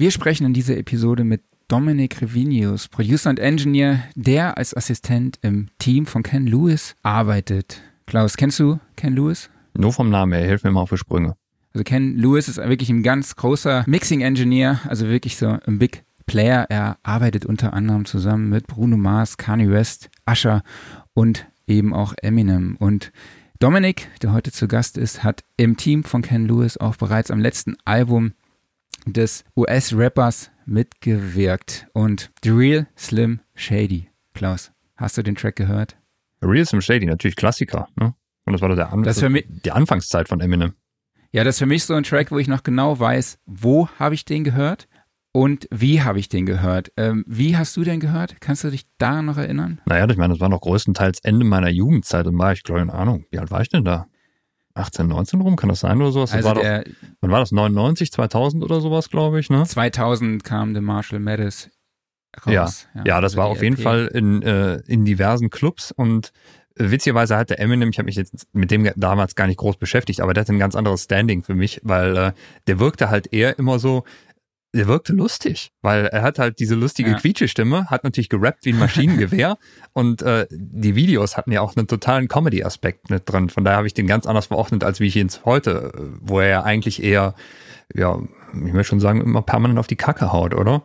Wir sprechen in dieser Episode mit Dominic Revinius, Producer und Engineer, der als Assistent im Team von Ken Lewis arbeitet. Klaus, kennst du Ken Lewis? Nur vom Namen her, hilft mir mal auf die Sprünge. Also Ken Lewis ist wirklich ein ganz großer Mixing Engineer, also wirklich so ein Big Player. Er arbeitet unter anderem zusammen mit Bruno Mars, Kanye West, Usher und eben auch Eminem. Und Dominic, der heute zu Gast ist, hat im Team von Ken Lewis auch bereits am letzten Album des US-Rappers mitgewirkt. Und The Real Slim Shady. Klaus, hast du den Track gehört? The Real Slim Shady, natürlich Klassiker. Ne? Und das war doch der An das mich, die Anfangszeit von Eminem. Ja, das ist für mich so ein Track, wo ich noch genau weiß, wo habe ich den gehört und wie habe ich den gehört. Ähm, wie hast du den gehört? Kannst du dich daran noch erinnern? Naja, ich meine, das war noch größtenteils Ende meiner Jugendzeit und war ich, glaube ich, Ahnung, wie alt war ich denn da? 18, 19 rum, kann das sein oder sowas? Also war der, doch, wann war das? 99, 2000 oder sowas, glaube ich, ne? 2000 kam The Marshall Mathers raus. Ja, ja, ja das war auf jeden LP. Fall in, äh, in diversen Clubs und äh, witzigerweise hatte Eminem, ich habe mich jetzt mit dem damals gar nicht groß beschäftigt, aber der hatte ein ganz anderes Standing für mich, weil äh, der wirkte halt eher immer so, der wirkte lustig, weil er hat halt diese lustige Ja. Quietschestimme, hat natürlich gerappt wie ein Maschinengewehr und äh, die Videos hatten ja auch einen totalen Comedy-Aspekt mit drin. Von daher habe ich den ganz anders verordnet, als wie ich ihn heute, wo er ja eigentlich eher, ja, ich möchte schon sagen, immer permanent auf die Kacke haut, oder?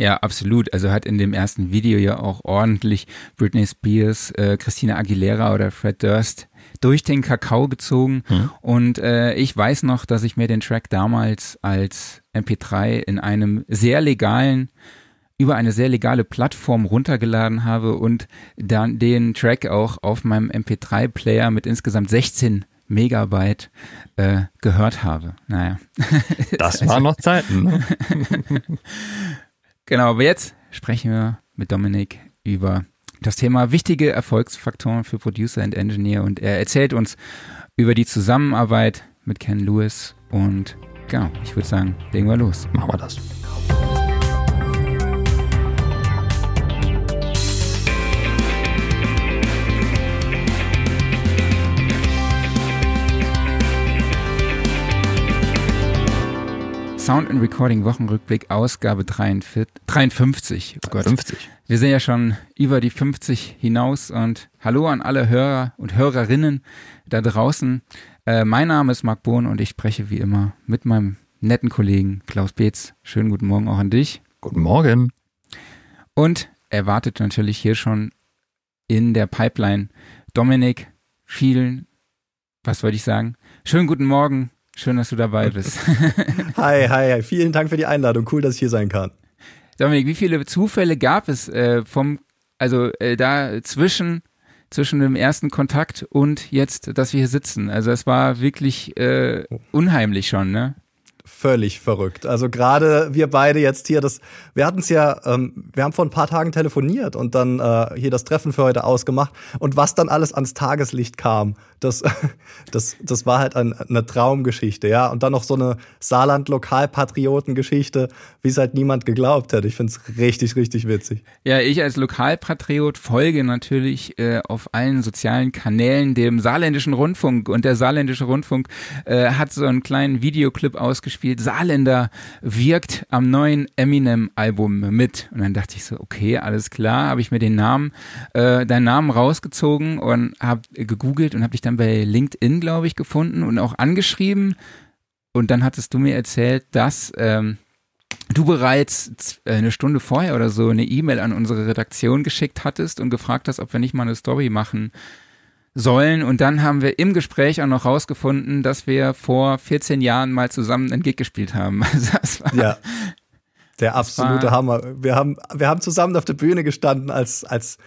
Ja, absolut. Also hat in dem ersten Video ja auch ordentlich Britney Spears, äh, Christina Aguilera oder Fred Durst durch den Kakao gezogen. Mhm. Und äh, ich weiß noch, dass ich mir den Track damals als MP3 in einem sehr legalen über eine sehr legale Plattform runtergeladen habe und dann den Track auch auf meinem MP3-Player mit insgesamt 16 Megabyte äh, gehört habe. Naja. Das waren noch Zeiten. Ne? Genau, aber jetzt sprechen wir mit Dominik über das Thema wichtige Erfolgsfaktoren für Producer und Engineer und er erzählt uns über die Zusammenarbeit mit Ken Lewis und genau, ich würde sagen, legen wir los. Machen wir das. Sound and Recording Wochenrückblick Ausgabe 43, 53. Oh Gott. 50. Wir sind ja schon über die 50 hinaus und hallo an alle Hörer und Hörerinnen da draußen. Äh, mein Name ist Marc Bohn und ich spreche wie immer mit meinem netten Kollegen Klaus Beetz. Schönen guten Morgen auch an dich. Guten Morgen. Und er wartet natürlich hier schon in der Pipeline. Dominik, vielen, was wollte ich sagen? Schönen guten Morgen. Schön, dass du dabei bist. Hi, hi, hi. Vielen Dank für die Einladung. Cool, dass ich hier sein kann. Dominik, wie viele Zufälle gab es äh, vom, also äh, da zwischen zwischen dem ersten Kontakt und jetzt, dass wir hier sitzen? Also es war wirklich äh, unheimlich schon, ne? Völlig verrückt. Also gerade wir beide jetzt hier, das, wir hatten es ja, ähm, wir haben vor ein paar Tagen telefoniert und dann äh, hier das Treffen für heute ausgemacht. Und was dann alles ans Tageslicht kam, das, das, das war halt ein, eine Traumgeschichte, ja. Und dann noch so eine Saarland-Lokalpatrioten-Geschichte, wie es halt niemand geglaubt hätte. Ich finde es richtig, richtig witzig. Ja, ich als Lokalpatriot folge natürlich äh, auf allen sozialen Kanälen dem Saarländischen Rundfunk und der Saarländische Rundfunk äh, hat so einen kleinen Videoclip ausgespielt. Saarländer wirkt am neuen Eminem-Album mit. Und dann dachte ich so, okay, alles klar, habe ich mir den Namen, äh, deinen Namen rausgezogen und habe gegoogelt und habe dich dann bei LinkedIn, glaube ich, gefunden und auch angeschrieben. Und dann hattest du mir erzählt, dass ähm, du bereits äh, eine Stunde vorher oder so eine E-Mail an unsere Redaktion geschickt hattest und gefragt hast, ob wir nicht mal eine Story machen sollen. Und dann haben wir im Gespräch auch noch rausgefunden, dass wir vor 14 Jahren mal zusammen einen Gig gespielt haben. Also das war, Ja. Der absolute war- Hammer. Wir haben, wir haben zusammen auf der Bühne gestanden als, als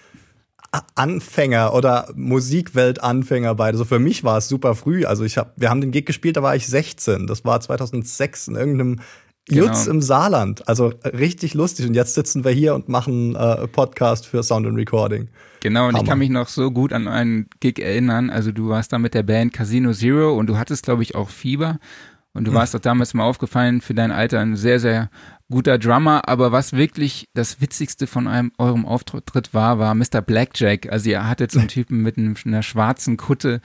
Anfänger oder Musikweltanfänger beide. So für mich war es super früh. Also ich habe, wir haben den Gig gespielt, da war ich 16. Das war 2006 in irgendeinem Genau. Jutz im Saarland. Also äh, richtig lustig. Und jetzt sitzen wir hier und machen äh, Podcast für Sound and Recording. Genau, und ich Hammer. kann mich noch so gut an einen Gig erinnern. Also du warst da mit der Band Casino Zero und du hattest, glaube ich, auch Fieber. Und du warst doch damals mal aufgefallen für dein Alter ein sehr, sehr guter Drummer, aber was wirklich das Witzigste von einem, eurem Auftritt war, war Mr. Blackjack. Also ihr hattet so einen Typen mit einer schwarzen Kutte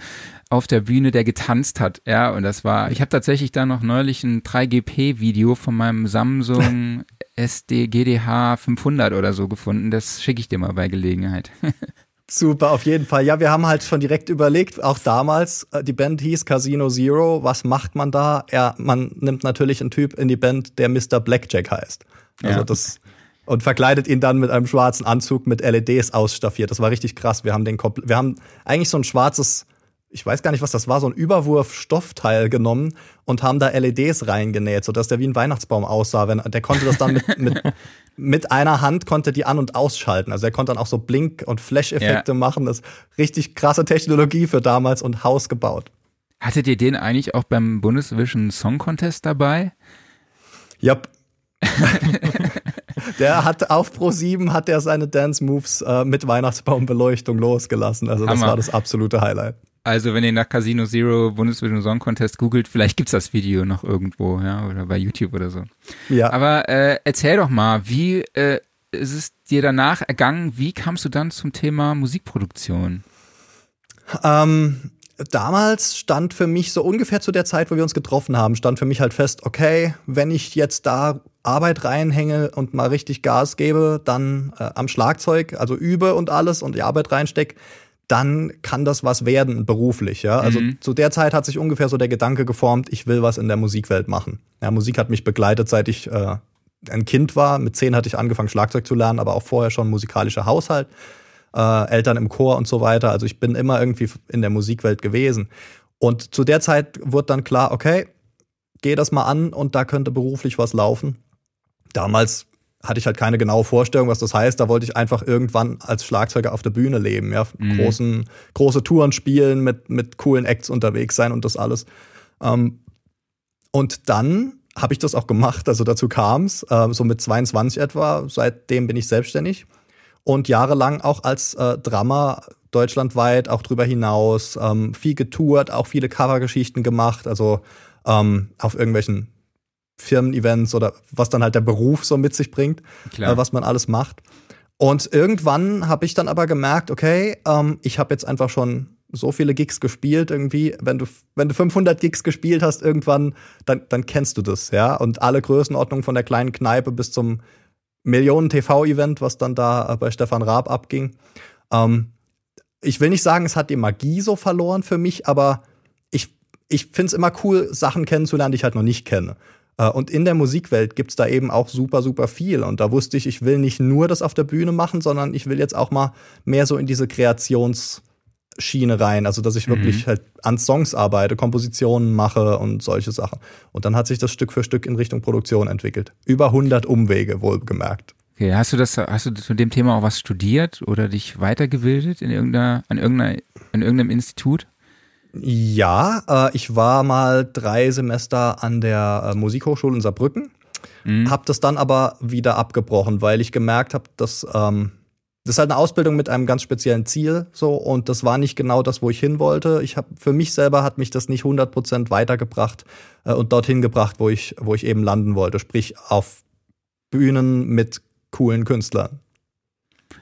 auf der Bühne, der getanzt hat. Ja, und das war, ich habe tatsächlich da noch neulich ein 3GP-Video von meinem Samsung SD GDH 500 oder so gefunden. Das schicke ich dir mal bei Gelegenheit. Super, auf jeden Fall. Ja, wir haben halt schon direkt überlegt, auch damals, äh, die Band hieß Casino Zero. Was macht man da? Ja, man nimmt natürlich einen Typ in die Band, der Mr. Blackjack heißt. Also ja. das und verkleidet ihn dann mit einem schwarzen Anzug mit LEDs ausstaffiert. Das war richtig krass. Wir haben den wir haben eigentlich so ein schwarzes ich weiß gar nicht, was das war, so ein Überwurf-Stoffteil genommen und haben da LEDs reingenäht, sodass der wie ein Weihnachtsbaum aussah. Wenn, der konnte das dann mit, mit, mit einer Hand konnte die an- und ausschalten. Also er konnte dann auch so Blink- und Flash-Effekte ja. machen. Das ist richtig krasse Technologie für damals und Haus gebaut. Hattet ihr den eigentlich auch beim Bundesvision Song Contest dabei? Ja. der hat auf Pro 7 hat er seine Dance Moves äh, mit Weihnachtsbaumbeleuchtung losgelassen. Also das Hammer. war das absolute Highlight. Also wenn ihr nach Casino Zero Bundesvision Song Contest googelt, vielleicht gibt's das Video noch irgendwo, ja, oder bei YouTube oder so. Ja. Aber äh, erzähl doch mal, wie äh, ist es dir danach ergangen? Wie kamst du dann zum Thema Musikproduktion? Ähm, damals stand für mich so ungefähr zu der Zeit, wo wir uns getroffen haben, stand für mich halt fest, okay, wenn ich jetzt da Arbeit reinhänge und mal richtig Gas gebe, dann äh, am Schlagzeug, also übe und alles und die Arbeit reinstecke, dann kann das was werden beruflich. Ja? Also mhm. zu der Zeit hat sich ungefähr so der Gedanke geformt, ich will was in der Musikwelt machen. Ja, Musik hat mich begleitet, seit ich äh, ein Kind war. Mit zehn hatte ich angefangen, Schlagzeug zu lernen, aber auch vorher schon musikalischer Haushalt, äh, Eltern im Chor und so weiter. Also ich bin immer irgendwie in der Musikwelt gewesen. Und zu der Zeit wurde dann klar, okay, geh das mal an und da könnte beruflich was laufen. Damals hatte ich halt keine genaue Vorstellung, was das heißt. Da wollte ich einfach irgendwann als Schlagzeuger auf der Bühne leben, ja, mhm. großen, große Touren spielen, mit, mit coolen Acts unterwegs sein und das alles. Ähm, und dann habe ich das auch gemacht, also dazu kam es, äh, so mit 22 etwa, seitdem bin ich selbstständig und jahrelang auch als äh, Drummer deutschlandweit, auch drüber hinaus, ähm, viel getourt, auch viele Covergeschichten gemacht, also ähm, auf irgendwelchen Firmen-Events oder was dann halt der Beruf so mit sich bringt, äh, was man alles macht. Und irgendwann habe ich dann aber gemerkt, okay, ähm, ich habe jetzt einfach schon so viele Gigs gespielt irgendwie. Wenn du, wenn du 500 Gigs gespielt hast, irgendwann, dann, dann kennst du das, ja. Und alle Größenordnungen von der kleinen Kneipe bis zum Millionen-TV-Event, was dann da äh, bei Stefan Raab abging. Ähm, ich will nicht sagen, es hat die Magie so verloren für mich, aber ich, ich finde es immer cool, Sachen kennenzulernen, die ich halt noch nicht kenne. Äh, und in der Musikwelt gibt's da eben auch super, super viel. Und da wusste ich, ich will nicht nur das auf der Bühne machen, sondern ich will jetzt auch mal mehr so in diese Kreationsschiene rein. Also, dass ich mhm. wirklich halt an Songs arbeite, Kompositionen mache und solche Sachen. Und dann hat sich das Stück für Stück in Richtung Produktion entwickelt. Über 100 Umwege, wohlgemerkt. Okay, hast du das, hast du zu dem Thema auch was studiert oder dich weitergebildet in irgendeiner, an irgendeiner, in irgendeinem Institut? Ja, äh, ich war mal drei Semester an der äh, Musikhochschule in Saarbrücken, mhm. habe das dann aber wieder abgebrochen, weil ich gemerkt habe, dass ähm, das ist halt eine Ausbildung mit einem ganz speziellen Ziel so und das war nicht genau das, wo ich hin wollte. Ich habe für mich selber hat mich das nicht 100% weitergebracht äh, und dorthin gebracht, wo ich wo ich eben landen wollte, sprich auf Bühnen mit coolen Künstlern.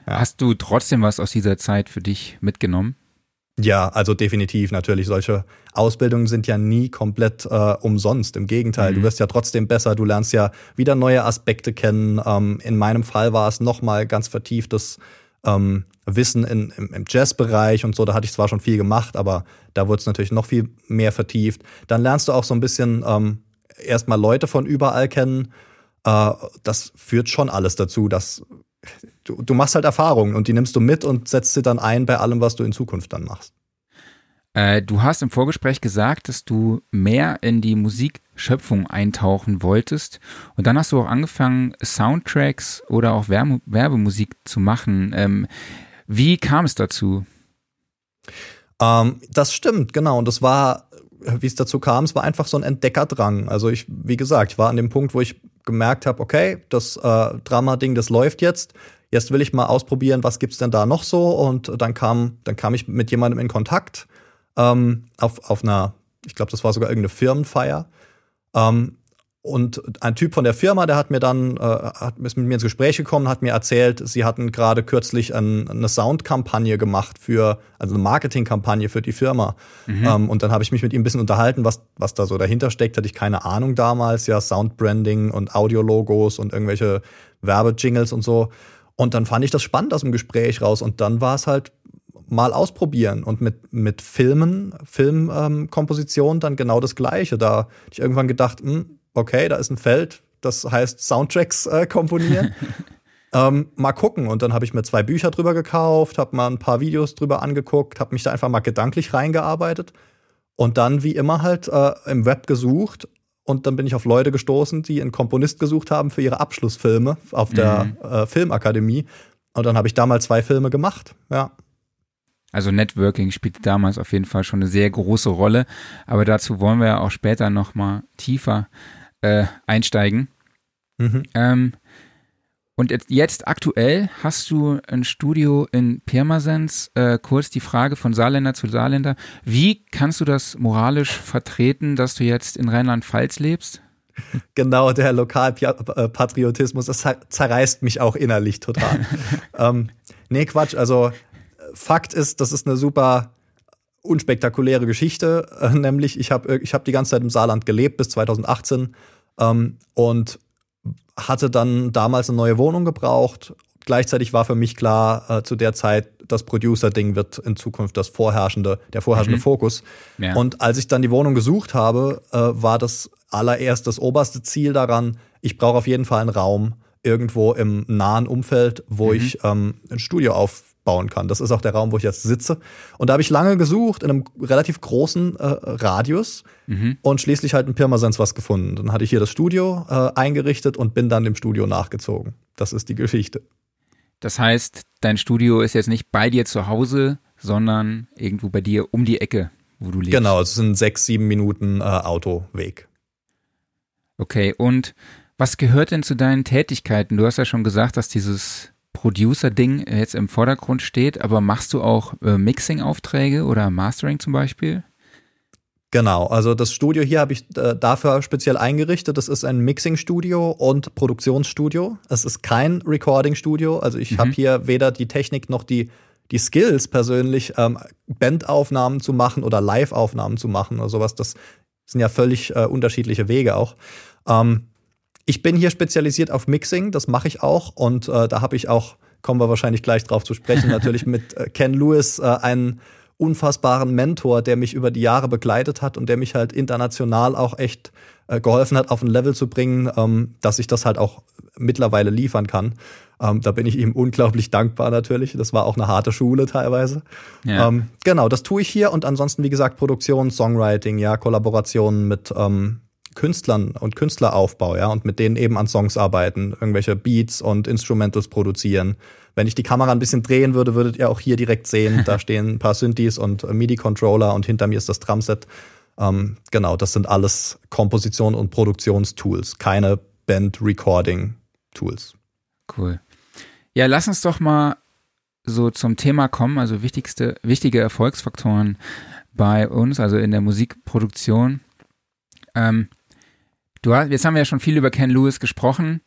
Ja. Hast du trotzdem was aus dieser Zeit für dich mitgenommen? Ja, also definitiv natürlich. Solche Ausbildungen sind ja nie komplett äh, umsonst. Im Gegenteil, mhm. du wirst ja trotzdem besser. Du lernst ja wieder neue Aspekte kennen. Ähm, in meinem Fall war es nochmal ganz vertieftes ähm, Wissen in, im, im Jazzbereich und so. Da hatte ich zwar schon viel gemacht, aber da wurde es natürlich noch viel mehr vertieft. Dann lernst du auch so ein bisschen ähm, erstmal Leute von überall kennen. Äh, das führt schon alles dazu, dass du, du machst halt Erfahrungen und die nimmst du mit und setzt sie dann ein bei allem, was du in Zukunft dann machst. Äh, du hast im Vorgespräch gesagt, dass du mehr in die Musikschöpfung eintauchen wolltest. Und dann hast du auch angefangen, Soundtracks oder auch Werbe Werbemusik zu machen. Ähm, wie kam es dazu? Ähm, das stimmt, genau. Und das war, wie es dazu kam, es war einfach so ein Entdeckerdrang. Also ich, wie gesagt, ich war an dem Punkt, wo ich gemerkt habe, okay, das äh, Drama-Ding, das läuft jetzt. Jetzt will ich mal ausprobieren, was gibt's denn da noch so? Und dann kam, dann kam ich mit jemandem in Kontakt ähm, auf, auf einer, ich glaube, das war sogar irgendeine Firmenfeier. Ähm, und ein Typ von der Firma, der hat mir dann, äh, hat, ist mit mir ins Gespräch gekommen, hat mir erzählt, sie hatten gerade kürzlich ein, eine Soundkampagne gemacht für, also eine Marketingkampagne für die Firma. Mhm. Ähm, und dann habe ich mich mit ihm ein bisschen unterhalten, was, was da so dahinter steckt, hatte ich keine Ahnung damals, ja, Soundbranding und Audiologos und irgendwelche Werbejingles und so. Und dann fand ich das spannend aus dem Gespräch raus und dann war es halt mal ausprobieren und mit, mit Filmen, Filmkomposition ähm, dann genau das Gleiche. Da habe ich irgendwann gedacht, mh, hm, okay, da ist ein Feld, das heißt Soundtracks äh, komponieren. ähm, mal gucken. Und dann habe ich mir zwei Bücher drüber gekauft, habe mal ein paar Videos drüber angeguckt, habe mich da einfach mal gedanklich reingearbeitet und dann wie immer halt äh, im Web gesucht. Und dann bin ich auf Leute gestoßen, die einen Komponist gesucht haben für ihre Abschlussfilme auf der mhm. äh, Filmakademie. Und dann habe ich da mal zwei Filme gemacht. Ja. Also Networking spielte damals auf jeden Fall schon eine sehr große Rolle. Aber dazu wollen wir ja auch später noch mal tiefer äh, einsteigen. Mhm. Ähm, und jetzt, aktuell hast du ein Studio in Pirmasens. Äh, kurz die Frage von Saarländer zu Saarländer. Wie kannst du das moralisch vertreten, dass du jetzt in Rheinland-Pfalz lebst? Genau, der Lokalpatriotismus, das zerreißt mich auch innerlich total. ähm, nee, Quatsch, also Fakt ist, das ist eine super unspektakuläre Geschichte, äh, nämlich ich habe ich hab die ganze Zeit im Saarland gelebt bis 2018 ähm, und hatte dann damals eine neue Wohnung gebraucht. Gleichzeitig war für mich klar äh, zu der Zeit, das Producer-Ding wird in Zukunft das vorherrschende, der vorherrschende mhm. Fokus. Ja. Und als ich dann die Wohnung gesucht habe, äh, war das allererst das oberste Ziel daran, ich brauche auf jeden Fall einen Raum irgendwo im nahen Umfeld, wo mhm. ich ähm, ein Studio aufbauen kann. Das ist auch der Raum, wo ich jetzt sitze. Und da habe ich lange gesucht in einem relativ großen äh, Radius mhm. und schließlich halt in Pirmasens was gefunden. Dann hatte ich hier das Studio äh, eingerichtet und bin dann dem Studio nachgezogen. Das ist die Geschichte. Das heißt, dein Studio ist jetzt nicht bei dir zu Hause, sondern irgendwo bei dir um die Ecke, wo du lebst. Genau, es sind sechs, sieben Minuten äh, Autoweg. Okay, und was gehört denn zu deinen Tätigkeiten? Du hast ja schon gesagt, dass dieses Producer-Ding jetzt im Vordergrund steht, aber machst du auch äh, Mixing-Aufträge oder Mastering zum Beispiel? Genau, also das Studio hier habe ich äh, dafür speziell eingerichtet. Das ist ein Mixing-Studio und Produktionsstudio. Es ist kein Recording-Studio. Also ich mhm. habe hier weder die Technik noch die, die Skills persönlich, ähm, Bandaufnahmen zu machen oder Live-Aufnahmen zu machen oder sowas. Das sind ja völlig äh, unterschiedliche Wege auch. Ähm, ich bin hier spezialisiert auf Mixing, das mache ich auch und äh, da habe ich auch, kommen wir wahrscheinlich gleich drauf zu sprechen, natürlich mit äh, Ken Lewis äh, einen unfassbaren Mentor, der mich über die Jahre begleitet hat und der mich halt international auch echt äh, geholfen hat, auf ein Level zu bringen, ähm, dass ich das halt auch mittlerweile liefern kann. Ähm, da bin ich ihm unglaublich dankbar natürlich. Das war auch eine harte Schule teilweise. Ja. Ähm, genau, das tue ich hier und ansonsten, wie gesagt, Produktion, Songwriting, ja, Kollaborationen mit ähm, Künstlern und Künstleraufbau, ja, und mit denen eben an Songs arbeiten, irgendwelche Beats und Instrumentals produzieren. Wenn ich die Kamera ein bisschen drehen würde, würdet ihr auch hier direkt sehen, da stehen ein paar Synthes und MIDI-Controller und hinter mir ist das Drumset. Ähm, genau, das sind alles Komposition- und Produktionstools, keine Band-Recording-Tools. Cool. Ja, lass uns doch mal so zum Thema kommen, also wichtigste, wichtige Erfolgsfaktoren bei uns, also in der Musikproduktion. Ähm, du hast, jetzt haben wir ja schon viel über Ken Lewis gesprochen.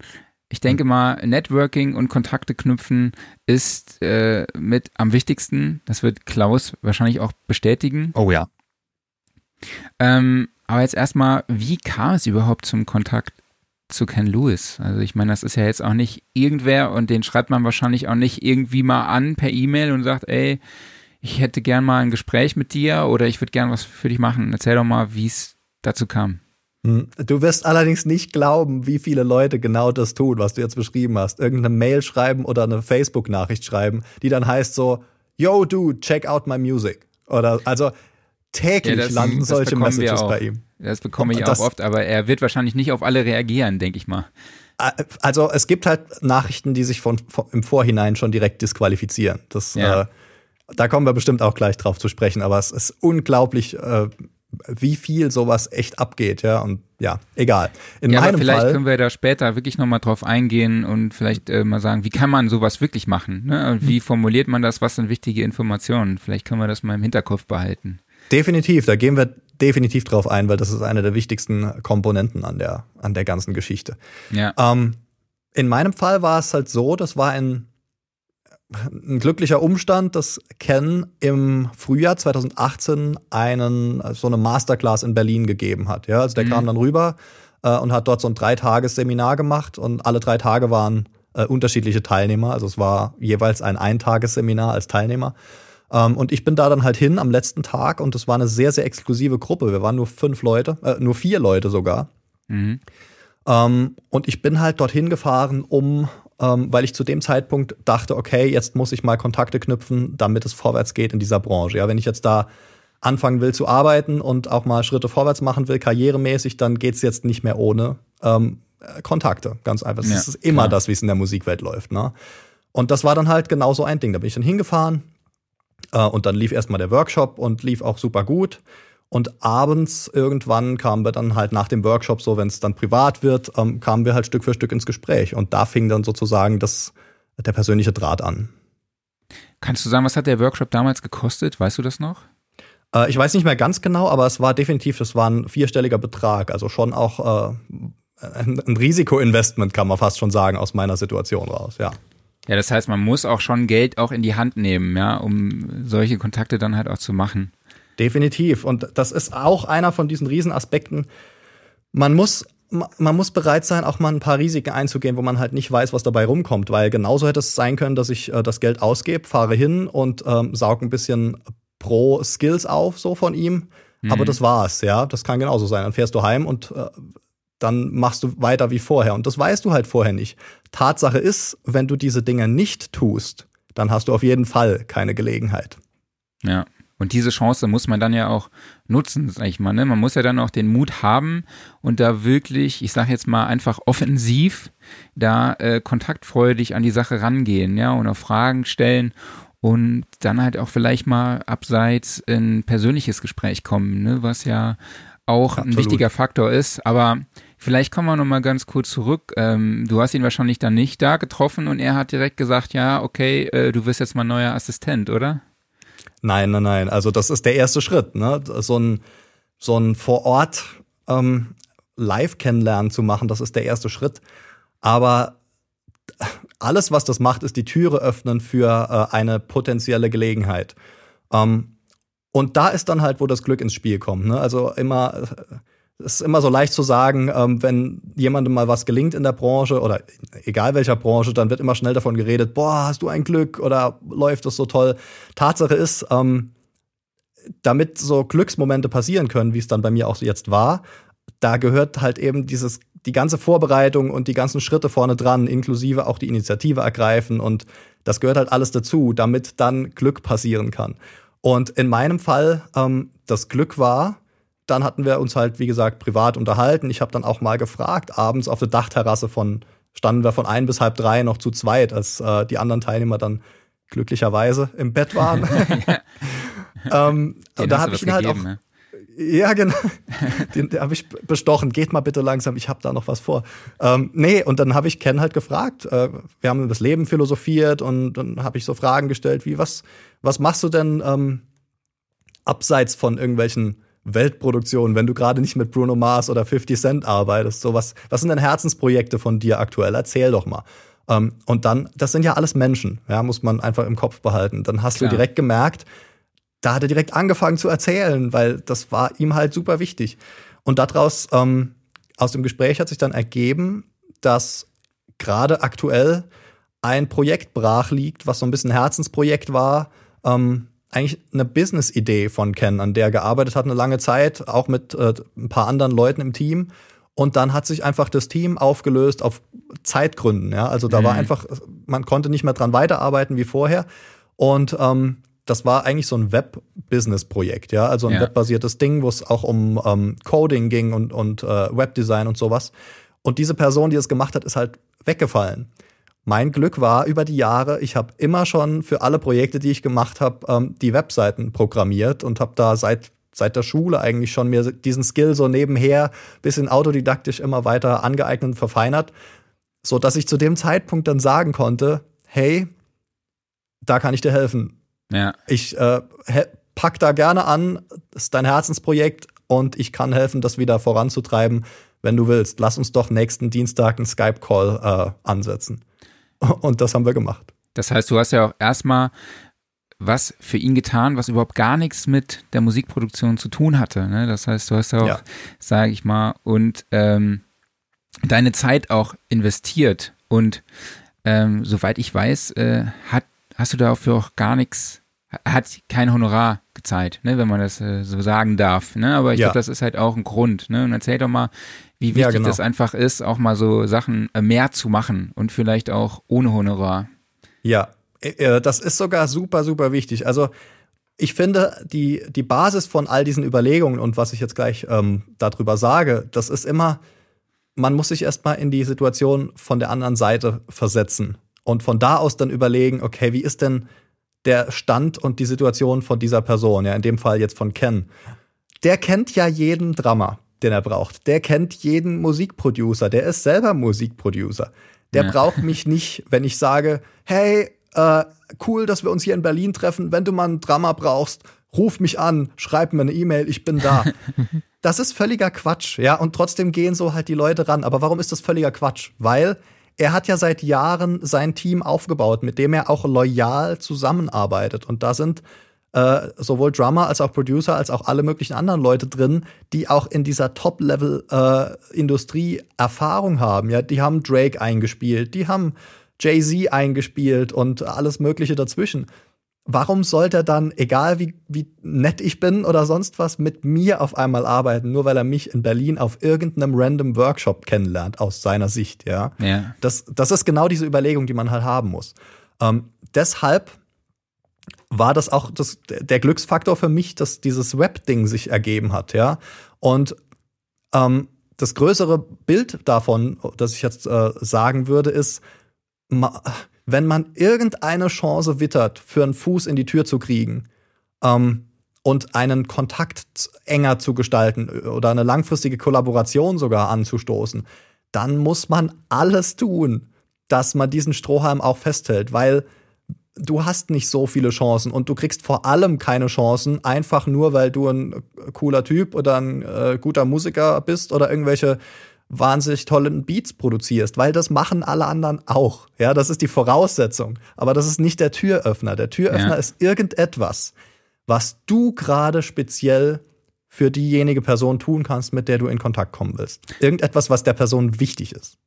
Ich denke mhm. mal, Networking und Kontakte knüpfen ist äh, mit am wichtigsten. Das wird Klaus wahrscheinlich auch bestätigen. Oh ja. Ähm, aber jetzt erstmal, wie kam es überhaupt zum Kontakt zu Ken Lewis? Also ich meine, das ist ja jetzt auch nicht irgendwer und den schreibt man wahrscheinlich auch nicht irgendwie mal an per E-Mail und sagt, ey, ich hätte gern mal ein Gespräch mit dir oder ich würde gern was für dich machen. Erzähl doch mal, wie es dazu kam. Hm. Du wirst allerdings nicht glauben, wie viele Leute genau das tun, was du jetzt beschrieben hast. Irgendeine Mail schreiben oder eine Facebook-Nachricht schreiben, die dann heißt so, Yo, dude, check out my music. Oder also täglich ja, das, landen das solche Messages bei ihm. Das bekomme ich das, auch oft, aber er wird wahrscheinlich nicht auf alle reagieren, denke ich mal. Also es gibt halt Nachrichten, die sich von, von im Vorhinein schon direkt disqualifizieren. Das, ja. äh, da kommen wir bestimmt auch gleich drauf zu sprechen, aber es ist unglaublich, äh, wie viel sowas echt abgeht, ja. Und ja, egal. In ja, meinem vielleicht Fall, können wir da später wirklich nochmal drauf eingehen und vielleicht äh, mal sagen, wie kann man sowas wirklich machen? Ne? Wie formuliert man das? Was sind wichtige Informationen? Vielleicht können wir das mal im Hinterkopf behalten. Definitiv, da gehen wir definitiv drauf ein, weil das ist eine der wichtigsten Komponenten an der, an der ganzen Geschichte. Ja. Ähm, in meinem Fall war es halt so, das war ein, ein glücklicher Umstand, dass Ken im Frühjahr 2018 einen, so eine Masterclass in Berlin gegeben hat. Ja, also der Mhm. kam dann rüber äh, und hat dort so ein Dreitages-Seminar gemacht und alle drei Tage waren äh, unterschiedliche Teilnehmer. Also es war jeweils ein Eintagesseminar als Teilnehmer. Ähm, und ich bin da dann halt hin am letzten Tag und es war eine sehr, sehr exklusive Gruppe. Wir waren nur fünf Leute, äh, nur vier Leute sogar. Mhm. Ähm, und ich bin halt dorthin gefahren, um, ähm, weil ich zu dem Zeitpunkt dachte, okay, jetzt muss ich mal Kontakte knüpfen, damit es vorwärts geht in dieser Branche. Ja, wenn ich jetzt da anfangen will zu arbeiten und auch mal Schritte vorwärts machen will, karrieremäßig, dann geht's jetzt nicht mehr ohne ähm, äh, Kontakte. Ganz einfach. Das Ja, ist immer klar. das, wie es in der Musikwelt läuft. Ne? Und das war dann halt genau so ein Ding. Da bin ich dann hingefahren äh, und dann lief erstmal der Workshop und lief auch super gut. Und abends irgendwann kamen wir dann halt nach dem Workshop, so wenn es dann privat wird, ähm, kamen wir halt Stück für Stück ins Gespräch. Und da fing dann sozusagen das, der persönliche Draht an. Kannst du sagen, was hat der Workshop damals gekostet? Weißt du das noch? Äh, ich weiß nicht mehr ganz genau, aber es war definitiv, das war ein vierstelliger Betrag. Also schon auch äh, ein, ein Risikoinvestment, kann man fast schon sagen, aus meiner Situation raus, ja. Ja, das heißt, man muss auch schon Geld auch in die Hand nehmen, ja, um solche Kontakte dann halt auch zu machen. Definitiv. Und das ist auch einer von diesen Riesenaspekten. Man muss, man muss bereit sein, auch mal ein paar Risiken einzugehen, wo man halt nicht weiß, was dabei rumkommt. Weil genauso hätte es sein können, dass ich äh, das Geld ausgebe, fahre hin und ähm, saug ein bisschen pro Skills auf, so von ihm. Aber das war's, ja. Das kann genauso sein. Dann fährst du heim und äh, dann machst du weiter wie vorher. Und das weißt du halt vorher nicht. Tatsache ist, wenn du diese Dinge nicht tust, dann hast du auf jeden Fall keine Gelegenheit. Ja. Und diese Chance muss man dann ja auch nutzen, sag ich mal. Ne? Man muss ja dann auch den Mut haben und da wirklich, ich sage jetzt mal einfach offensiv, da äh, kontaktfreudig an die Sache rangehen, ja, und auch Fragen stellen und dann halt auch vielleicht mal abseits in ein persönliches Gespräch kommen, ne? was ja auch ein Absolut. wichtiger Faktor ist. Aber vielleicht kommen wir noch mal ganz kurz zurück. Ähm, du hast ihn wahrscheinlich dann nicht da getroffen und er hat direkt gesagt, ja, okay, äh, du wirst jetzt mal neuer Assistent, oder? Nein, nein, nein. Also das ist der erste Schritt, ne? So ein, so ein vor Ort ähm, live kennenlernen zu machen, das ist der erste Schritt. Aber alles, was das macht, ist die Türe öffnen für äh, eine potenzielle Gelegenheit. Ähm, und da ist dann halt, wo das Glück ins Spiel kommt. Ne? Also immer, äh, es ist immer so leicht zu sagen, ähm, wenn jemandem mal was gelingt in der Branche oder egal welcher Branche, dann wird immer schnell davon geredet, boah, hast du ein Glück oder läuft das so toll. Tatsache ist, ähm, damit so Glücksmomente passieren können, wie es dann bei mir auch jetzt war, da gehört halt eben dieses, die ganze Vorbereitung und die ganzen Schritte vorne dran, inklusive auch die Initiative ergreifen und das gehört halt alles dazu, damit dann Glück passieren kann. Und in meinem Fall, ähm, das Glück war, dann hatten wir uns halt, wie gesagt, privat unterhalten. Ich habe dann auch mal gefragt, abends auf der Dachterrasse von, standen wir von ein bis halb drei noch zu zweit, als äh, die anderen Teilnehmer dann glücklicherweise im Bett waren. ähm, da habe ich ihn halt auch gegeben, ne? ja, genau. Den, den habe ich bestochen. Geht mal bitte langsam, ich habe da noch was vor. Ähm, nee, und dann habe ich Ken halt gefragt. Äh, wir haben über das Leben philosophiert und dann habe ich so Fragen gestellt wie, was, was machst du denn ähm, abseits von irgendwelchen Weltproduktionen, wenn du gerade nicht mit Bruno Mars oder 50 Cent arbeitest? So was, was sind denn Herzensprojekte von dir aktuell? Erzähl doch mal. Ähm, und dann, das sind ja alles Menschen, ja, muss man einfach im Kopf behalten. Dann hast Klar. du direkt gemerkt, da hat er direkt angefangen zu erzählen, weil das war ihm halt super wichtig. Und daraus, ähm, aus dem Gespräch hat sich dann ergeben, dass gerade aktuell ein Projekt brach liegt, was so ein bisschen Herzensprojekt war. Ähm, eigentlich eine Business-Idee von Ken, an der er gearbeitet hat eine lange Zeit, auch mit äh, ein paar anderen Leuten im Team. Und dann hat sich einfach das Team aufgelöst auf Zeitgründen. Ja? Also da war Mhm. einfach, man konnte nicht mehr dran weiterarbeiten wie vorher. Und ähm, das war eigentlich so ein Web-Business-Projekt, ja, also ein Ja. webbasiertes Ding, wo es auch um ähm, Coding ging und, und äh, Webdesign und sowas. Und diese Person, die es gemacht hat, ist halt weggefallen. Mein Glück war über die Jahre, ich habe immer schon für alle Projekte, die ich gemacht habe, ähm, die Webseiten programmiert und habe da seit seit der Schule eigentlich schon mir diesen Skill so nebenher bisschen autodidaktisch immer weiter angeeignet und verfeinert, so dass ich zu dem Zeitpunkt dann sagen konnte, hey, da kann ich dir helfen. Ja, Ich äh, pack da gerne an, das ist dein Herzensprojekt, und ich kann helfen, das wieder voranzutreiben, wenn du willst. Lass uns doch nächsten Dienstag einen Skype-Call äh, ansetzen. Und das haben wir gemacht. Das heißt, du hast ja auch erstmal was für ihn getan, was überhaupt gar nichts mit der Musikproduktion zu tun hatte. Ne? Das heißt, du hast auch, ja. sage ich mal, und ähm, deine Zeit auch investiert. Und ähm, soweit ich weiß, äh, hat, hast du dafür auch gar nichts, hat kein Honorar gezahlt, ne? wenn man das äh, so sagen darf. Ne? Aber ich ja. glaube, das ist halt auch ein Grund. Ne? Und erzähl doch mal, wie wichtig ja, genau. das einfach ist, auch mal so Sachen äh, mehr zu machen und vielleicht auch ohne Honorar. Ja, äh, äh, das ist sogar super, super wichtig. Also ich finde, die, die Basis von all diesen Überlegungen und was ich jetzt gleich ähm, darüber sage, das ist immer, man muss sich erstmal in die Situation von der anderen Seite versetzen und von da aus dann überlegen, okay, wie ist denn der Stand und die Situation von dieser Person, ja, in dem Fall jetzt von Ken. Der kennt ja jeden Drummer, den er braucht. Der kennt jeden Musikproducer, der ist selber Musikproducer. Der ja. braucht mich nicht, wenn ich sage, hey, äh, cool, dass wir uns hier in Berlin treffen. Wenn du mal einen Drama brauchst, ruf mich an, schreib mir eine E-Mail, ich bin da. das ist völliger Quatsch, ja, und trotzdem gehen so halt die Leute ran. Aber warum ist das völliger Quatsch? Weil er hat ja seit Jahren sein Team aufgebaut, mit dem er auch loyal zusammenarbeitet. Und da sind äh, sowohl Drummer als auch Producer als auch alle möglichen anderen Leute drin, die auch in dieser Top-Level-Industrie äh, Erfahrung haben. Ja, die haben Drake eingespielt, die haben Jay-Z eingespielt und alles Mögliche dazwischen. Warum sollte er dann, egal wie, wie nett ich bin oder sonst was, mit mir auf einmal arbeiten, nur weil er mich in Berlin auf irgendeinem random Workshop kennenlernt, aus seiner Sicht, ja? ja. Das, das ist genau diese Überlegung, die man halt haben muss. Ähm, deshalb war das auch das, der Glücksfaktor für mich, dass dieses Web-Ding sich ergeben hat, ja. Und ähm, das größere Bild davon, das ich jetzt äh, sagen würde, ist, wenn man irgendeine Chance wittert, für einen Fuß in die Tür zu kriegen ähm, und einen Kontakt enger zu gestalten oder eine langfristige Kollaboration sogar anzustoßen, dann muss man alles tun, dass man diesen Strohhalm auch festhält, weil du hast nicht so viele Chancen und du kriegst vor allem keine Chancen, einfach nur, weil du ein cooler Typ oder ein äh, guter Musiker bist oder irgendwelche wahnsinnig tollen Beats produzierst, weil das machen alle anderen auch. Ja, das ist die Voraussetzung. Aber das ist nicht der Türöffner. Der Türöffner ja. ist irgendetwas, was du gerade speziell für diejenige Person tun kannst, mit der du in Kontakt kommen willst. Irgendetwas, was der Person wichtig ist.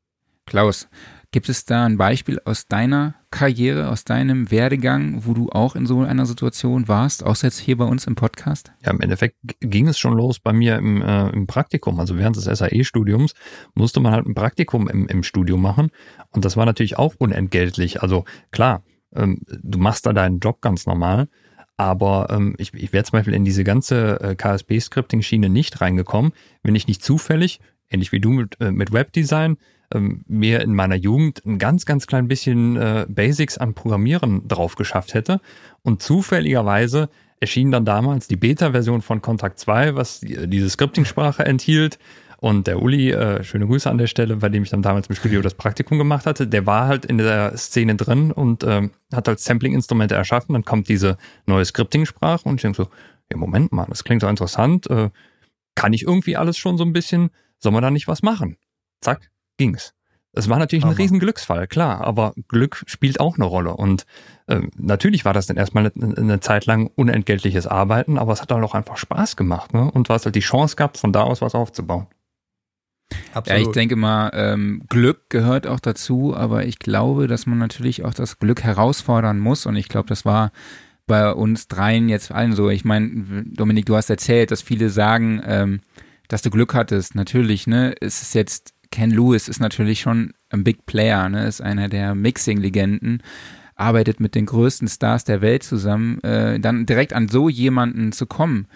Klaus, Gibt es da ein Beispiel aus deiner Karriere, aus deinem Werdegang, wo du auch in so einer Situation warst, außer jetzt hier bei uns im Podcast? Ja, im Endeffekt ging es schon los bei mir im, äh, im Praktikum. Also während des SAE-Studiums musste man halt ein Praktikum im, im Studium machen. Und das war natürlich auch unentgeltlich. Also klar, ähm, du machst da deinen Job ganz normal. Aber ähm, ich, ich wäre zum Beispiel in diese ganze äh, KSB-Scripting-Schiene nicht reingekommen, wenn ich nicht zufällig, ähnlich wie du mit, äh, mit Webdesign, ähm, mir in meiner Jugend ein ganz, ganz klein bisschen äh, Basics an Programmieren drauf geschafft hätte. Und zufälligerweise erschien dann damals die Beta-Version von Contact 2, was die, diese Scripting-Sprache enthielt. Und der Uli, äh, schöne Grüße an der Stelle, bei dem ich dann damals im Studio das Praktikum gemacht hatte, der war halt in der Szene drin und äh, hat halt Sampling-Instrumente erschaffen. Dann kommt diese neue Scripting-Sprache und ich denke so, ja, Moment mal, das klingt doch interessant. Äh, kann ich irgendwie alles schon so ein bisschen? Soll man da nicht was machen? Zack, ging's. Es war natürlich ein riesen Glücksfall, klar, aber Glück spielt auch eine Rolle. Und äh, natürlich war das dann erstmal eine, eine, Zeit lang unentgeltliches Arbeiten, aber es hat dann auch einfach Spaß gemacht. Ne? Und hast halt die Chance gehabt, von da aus was aufzubauen. Absolut. Ja, ich denke mal, ähm, Glück gehört auch dazu, aber ich glaube, dass man natürlich auch das Glück herausfordern muss. Und ich glaube, das war bei uns dreien jetzt allen so. Ich meine, Dominik, du hast erzählt, dass viele sagen, ähm, dass du Glück hattest. Natürlich, ne? Es ist jetzt Ken Lewis ist natürlich schon ein Big Player, ne? ist einer der Mixing-Legenden, arbeitet mit den größten Stars der Welt zusammen. Äh, dann direkt an so jemanden zu kommen,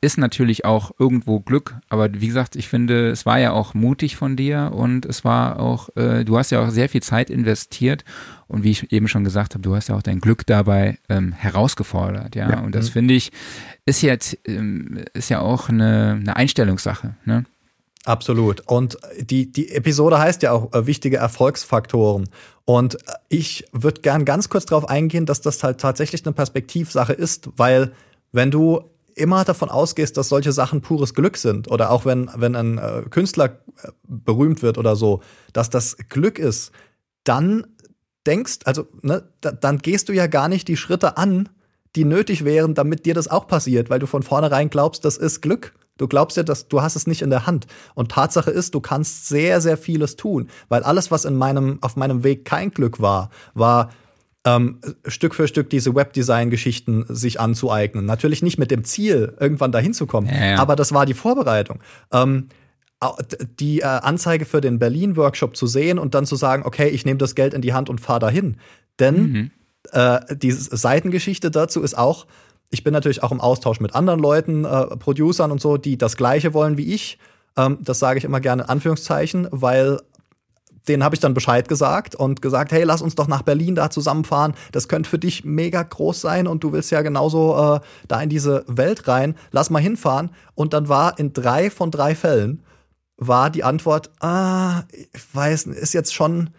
ist natürlich auch irgendwo Glück. Aber wie gesagt, ich finde, es war ja auch mutig von dir und es war auch, äh, du hast ja auch sehr viel Zeit investiert und wie ich eben schon gesagt habe, du hast ja auch dein Glück dabei ähm, herausgefordert, ja? ja. Und das finde ich ist jetzt ähm, ist ja auch eine, eine Einstellungssache. Ne? Absolut. Und die, die Episode heißt ja auch äh, wichtige Erfolgsfaktoren. Und äh, ich würde gern ganz kurz darauf eingehen, dass das halt tatsächlich eine Perspektivsache ist, weil wenn du immer davon ausgehst, dass solche Sachen pures Glück sind oder auch wenn, wenn ein äh, Künstler äh, berühmt wird oder so, dass das Glück ist, dann denkst, also ne, da, dann gehst du ja gar nicht die Schritte an, die nötig wären, damit dir das auch passiert, weil du von vornherein glaubst, das ist Glück. Du glaubst ja, dass du hast es nicht in der Hand. Und Tatsache ist, du kannst sehr, sehr vieles tun, weil alles, was in meinem, auf meinem Weg kein Glück war, war ähm, Stück für Stück diese Webdesign-Geschichten sich anzueignen. Natürlich nicht mit dem Ziel, irgendwann dahin zu kommen, ja, ja. aber das war die Vorbereitung. Ähm, die äh, Anzeige für den Berlin-Workshop zu sehen und dann zu sagen, okay, ich nehme das Geld in die Hand und fahre dahin. Denn mhm. äh, die Seitengeschichte dazu ist auch, ich bin natürlich auch im Austausch mit anderen Leuten, äh, Producern und so, die das Gleiche wollen wie ich. Ähm, das sage ich immer gerne in Anführungszeichen, weil denen habe ich dann Bescheid gesagt und gesagt, hey, lass uns doch nach Berlin da zusammenfahren. Das könnte für dich mega groß sein und du willst ja genauso äh, da in diese Welt rein. Lass mal hinfahren. Und dann war in drei von drei Fällen war die Antwort, ah, ich weiß, ist jetzt schon,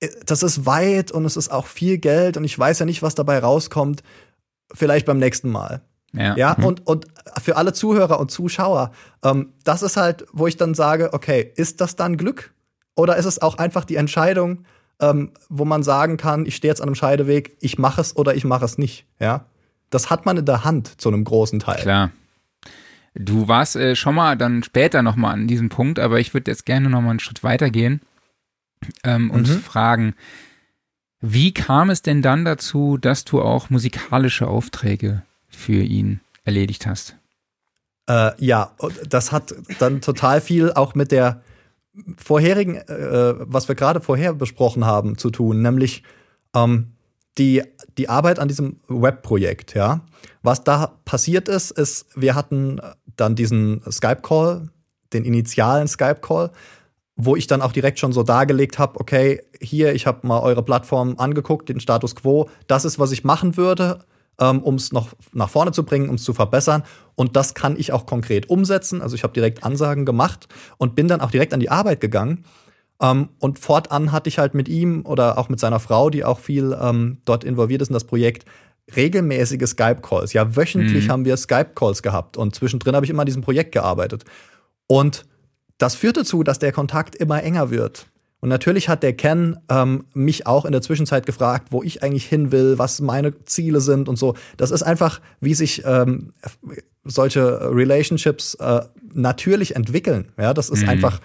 äh, das ist weit und es ist auch viel Geld und ich weiß ja nicht, was dabei rauskommt vielleicht beim nächsten Mal. Ja, ja mhm. und, und für alle Zuhörer und Zuschauer, ähm, das ist halt, wo ich dann sage, okay, ist das dann Glück? Oder ist es auch einfach die Entscheidung, ähm, wo man sagen kann, ich stehe jetzt an einem Scheideweg, ich mache es oder ich mache es nicht, ja? Das hat man in der Hand zu einem großen Teil. Klar. Du warst äh, schon mal dann später noch mal an diesem Punkt, aber ich würde jetzt gerne noch mal einen Schritt weitergehen ähm, und mhm. fragen, wie kam es denn dann dazu, dass du auch musikalische Aufträge für ihn erledigt hast? Äh, ja, das hat dann total viel auch mit der vorherigen, äh, was wir gerade vorher besprochen haben, zu tun, nämlich ähm, die, die Arbeit an diesem Webprojekt, ja. Was da passiert ist, ist, wir hatten dann diesen Skype-Call, den initialen Skype-Call, wo ich dann auch direkt schon so dargelegt habe, okay, hier, ich habe mal eure Plattform angeguckt, den Status quo, das ist, was ich machen würde, ähm, um es noch nach vorne zu bringen, um es zu verbessern. Und das kann ich auch konkret umsetzen. Also ich habe direkt Ansagen gemacht und bin dann auch direkt an die Arbeit gegangen. Ähm, und fortan hatte ich halt mit ihm oder auch mit seiner Frau, die auch viel ähm, dort involviert ist in das Projekt, regelmäßige Skype-Calls. Ja, wöchentlich mhm. haben wir Skype-Calls gehabt und zwischendrin habe ich immer an diesem Projekt gearbeitet. Und das führt dazu, dass der Kontakt immer enger wird. Und natürlich hat der Ken ähm, mich auch in der Zwischenzeit gefragt, wo ich eigentlich hin will, was meine Ziele sind und so. Das ist einfach, wie sich ähm, solche Relationships äh, natürlich entwickeln. Ja, das ist mhm. einfach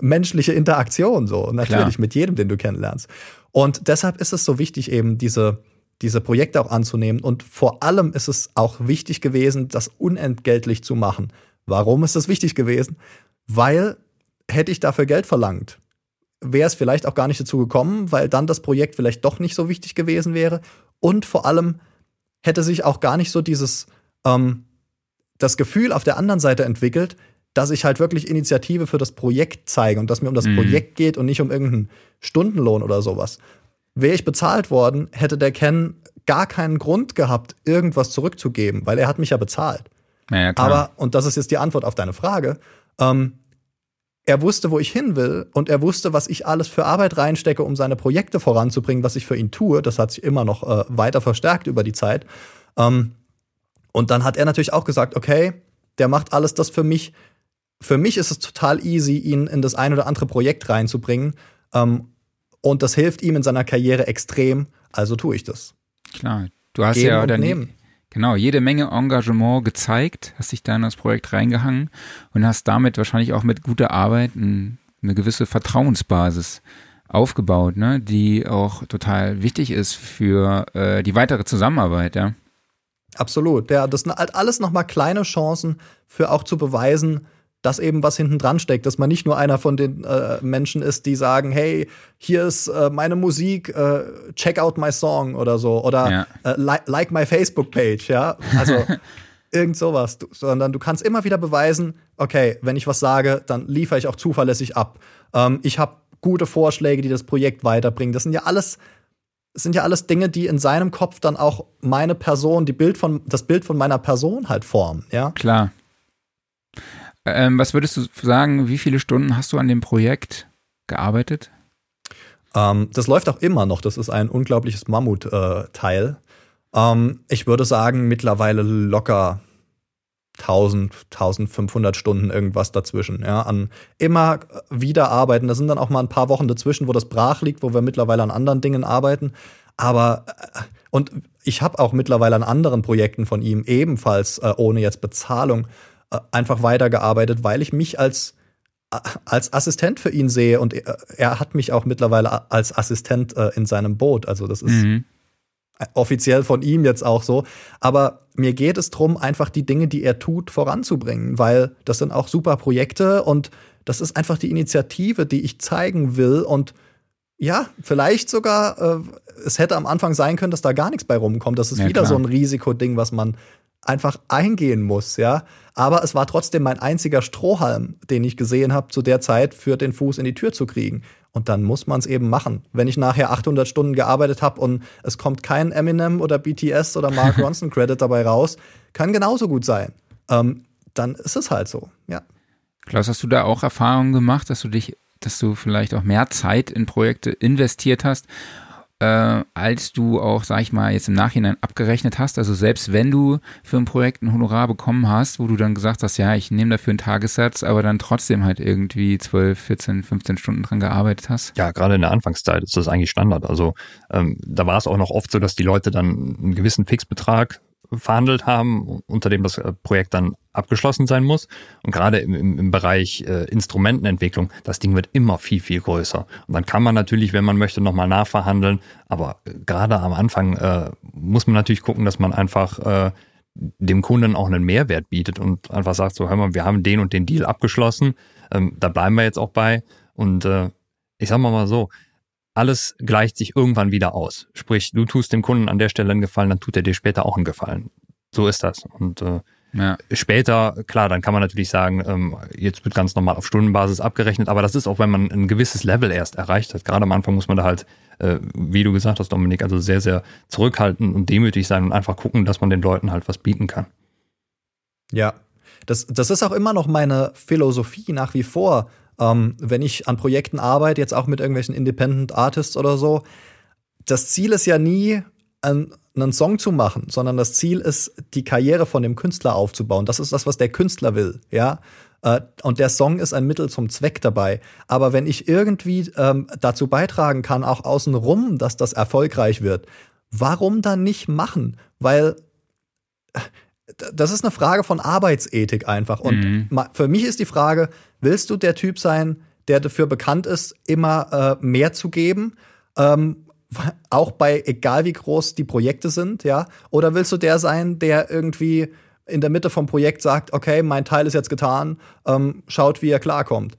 menschliche Interaktion so. Natürlich Klar. mit jedem, den du kennenlernst. Und deshalb ist es so wichtig, eben diese diese Projekte auch anzunehmen. Und vor allem ist es auch wichtig gewesen, das unentgeltlich zu machen. Warum ist das wichtig gewesen? Weil hätte ich dafür Geld verlangt, wäre es vielleicht auch gar nicht dazu gekommen, weil dann das Projekt vielleicht doch nicht so wichtig gewesen wäre. Und vor allem hätte sich auch gar nicht so dieses ähm, das Gefühl auf der anderen Seite entwickelt, dass ich halt wirklich Initiative für das Projekt zeige und dass mir um das mhm. Projekt geht und nicht um irgendeinen Stundenlohn oder sowas. Wäre ich bezahlt worden, hätte der Ken gar keinen Grund gehabt, irgendwas zurückzugeben, weil er hat mich ja bezahlt. Ja, Aber, und das ist jetzt die Antwort auf deine Frage, ähm, er wusste, wo ich hin will und er wusste, was ich alles für Arbeit reinstecke, um seine Projekte voranzubringen, was ich für ihn tue. Das hat sich immer noch äh, weiter verstärkt über die Zeit. Ähm, und dann hat er natürlich auch gesagt, okay, der macht alles das für mich. Für mich ist es total easy, ihn in das ein oder andere Projekt reinzubringen. Ähm, und das hilft ihm in seiner Karriere extrem. Also tue ich das. Klar, du hast Geben ja dann. Genau, jede Menge Engagement gezeigt, hast dich da in das Projekt reingehangen und hast damit wahrscheinlich auch mit guter Arbeit ein, eine gewisse Vertrauensbasis aufgebaut, ne, die auch total wichtig ist für äh, die weitere Zusammenarbeit, ja. Absolut, ja, das sind halt alles nochmal kleine Chancen für auch zu beweisen, dass eben was hinten dran steckt, dass man nicht nur einer von den äh, Menschen ist, die sagen, hey, hier ist äh, meine Musik, äh, check out my song oder so oder ja. Äh, li like my Facebook Page, ja, also irgend sowas, du, sondern du kannst immer wieder beweisen, okay, wenn ich was sage, dann liefere ich auch zuverlässig ab. Ähm, ich habe gute Vorschläge, die das Projekt weiterbringen. Das sind ja alles sind ja alles Dinge, die in seinem Kopf dann auch meine Person, die Bild von, das Bild von meiner Person halt formen, ja. Klar. Ähm, was würdest du sagen, wie viele Stunden hast du an dem Projekt gearbeitet? Ähm, das läuft auch immer noch. Das ist ein unglaubliches Mammutteil. Äh, ähm, ich würde sagen, mittlerweile locker 1000, 1500 Stunden irgendwas dazwischen, ja, an immer wieder arbeiten. Da sind dann auch mal ein paar Wochen dazwischen, wo das brach liegt, wo wir mittlerweile an anderen Dingen arbeiten. Aber äh, und ich habe auch mittlerweile an anderen Projekten von ihm ebenfalls äh, ohne jetzt Bezahlung einfach weitergearbeitet, weil ich mich als als Assistent für ihn sehe und er, er hat mich auch mittlerweile als Assistent äh, in seinem Boot. Also das ist mhm offiziell von ihm jetzt auch so. Aber mir geht es darum, einfach die Dinge, die er tut, voranzubringen, weil das sind auch super Projekte und das ist einfach die Initiative, die ich zeigen will. Und ja, vielleicht sogar, äh, es hätte am Anfang sein können, dass da gar nichts bei rumkommt. Das ist ja, wieder klar. so ein Risikoding, was man einfach eingehen muss, ja. Aber es war trotzdem mein einziger Strohhalm, den ich gesehen habe zu der Zeit, für den Fuß in die Tür zu kriegen. Und dann muss man es eben machen. Wenn ich nachher 800 Stunden gearbeitet habe und es kommt kein Eminem oder BTS oder Mark Ronson Credit dabei raus, kann genauso gut sein. Ähm, dann ist es halt so, ja. Klaus, hast du da auch Erfahrungen gemacht, dass du dich, dass du vielleicht auch mehr Zeit in Projekte investiert hast äh, als du auch, sag ich mal, jetzt im Nachhinein abgerechnet hast. Also selbst wenn du für ein Projekt ein Honorar bekommen hast, wo du dann gesagt hast, ja, ich nehme dafür einen Tagessatz, aber dann trotzdem halt irgendwie 12, 14, 15 Stunden dran gearbeitet hast. Ja, gerade in der Anfangszeit ist das eigentlich Standard. Also ähm, da war es auch noch oft so, dass die Leute dann einen gewissen Fixbetrag verhandelt haben, unter dem das äh, Projekt dann abgeschlossen sein muss. Und gerade im, im, Bereich äh, Instrumentenentwicklung, das Ding wird immer viel, viel größer. Und dann kann man natürlich, wenn man möchte, nochmal nachverhandeln. Aber äh, gerade am Anfang äh, muss man natürlich gucken, dass man einfach äh, dem Kunden auch einen Mehrwert bietet und einfach sagt, so hör mal, wir haben den und den Deal abgeschlossen. Ähm, da bleiben wir jetzt auch bei. Und äh, ich sag mal mal so, alles gleicht sich irgendwann wieder aus. Sprich, du tust dem Kunden an der Stelle einen Gefallen, dann tut er dir später auch einen Gefallen. So ist das. Und äh, ja. später, klar, dann kann man natürlich sagen, ähm, jetzt wird ganz normal auf Stundenbasis abgerechnet, aber das ist auch, wenn man ein gewisses Level erst erreicht hat. Gerade am Anfang muss man da halt, äh, wie du gesagt hast, Dominik, also sehr, sehr zurückhaltend und demütig sein und einfach gucken, dass man den Leuten halt was bieten kann. Ja, das, das ist auch immer noch meine Philosophie nach wie vor ähm, wenn ich an Projekten arbeite, jetzt auch mit irgendwelchen Independent Artists oder so, das Ziel ist ja nie, ein, einen Song zu machen, sondern das Ziel ist, die Karriere von dem Künstler aufzubauen. Das ist das, was der Künstler will, ja. Äh, und der Song ist ein Mittel zum Zweck dabei. Aber wenn ich irgendwie ähm, dazu beitragen kann, auch außenrum, dass das erfolgreich wird, warum dann nicht machen? Weil das ist eine Frage von Arbeitsethik einfach. Und mhm. für mich ist die Frage, willst du der Typ sein, der dafür bekannt ist, immer äh, mehr zu geben? Ähm, auch bei, egal wie groß die Projekte sind, ja? Oder willst du der sein, der irgendwie in der Mitte vom Projekt sagt, okay, mein Teil ist jetzt getan, ähm, schaut, wie er klarkommt.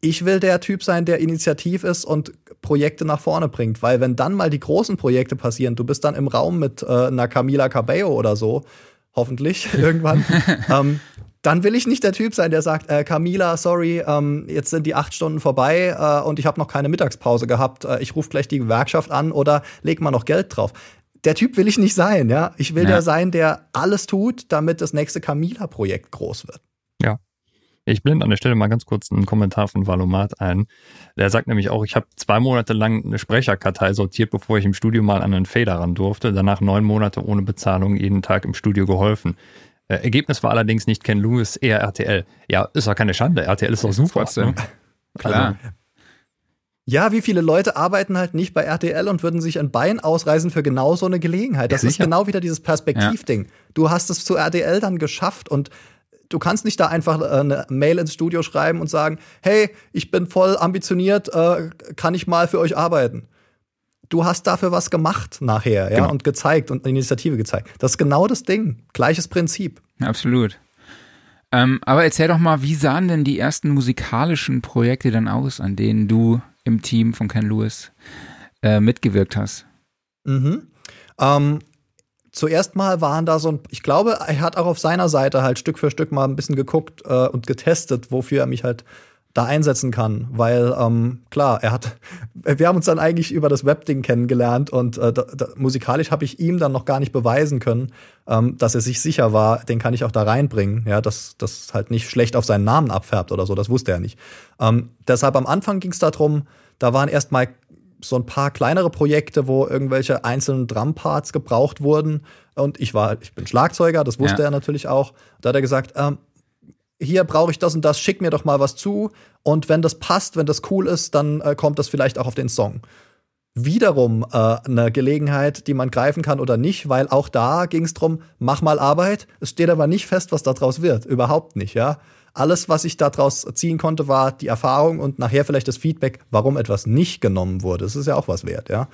Ich will der Typ sein, der initiativ ist und Projekte nach vorne bringt, weil wenn dann mal die großen Projekte passieren, du bist dann im Raum mit äh, einer Camila Cabello oder so, hoffentlich irgendwann, ähm, dann will ich nicht der Typ sein, der sagt, äh, Camila, sorry, ähm, jetzt sind die acht Stunden vorbei äh, und ich habe noch keine Mittagspause gehabt. Äh, ich rufe gleich die Gewerkschaft an oder leg mal noch Geld drauf. Der Typ will ich nicht sein, ja. Ich will ja. der sein, der alles tut, damit das nächste Camila-Projekt groß wird. Ja. Ich blende an der Stelle mal ganz kurz einen Kommentar von Valomat ein. Der sagt nämlich auch, ich habe zwei Monate lang eine Sprecherkartei sortiert, bevor ich im Studio mal an einen Fader ran durfte. Danach neun Monate ohne Bezahlung jeden Tag im Studio geholfen. Äh, Ergebnis war allerdings nicht Ken Lewis, eher RTL. Ja, ist doch keine Schande. RTL ist doch super. Ne? Klar. Also, ja, wie viele Leute arbeiten halt nicht bei RTL und würden sich ein Bein ausreißen für genau so eine Gelegenheit? Das ja, ist genau wieder dieses Perspektivding. Ja. Du hast es zu RTL dann geschafft und du kannst nicht da einfach äh, eine Mail ins Studio schreiben und sagen, hey, ich bin voll ambitioniert, äh, kann ich mal für euch arbeiten? Du hast dafür was gemacht nachher, ja, genau. und gezeigt und eine Initiative gezeigt. Das ist genau das Ding. Gleiches Prinzip. Absolut. Ähm, aber erzähl doch mal, wie sahen denn die ersten musikalischen Projekte dann aus, an denen du im Team von Ken Lewis äh, mitgewirkt hast? Mhm. Ähm, zuerst mal waren da so ein, ich glaube, er hat auch auf seiner Seite halt Stück für Stück mal ein bisschen geguckt äh, und getestet, wofür er mich halt da einsetzen kann, weil ähm, klar, er hat, wir haben uns dann eigentlich über das Webding kennengelernt und äh, da, da, musikalisch habe ich ihm dann noch gar nicht beweisen können, ähm, dass er sich sicher war, den kann ich auch da reinbringen, ja, dass das halt nicht schlecht auf seinen Namen abfärbt oder so, das wusste er nicht. Ähm, deshalb am Anfang ging es darum, da waren erstmal so ein paar kleinere Projekte, wo irgendwelche einzelnen Drumparts gebraucht wurden. Und ich war, ich bin Schlagzeuger, das wusste Ja. er natürlich auch. Da hat er gesagt, ähm, hier brauche ich das und das, schick mir doch mal was zu. Und wenn das passt, wenn das cool ist, dann äh, kommt das vielleicht auch auf den Song. Wiederum äh, eine Gelegenheit, die man greifen kann oder nicht, weil auch da ging es drum, mach mal Arbeit. Es steht aber nicht fest, was daraus wird. Überhaupt nicht, ja. Alles, was ich daraus ziehen konnte, war die Erfahrung und nachher vielleicht das Feedback, warum etwas nicht genommen wurde. Das ist ja auch was wert, ja.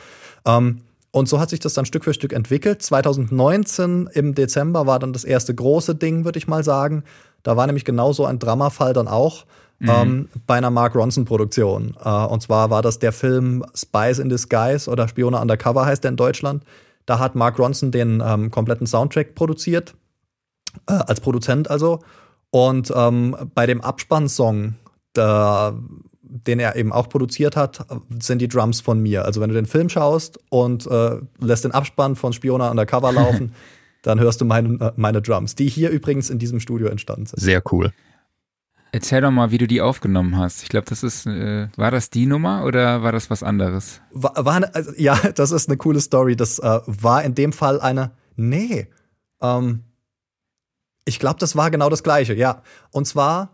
Ähm, und so hat sich das dann Stück für Stück entwickelt. 2019 im Dezember war dann das erste große Ding, würde ich mal sagen. Da war nämlich genauso ein Dramafall dann auch ähm, bei einer Mark Ronson-Produktion. Äh, und zwar war das der Film Spies in Disguise oder Spione Undercover heißt der in Deutschland. Da hat Mark Ronson den ähm, kompletten Soundtrack produziert, äh, als Produzent also. Und ähm, bei dem Abspannsong, da, den er eben auch produziert hat, sind die Drums von mir. Also wenn du den Film schaust und äh, lässt den Abspann von Spiona Undercover laufen, dann hörst du meine, äh, meine Drums, die hier übrigens in diesem Studio entstanden sind. Sehr cool. Erzähl doch mal, wie du die aufgenommen hast. Ich glaube, das ist, äh, war das die Nummer oder war das was anderes? War, war eine, also, ja, das ist eine coole Story. Das äh, war in dem Fall eine. Nee. Ähm, ich glaube, das war genau das gleiche, ja. Und zwar.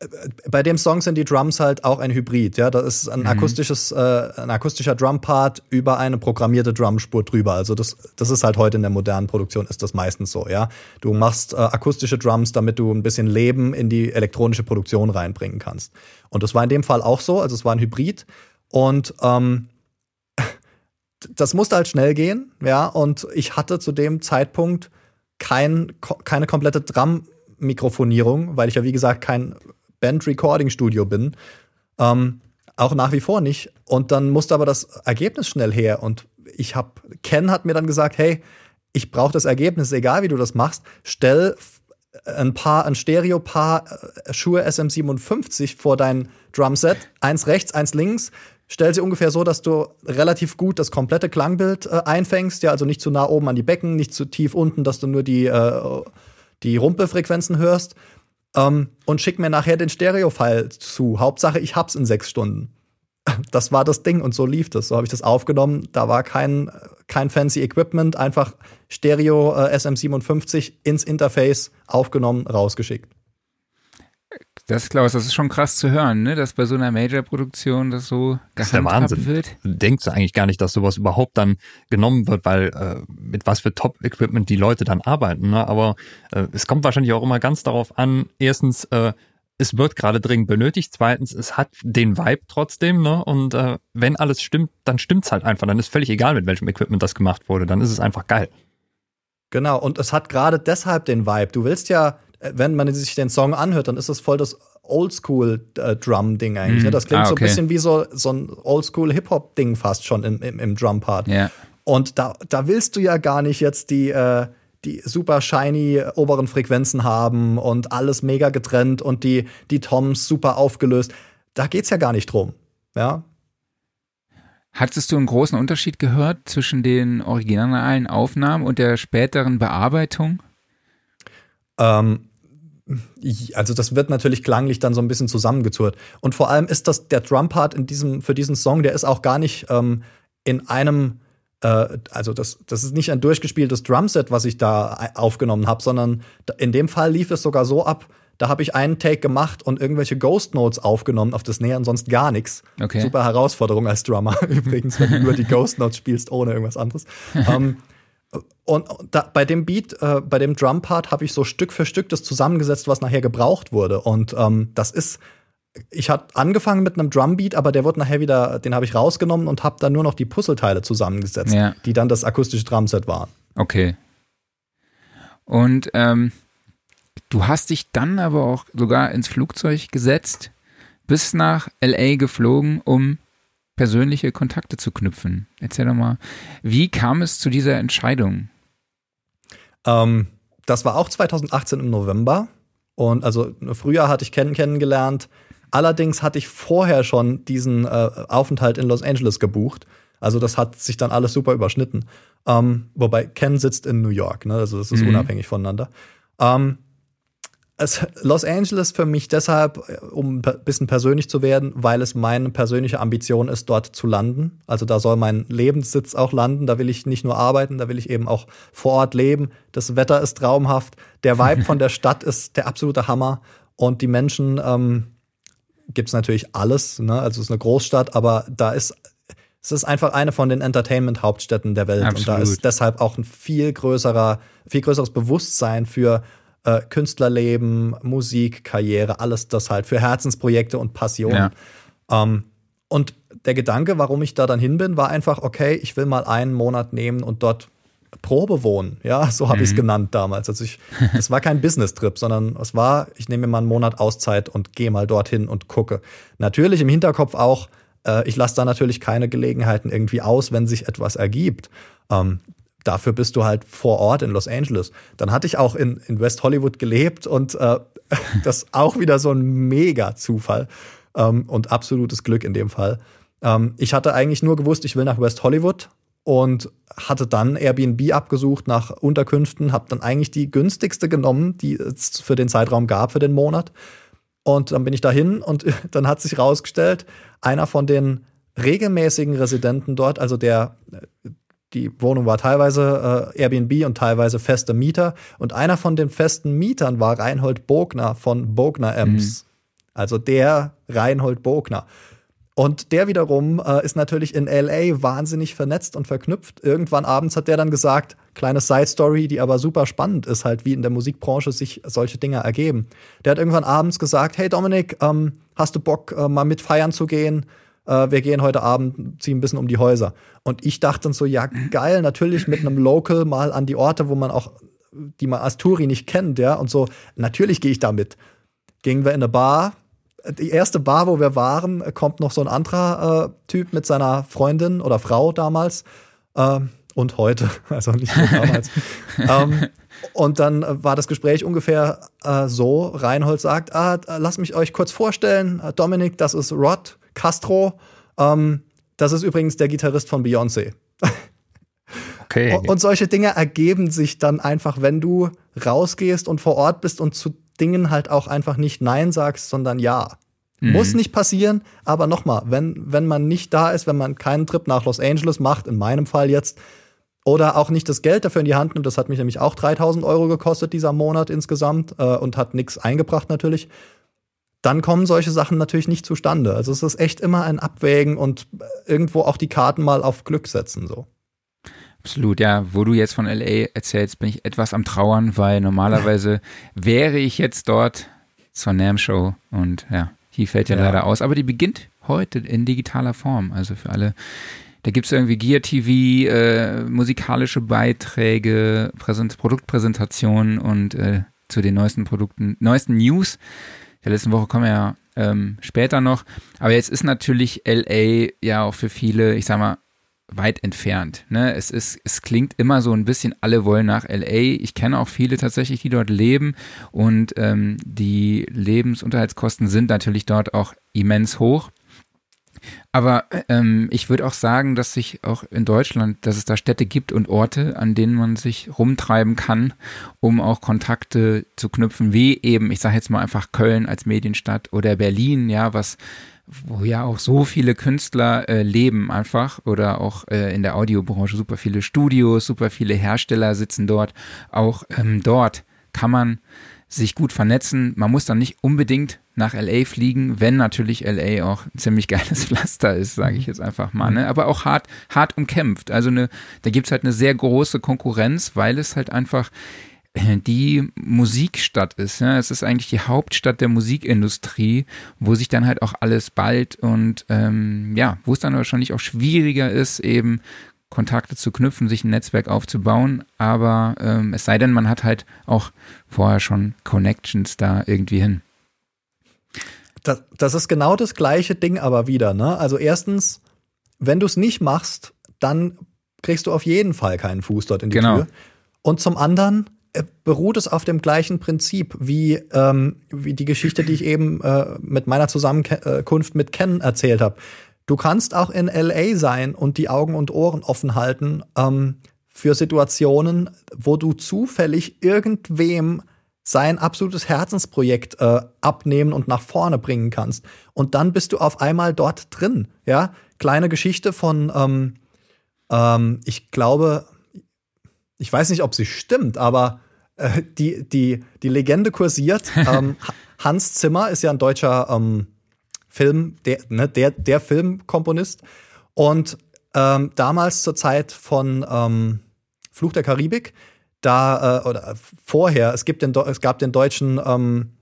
äh, Bei dem Song sind die Drums halt auch ein Hybrid, ja. Da ist ein Mhm. akustisches, äh, ein akustischer Drumpart über eine programmierte Drumspur drüber. Also das, das ist halt heute in der modernen Produktion ist das meistens so, ja. Du machst äh, akustische Drums, damit du ein bisschen Leben in die elektronische Produktion reinbringen kannst. Und das war in dem Fall auch so. Also es war ein Hybrid. Und ähm, das musste halt schnell gehen, ja. Und ich hatte zu dem Zeitpunkt kein, keine komplette Drum-Mikrofonierung, weil ich ja, wie gesagt, kein Band-Recording-Studio bin. Ähm, auch nach wie vor nicht. Und dann musste aber das Ergebnis schnell her. Und ich habe, Ken hat mir dann gesagt, hey, ich brauche das Ergebnis, egal wie du das machst, stell f- ein paar, ein Stereo-Paar äh, Schuhe SM57 vor dein Drumset, eins rechts, eins links. Stell sie ungefähr so, dass du relativ gut das komplette Klangbild äh, einfängst, ja, also nicht zu nah oben an die Becken, nicht zu tief unten, dass du nur die, äh, die Rumpelfrequenzen hörst. Ähm, und schick mir nachher den Stereo-File zu. Hauptsache, ich hab's in sechs Stunden. Das war das Ding und so lief das. So habe ich das aufgenommen. Da war kein, kein fancy Equipment, einfach Stereo äh, SM57 ins Interface aufgenommen, rausgeschickt. Das, Klaus, das ist schon krass zu hören, ne? dass bei so einer Major-Produktion das so Das ist der gehandhabt Wahnsinn. wird. Du denkst eigentlich gar nicht, dass sowas überhaupt dann genommen wird, weil äh, mit was für Top-Equipment die Leute dann arbeiten. Ne? Aber äh, es kommt wahrscheinlich auch immer ganz darauf an, erstens, äh, es wird gerade dringend benötigt, zweitens, es hat den Vibe trotzdem, ne? Und äh, wenn alles stimmt, dann stimmt's halt einfach. Dann ist völlig egal, mit welchem Equipment das gemacht wurde. Dann ist es einfach geil. Genau, und es hat gerade deshalb den Vibe. Du willst ja, wenn man sich den Song anhört, dann ist es voll das Oldschool-Drum-Ding eigentlich. Mhm. Ne? Das klingt Ah, so ein okay. bisschen wie so, so ein Oldschool-Hip-Hop-Ding fast schon im, im, im Drum-Part. Ja. Und da, da willst du ja gar nicht jetzt die, äh, die super shiny oberen Frequenzen haben und alles mega getrennt und die, die Toms super aufgelöst. Da geht's ja gar nicht drum. Ja, Hattest du einen großen Unterschied gehört zwischen den originalen Aufnahmen und der späteren Bearbeitung? Ähm, also das wird natürlich klanglich dann so ein bisschen zusammengezurrt. Und vor allem ist das der Drumpart in diesem für diesen Song, der ist auch gar nicht ähm, in einem äh, also das, das ist nicht ein durchgespieltes Drumset, was ich da ei- aufgenommen habe, sondern in dem Fall lief es sogar so ab, da habe ich einen Take gemacht und irgendwelche Ghost Notes aufgenommen, auf das Näher und sonst gar nichts. Okay. Super Herausforderung als Drummer übrigens, wenn du nur die Ghost Notes spielst ohne irgendwas anderes. ähm, und da, bei dem Beat, äh, bei dem Drum-Part habe ich so Stück für Stück das zusammengesetzt, was nachher gebraucht wurde. Und ähm, das ist, ich hatte angefangen mit einem Drumbeat, aber der wurde nachher wieder, den habe ich rausgenommen und habe dann nur noch die Puzzleteile zusammengesetzt, Ja. die dann das akustische Drumset waren. Okay. Und ähm, du hast dich dann aber auch sogar ins Flugzeug gesetzt, bis nach LA geflogen, um persönliche Kontakte zu knüpfen. Erzähl doch mal, wie kam es zu dieser Entscheidung? Ähm, das war auch 2018 im November. Und also früher hatte ich kennen kennengelernt. Allerdings hatte ich vorher schon diesen äh, Aufenthalt in Los Angeles gebucht. Also das hat sich dann alles super überschnitten. Ähm, wobei Ken sitzt in New York, ne? also das ist Mhm. unabhängig voneinander. Ähm, Los Angeles für mich deshalb, um ein bisschen persönlich zu werden, weil es meine persönliche Ambition ist, dort zu landen. Also da soll mein Lebenssitz auch landen. Da will ich nicht nur arbeiten, da will ich eben auch vor Ort leben. Das Wetter ist traumhaft. Der Vibe von der Stadt ist der absolute Hammer. Und die Menschen ähm, gibt es natürlich alles. Ne? Also es ist eine Großstadt, aber da ist es ist einfach eine von den Entertainment-Hauptstädten der Welt. Absolut. Und da ist deshalb auch ein viel größerer, viel größeres Bewusstsein für äh, Künstlerleben, Musik, Karriere, alles das halt für Herzensprojekte und Passionen. Ja. Ähm, und der Gedanke, warum ich da dann hin bin, war einfach, okay, ich will mal einen Monat nehmen und dort Probe wohnen. Ja, so habe mhm. ich es genannt damals. Also ich, es war kein Business-Trip, sondern es war, ich nehme mir mal einen Monat Auszeit und gehe mal dorthin und gucke. Natürlich im Hinterkopf auch, äh, ich lasse da natürlich keine Gelegenheiten irgendwie aus, wenn sich etwas ergibt. Ähm, dafür bist du halt vor Ort in Los Angeles. Dann hatte ich auch in, in West Hollywood gelebt und äh, das auch wieder so ein Mega-Zufall ähm, und absolutes Glück in dem Fall. Ähm, ich hatte eigentlich nur gewusst, ich will nach West Hollywood und hatte dann Airbnb abgesucht nach Unterkünften, habe dann eigentlich die günstigste genommen, die es für den Zeitraum gab, für den Monat. Und dann bin ich dahin und dann hat sich rausgestellt, einer von den regelmäßigen Residenten dort, also der die Wohnung war teilweise äh, Airbnb und teilweise feste Mieter. Und einer von den festen Mietern war Reinhold Bogner von Bogner Ems. Mhm. Also der Reinhold Bogner. Und der wiederum äh, ist natürlich in LA wahnsinnig vernetzt und verknüpft. Irgendwann abends hat der dann gesagt, kleine Side Story, die aber super spannend ist, halt wie in der Musikbranche sich solche Dinge ergeben. Der hat irgendwann abends gesagt, hey Dominik, ähm, hast du Bock, äh, mal mit feiern zu gehen? Äh, wir gehen heute Abend, ziehen ein bisschen um die Häuser. Und ich dachte dann so, ja, geil, natürlich mit einem Local mal an die Orte, wo man auch, die man als Touri nicht kennt, ja, und so, natürlich gehe ich da mit. Gingen wir in eine Bar, die erste Bar, wo wir waren, kommt noch so ein anderer äh, Typ mit seiner Freundin oder Frau damals äh, und heute, also nicht nur damals. ähm, und dann war das Gespräch ungefähr äh, so: Reinhold sagt, ah, lass mich euch kurz vorstellen, Dominik, das ist Rod, Castro. Ähm, das ist übrigens der Gitarrist von Beyoncé. Okay. Und solche Dinge ergeben sich dann einfach, wenn du rausgehst und vor Ort bist und zu Dingen halt auch einfach nicht Nein sagst, sondern Ja. Mhm. Muss nicht passieren, aber nochmal, wenn, wenn man nicht da ist, wenn man keinen Trip nach Los Angeles macht, in meinem Fall jetzt, oder auch nicht das Geld dafür in die Hand nimmt, das hat mich nämlich auch 3000 Euro gekostet dieser Monat insgesamt äh, und hat nichts eingebracht natürlich, dann kommen solche Sachen natürlich nicht zustande. Also es ist echt immer ein Abwägen und irgendwo auch die Karten mal auf Glück setzen so. Absolut, ja. Wo du jetzt von LA erzählst, bin ich etwas am Trauern, weil normalerweise wäre ich jetzt dort zur NAM Show und ja, die fällt ja, ja, leider aus. Aber die beginnt heute in digitaler Form. Also für alle, da gibt es irgendwie Gear TV, äh, musikalische Beiträge, Präsent Produktpräsentationen und äh, zu den neuesten Produkten, neuesten News der letzten Woche kommen wir ja ähm, später noch. Aber jetzt ist natürlich LA ja auch für viele, ich sag mal, weit entfernt. Ne? Es ist, es klingt immer so ein bisschen, alle wollen nach LA. Ich kenne auch viele tatsächlich, die dort leben und ähm, die Lebensunterhaltskosten sind natürlich dort auch immens hoch. Aber ähm, ich würde auch sagen, dass sich auch in Deutschland, dass es da Städte gibt und Orte, an denen man sich rumtreiben kann, um auch Kontakte zu knüpfen, wie eben, ich sage jetzt mal einfach Köln als Medienstadt oder Berlin, ja, was wo ja auch so viele Künstler äh, leben einfach oder auch äh, in der Audiobranche super viele Studios, super viele Hersteller sitzen dort. Auch ähm, dort kann man sich gut vernetzen. Man muss dann nicht unbedingt nach LA fliegen, wenn natürlich LA auch ein ziemlich geiles Pflaster ist, sage ich jetzt einfach mal. Ne? Aber auch hart, hart umkämpft. Also eine, da gibt's halt eine sehr große Konkurrenz, weil es halt einfach äh, die Musikstadt ist. Ja? Es ist eigentlich die Hauptstadt der Musikindustrie, wo sich dann halt auch alles bald und ähm, ja, wo es dann wahrscheinlich auch schwieriger ist, eben Kontakte zu knüpfen, sich ein Netzwerk aufzubauen. Aber ähm, es sei denn, man hat halt auch vorher schon Connections da irgendwie hin. Das, das ist genau das gleiche Ding aber wieder. Ne? Also erstens, wenn du es nicht machst, dann kriegst du auf jeden Fall keinen Fuß dort in die genau. Tür. Und zum anderen äh, beruht es auf dem gleichen Prinzip wie, ähm, wie die Geschichte, die ich eben äh, mit meiner Zusammenkunft mit Ken erzählt habe. Du kannst auch in LA sein und die Augen und Ohren offen halten ähm, für Situationen, wo du zufällig irgendwem sein absolutes Herzensprojekt äh, abnehmen und nach vorne bringen kannst. Und dann bist du auf einmal dort drin. Ja, kleine Geschichte von, ähm, ähm, ich glaube, ich weiß nicht, ob sie stimmt, aber äh, die, die, die Legende kursiert. ähm, Hans Zimmer ist ja ein deutscher ähm, Film, der, ne, der, der Filmkomponist. Und ähm, damals zur Zeit von ähm, Fluch der Karibik, da, äh, oder vorher, es, gibt den, es gab den deutschen ähm,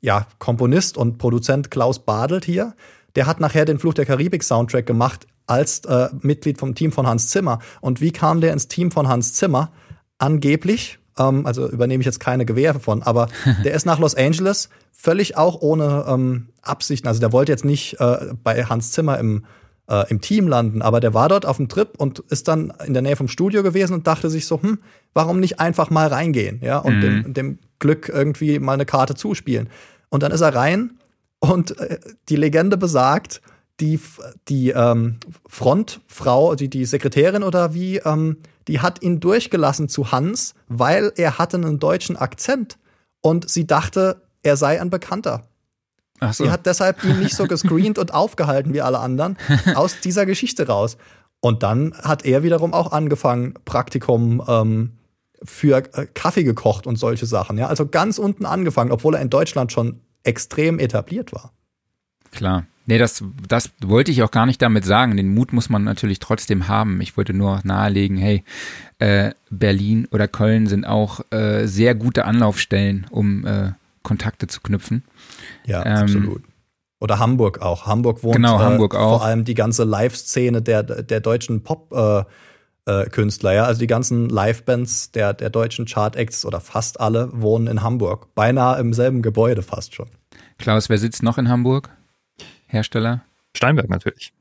ja, Komponist und Produzent Klaus Badelt hier. Der hat nachher den Fluch der Karibik-Soundtrack gemacht als äh, Mitglied vom Team von Hans Zimmer. Und wie kam der ins Team von Hans Zimmer? Angeblich, ähm, also übernehme ich jetzt keine Gewähr von, aber der ist nach Los Angeles völlig auch ohne ähm, Absichten. Also der wollte jetzt nicht äh, bei Hans Zimmer im, äh, im Team landen, aber der war dort auf dem Trip und ist dann in der Nähe vom Studio gewesen und dachte sich so, hm, warum nicht einfach mal reingehen, ja, und mhm. dem, dem Glück irgendwie mal eine Karte zuspielen. Und dann ist er rein und äh, die Legende besagt, die, die ähm, Frontfrau, die, die Sekretärin oder wie, ähm, die hat ihn durchgelassen zu Hans, weil er hatte einen deutschen Akzent und sie dachte, er sei ein Bekannter. So. Sie hat deshalb ihn nicht so gescreent und aufgehalten wie alle anderen aus dieser Geschichte raus. Und dann hat er wiederum auch angefangen, Praktikum ähm, für äh, Kaffee gekocht und solche Sachen. Ja? Also ganz unten angefangen, obwohl er in Deutschland schon extrem etabliert war. Klar. Nee, das, das wollte ich auch gar nicht damit sagen. Den Mut muss man natürlich trotzdem haben. Ich wollte nur nahelegen, hey, äh, Berlin oder Köln sind auch äh, sehr gute Anlaufstellen, um äh, Kontakte zu knüpfen. Ja, ähm, absolut. Oder Hamburg auch. Hamburg wohnt genau, Hamburg auch. vor allem die ganze Live-Szene der, der deutschen Pop- äh, äh, ja. Also die ganzen Live-Bands der, der deutschen Chart-Acts oder fast alle wohnen in Hamburg. Beinahe im selben Gebäude fast schon. Klaus, wer sitzt noch in Hamburg? Hersteller? Steinberg natürlich.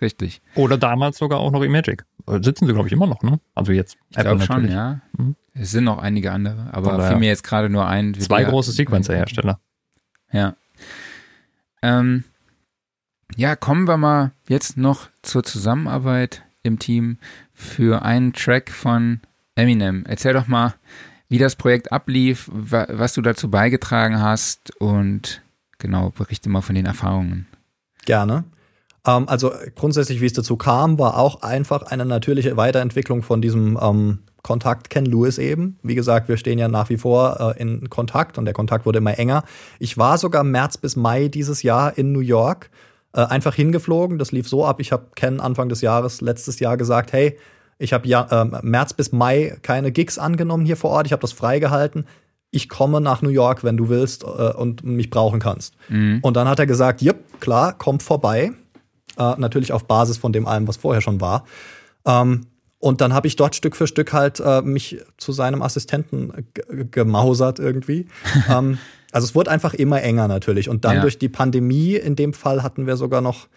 Richtig. Oder damals sogar auch noch Imagic. Sitzen sie, glaube ich, immer noch, ne? Also jetzt. Ich glaube schon, ja. Mhm. Es sind noch einige andere, aber Oder, fiel mir jetzt gerade nur ein. Zwei große Sequencer-Hersteller. Ja. Ähm, ja, kommen wir mal jetzt noch zur Zusammenarbeit im Team für einen Track von Eminem. Erzähl doch mal, wie das Projekt ablief, was du dazu beigetragen hast und genau, berichte mal von den Erfahrungen. Gerne. Ähm, also grundsätzlich, wie es dazu kam, war auch einfach eine natürliche Weiterentwicklung von diesem ähm, Kontakt Ken Lewis eben. Wie gesagt, wir stehen ja nach wie vor äh, in Kontakt und der Kontakt wurde immer enger. Ich war sogar März bis Mai dieses Jahr in New York äh, einfach hingeflogen. Das lief so ab. Ich habe Ken Anfang des Jahres letztes Jahr gesagt, hey, ich habe ja äh, März bis Mai keine Gigs angenommen hier vor Ort. Ich habe das freigehalten. Ich komme nach New York, wenn du willst äh, und mich brauchen kannst. Mhm. Und dann hat er gesagt, jep, klar, kommt vorbei. Äh, natürlich auf Basis von dem allem, was vorher schon war. Ähm, und dann habe ich dort Stück für Stück halt äh, mich zu seinem Assistenten gemausert irgendwie. ähm, also es wurde einfach immer enger natürlich. Und dann ja. durch die Pandemie, in dem Fall hatten wir sogar noch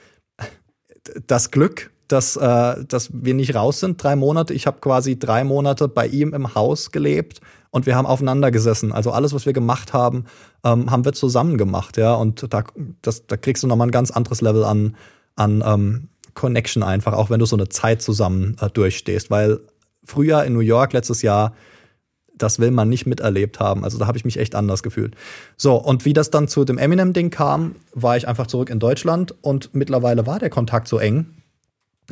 das Glück, dass, äh, dass wir nicht raus sind, drei Monate. Ich habe quasi drei Monate bei ihm im Haus gelebt und wir haben aufeinander gesessen. Also alles, was wir gemacht haben, ähm, haben wir zusammen gemacht, ja. Und da, das, da kriegst du nochmal ein ganz anderes Level an, an ähm, Connection einfach, auch wenn du so eine Zeit zusammen äh, durchstehst. Weil früher in New York letztes Jahr, das will man nicht miterlebt haben. Also da habe ich mich echt anders gefühlt. So, und wie das dann zu dem Eminem-Ding kam, war ich einfach zurück in Deutschland und mittlerweile war der Kontakt so eng.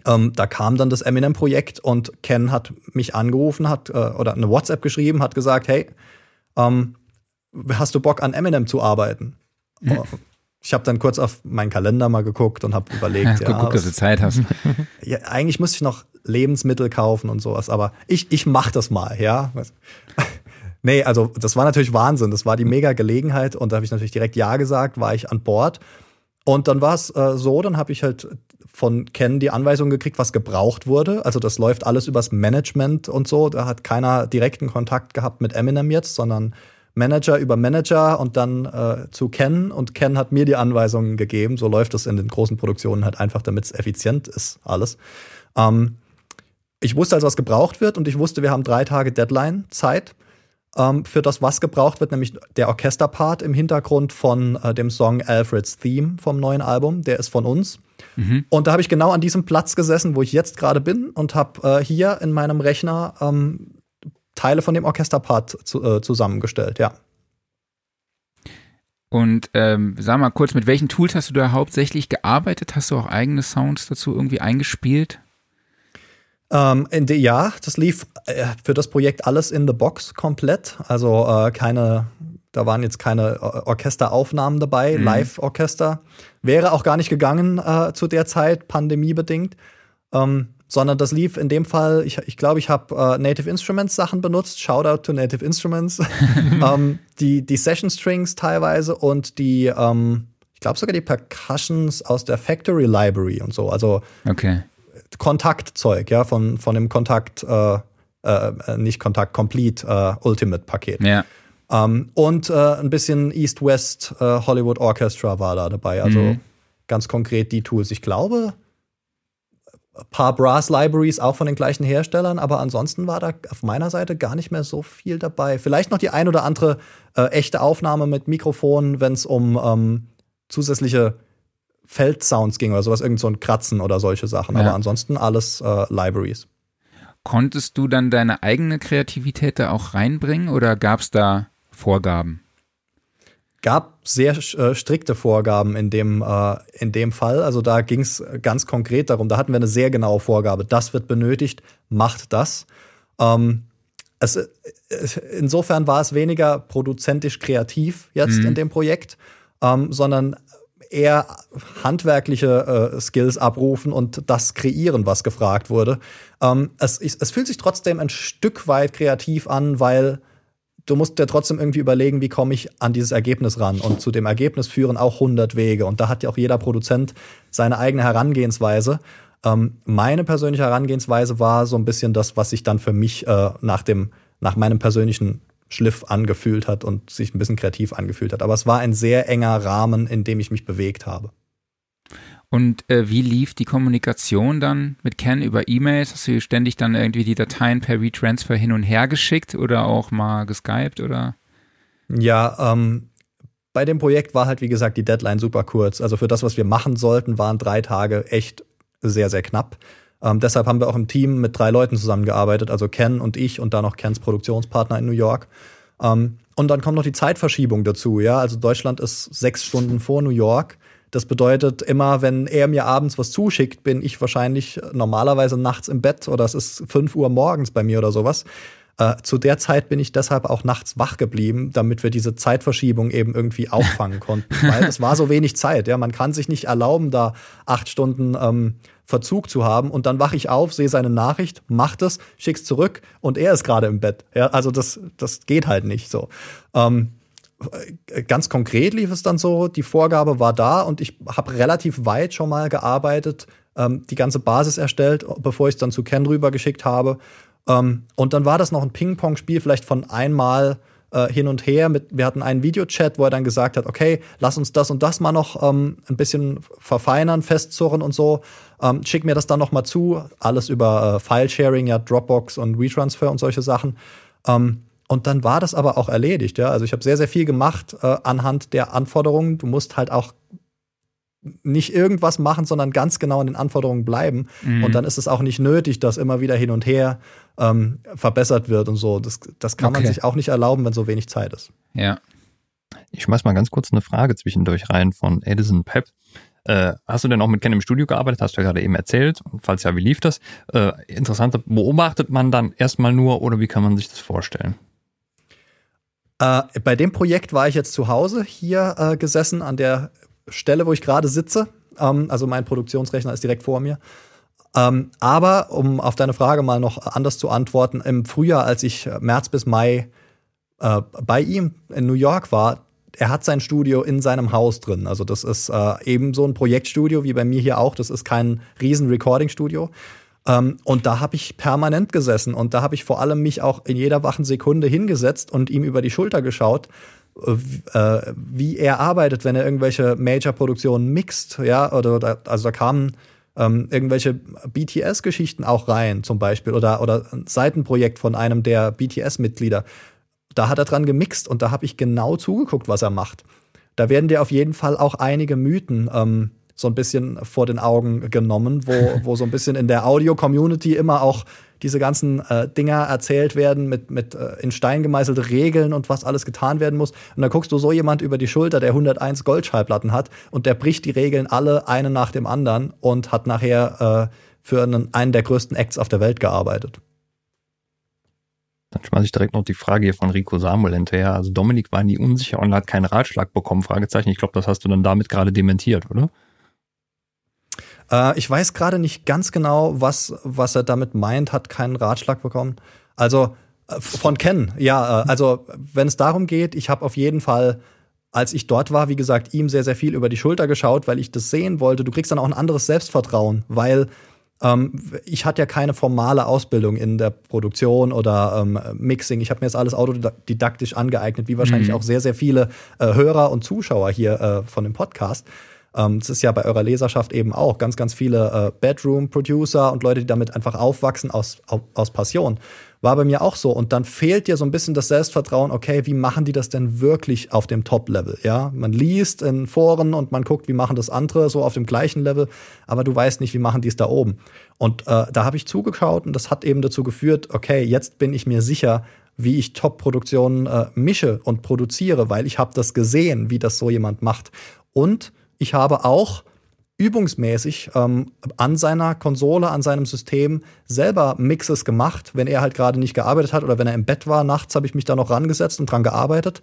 Ähm, da kam dann das Eminem-Projekt und Ken hat mich angerufen, hat äh, oder eine WhatsApp geschrieben, hat gesagt, hey, ähm, hast du Bock an Eminem zu arbeiten? Ich habe dann kurz auf meinen Kalender mal geguckt und habe überlegt, ja, guck, dass du Zeit hast. ja, eigentlich müsste ich noch Lebensmittel kaufen und sowas, aber ich, ich mach das mal, ja. nee, also das war natürlich Wahnsinn. Das war die mega Gelegenheit und da habe ich natürlich direkt Ja gesagt, war ich an Bord. Und dann war es äh, so, dann habe ich halt von Ken die Anweisung gekriegt, was gebraucht wurde. Also das läuft alles übers Management und so. Da hat keiner direkten Kontakt gehabt mit Eminem jetzt, sondern Manager über Manager und dann äh, zu Ken und Ken hat mir die Anweisungen gegeben. So läuft es in den großen Produktionen halt einfach, damit es effizient ist, alles. Ähm, ich wusste also, was gebraucht wird und ich wusste, wir haben drei Tage Deadline-Zeit ähm, für das, was gebraucht wird, nämlich der Orchesterpart im Hintergrund von äh, dem Song Alfred's Theme vom neuen Album. Der ist von uns. Mhm. Und da habe ich genau an diesem Platz gesessen, wo ich jetzt gerade bin und habe äh, hier in meinem Rechner ähm, Teile von dem Orchesterpart zu, äh, zusammengestellt, ja. Und ähm, sag mal kurz, mit welchen Tools hast du da hauptsächlich gearbeitet? Hast du auch eigene Sounds dazu irgendwie eingespielt? Ähm, de, ja, das lief äh, für das Projekt alles in the box komplett. Also äh, keine, da waren jetzt keine Orchesteraufnahmen dabei, mhm. Live-Orchester. Wäre auch gar nicht gegangen äh, zu der Zeit, pandemiebedingt. Ähm, sondern das lief in dem Fall, ich glaube, ich, glaub, ich habe äh, Native Instruments Sachen benutzt, Shoutout to Native Instruments, ähm, die, die Session Strings teilweise und die, ähm, ich glaube sogar die Percussions aus der Factory Library und so, also okay. Kontaktzeug, ja, von, von dem Kontakt, äh, äh, nicht Kontakt, Complete äh, Ultimate Paket. Ja. Ähm, und äh, ein bisschen East-West äh, Hollywood Orchestra war da dabei, also mhm. ganz konkret die Tools. Ich glaube, paar Brass-Libraries auch von den gleichen Herstellern, aber ansonsten war da auf meiner Seite gar nicht mehr so viel dabei. Vielleicht noch die ein oder andere äh, echte Aufnahme mit Mikrofon, wenn es um ähm, zusätzliche Feldsounds ging oder sowas, irgend so ein Kratzen oder solche Sachen. Ja. Aber ansonsten alles äh, Libraries. Konntest du dann deine eigene Kreativität da auch reinbringen oder gab es da Vorgaben? Gab sehr äh, strikte Vorgaben in dem, äh, in dem Fall. Also da ging es ganz konkret darum. Da hatten wir eine sehr genaue Vorgabe. Das wird benötigt, macht das. Ähm, es, äh, insofern war es weniger produzentisch kreativ jetzt mhm. in dem Projekt, ähm, sondern eher handwerkliche äh, Skills abrufen und das kreieren, was gefragt wurde. Ähm, es, es fühlt sich trotzdem ein Stück weit kreativ an, weil du musst ja trotzdem irgendwie überlegen, wie komme ich an dieses Ergebnis ran. Und zu dem Ergebnis führen auch 100 Wege. Und da hat ja auch jeder Produzent seine eigene Herangehensweise. Ähm, meine persönliche Herangehensweise war so ein bisschen das, was sich dann für mich äh, nach dem, nach meinem persönlichen Schliff angefühlt hat und sich ein bisschen kreativ angefühlt hat. Aber es war ein sehr enger Rahmen, in dem ich mich bewegt habe. Und äh, wie lief die Kommunikation dann mit Ken über E-Mails? Hast du ständig dann irgendwie die Dateien per Retransfer hin und her geschickt oder auch mal geskypt oder? Ja, ähm, bei dem Projekt war halt, wie gesagt, die Deadline super kurz. Also für das, was wir machen sollten, waren drei Tage echt sehr, sehr knapp. Ähm, deshalb haben wir auch im Team mit drei Leuten zusammengearbeitet, also Ken und ich und dann noch Kens Produktionspartner in New York. Ähm, und dann kommt noch die Zeitverschiebung dazu, ja. Also Deutschland ist sechs Stunden vor New York. Das bedeutet, immer wenn er mir abends was zuschickt, bin ich wahrscheinlich normalerweise nachts im Bett oder es ist 5 Uhr morgens bei mir oder sowas. Äh, zu der Zeit bin ich deshalb auch nachts wach geblieben, damit wir diese Zeitverschiebung eben irgendwie auffangen konnten. Weil es war so wenig Zeit. Ja, man kann sich nicht erlauben, da acht Stunden ähm, Verzug zu haben und dann wache ich auf, sehe seine Nachricht, macht es, schick's zurück und er ist gerade im Bett. Ja, also das, das geht halt nicht so. Ähm, ganz konkret lief es dann so, die Vorgabe war da und ich habe relativ weit schon mal gearbeitet, ähm, die ganze Basis erstellt, bevor ich es dann zu Ken rübergeschickt habe. Ähm, und dann war das noch ein Ping-Pong-Spiel, vielleicht von einmal äh, hin und her. Mit, wir hatten einen Videochat, wo er dann gesagt hat, okay, lass uns das und das mal noch ähm, ein bisschen verfeinern, festzurren und so. Ähm, schick mir das dann noch mal zu. Alles über äh, File-Sharing, ja, Dropbox und WeTransfer und solche Sachen. Ähm, und dann war das aber auch erledigt. Ja? Also ich habe sehr, sehr viel gemacht äh, anhand der Anforderungen. Du musst halt auch nicht irgendwas machen, sondern ganz genau in den Anforderungen bleiben. Mhm. Und dann ist es auch nicht nötig, dass immer wieder hin und her ähm, verbessert wird und so. Das, das kann okay. man sich auch nicht erlauben, wenn so wenig Zeit ist. Ja. Ich schmeiß mal ganz kurz eine Frage zwischendurch rein von Edison Pep. Äh, hast du denn auch mit Ken im Studio gearbeitet? Hast du ja gerade eben erzählt. Falls ja, wie lief das? Äh, interessante, beobachtet man dann erstmal nur oder wie kann man sich das vorstellen? Äh, bei dem Projekt war ich jetzt zu Hause hier äh, gesessen, an der Stelle, wo ich gerade sitze. Ähm, also mein Produktionsrechner ist direkt vor mir. Ähm, aber um auf deine Frage mal noch anders zu antworten, im Frühjahr, als ich März bis Mai äh, bei ihm in New York war, er hat sein Studio in seinem Haus drin. Also das ist äh, eben so ein Projektstudio wie bei mir hier auch. Das ist kein riesen Recording-Studio. Ähm, und da habe ich permanent gesessen und da habe ich vor allem mich auch in jeder wachen Sekunde hingesetzt und ihm über die Schulter geschaut, äh, äh wie er arbeitet, wenn er irgendwelche Major-Produktionen mixt, ja, oder, oder also da kamen ähm, irgendwelche BTS-Geschichten auch rein, zum Beispiel, oder, oder ein Seitenprojekt von einem der BTS-Mitglieder. Da hat er dran gemixt und da habe ich genau zugeguckt, was er macht. Da werden dir auf jeden Fall auch einige Mythen ähm, so ein bisschen vor den Augen genommen, wo, wo so ein bisschen in der Audio-Community immer auch diese ganzen äh, Dinger erzählt werden mit, mit äh, in Stein gemeißelte Regeln und was alles getan werden muss. Und dann guckst du so jemand über die Schulter, der 101 Goldschallplatten hat und der bricht die Regeln alle eine nach dem anderen und hat nachher äh, für einen, einen der größten Acts auf der Welt gearbeitet. Dann schmeiße ich direkt noch die Frage hier von Rico Samuel hinterher. Also Dominik war nie unsicher und hat keinen Ratschlag bekommen, Fragezeichen. Ich glaube, das hast du dann damit gerade dementiert, oder? Äh, ich weiß gerade nicht ganz genau, was, was er damit meint, hat keinen Ratschlag bekommen. Also äh, von Ken, ja, äh, also wenn es darum geht, ich habe auf jeden Fall als ich dort war, wie gesagt, ihm sehr, sehr viel über die Schulter geschaut, weil ich das sehen wollte. Du kriegst dann auch ein anderes Selbstvertrauen, weil ähm, ich hatte ja keine formale Ausbildung in der Produktion oder ähm, Mixing. Ich habe mir das alles autodidaktisch angeeignet, wie wahrscheinlich mhm. auch sehr, sehr viele äh, Hörer und Zuschauer hier äh, von dem Podcast. Ähm, ist ja bei eurer Leserschaft eben auch ganz, ganz viele äh, Bedroom-Producer und Leute, die damit einfach aufwachsen aus, aus Passion. War bei mir auch so. Und dann fehlt dir so ein bisschen das Selbstvertrauen, okay, wie machen die das denn wirklich auf dem Top-Level? Ja, man liest in Foren und man guckt, wie machen das andere so auf dem gleichen Level, aber du weißt nicht, wie machen die es da oben. Und äh, da habe ich zugeschaut und das hat eben dazu geführt, okay, jetzt bin ich mir sicher, wie ich Top-Produktionen äh, mische und produziere, weil ich habe das gesehen, wie das so jemand macht. Und ich habe auch übungsmäßig ähm, an seiner Konsole, an seinem System selber Mixes gemacht, wenn er halt gerade nicht gearbeitet hat oder wenn er im Bett war. Nachts habe ich mich da noch rangesetzt und dran gearbeitet.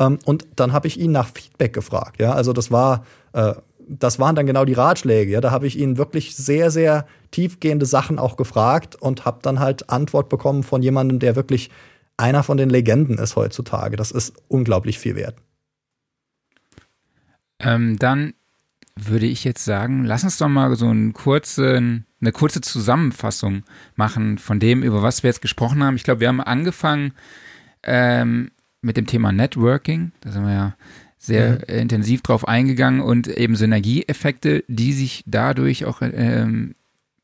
Ähm, und dann habe ich ihn nach Feedback gefragt. Ja, also das war, äh, das waren dann genau die Ratschläge. Ja, da habe ich ihn wirklich sehr, sehr tiefgehende Sachen auch gefragt und habe dann halt Antwort bekommen von jemandem, der wirklich einer von den Legenden ist heutzutage. Das ist unglaublich viel wert. Ähm, dann würde ich jetzt sagen, lass uns doch mal so einen kurzen, eine kurze Zusammenfassung machen von dem, über was wir jetzt gesprochen haben. Ich glaube, wir haben angefangen ähm, mit dem Thema Networking. Da sind wir ja sehr mhm. intensiv drauf eingegangen und eben Synergieeffekte, die sich dadurch auch ähm,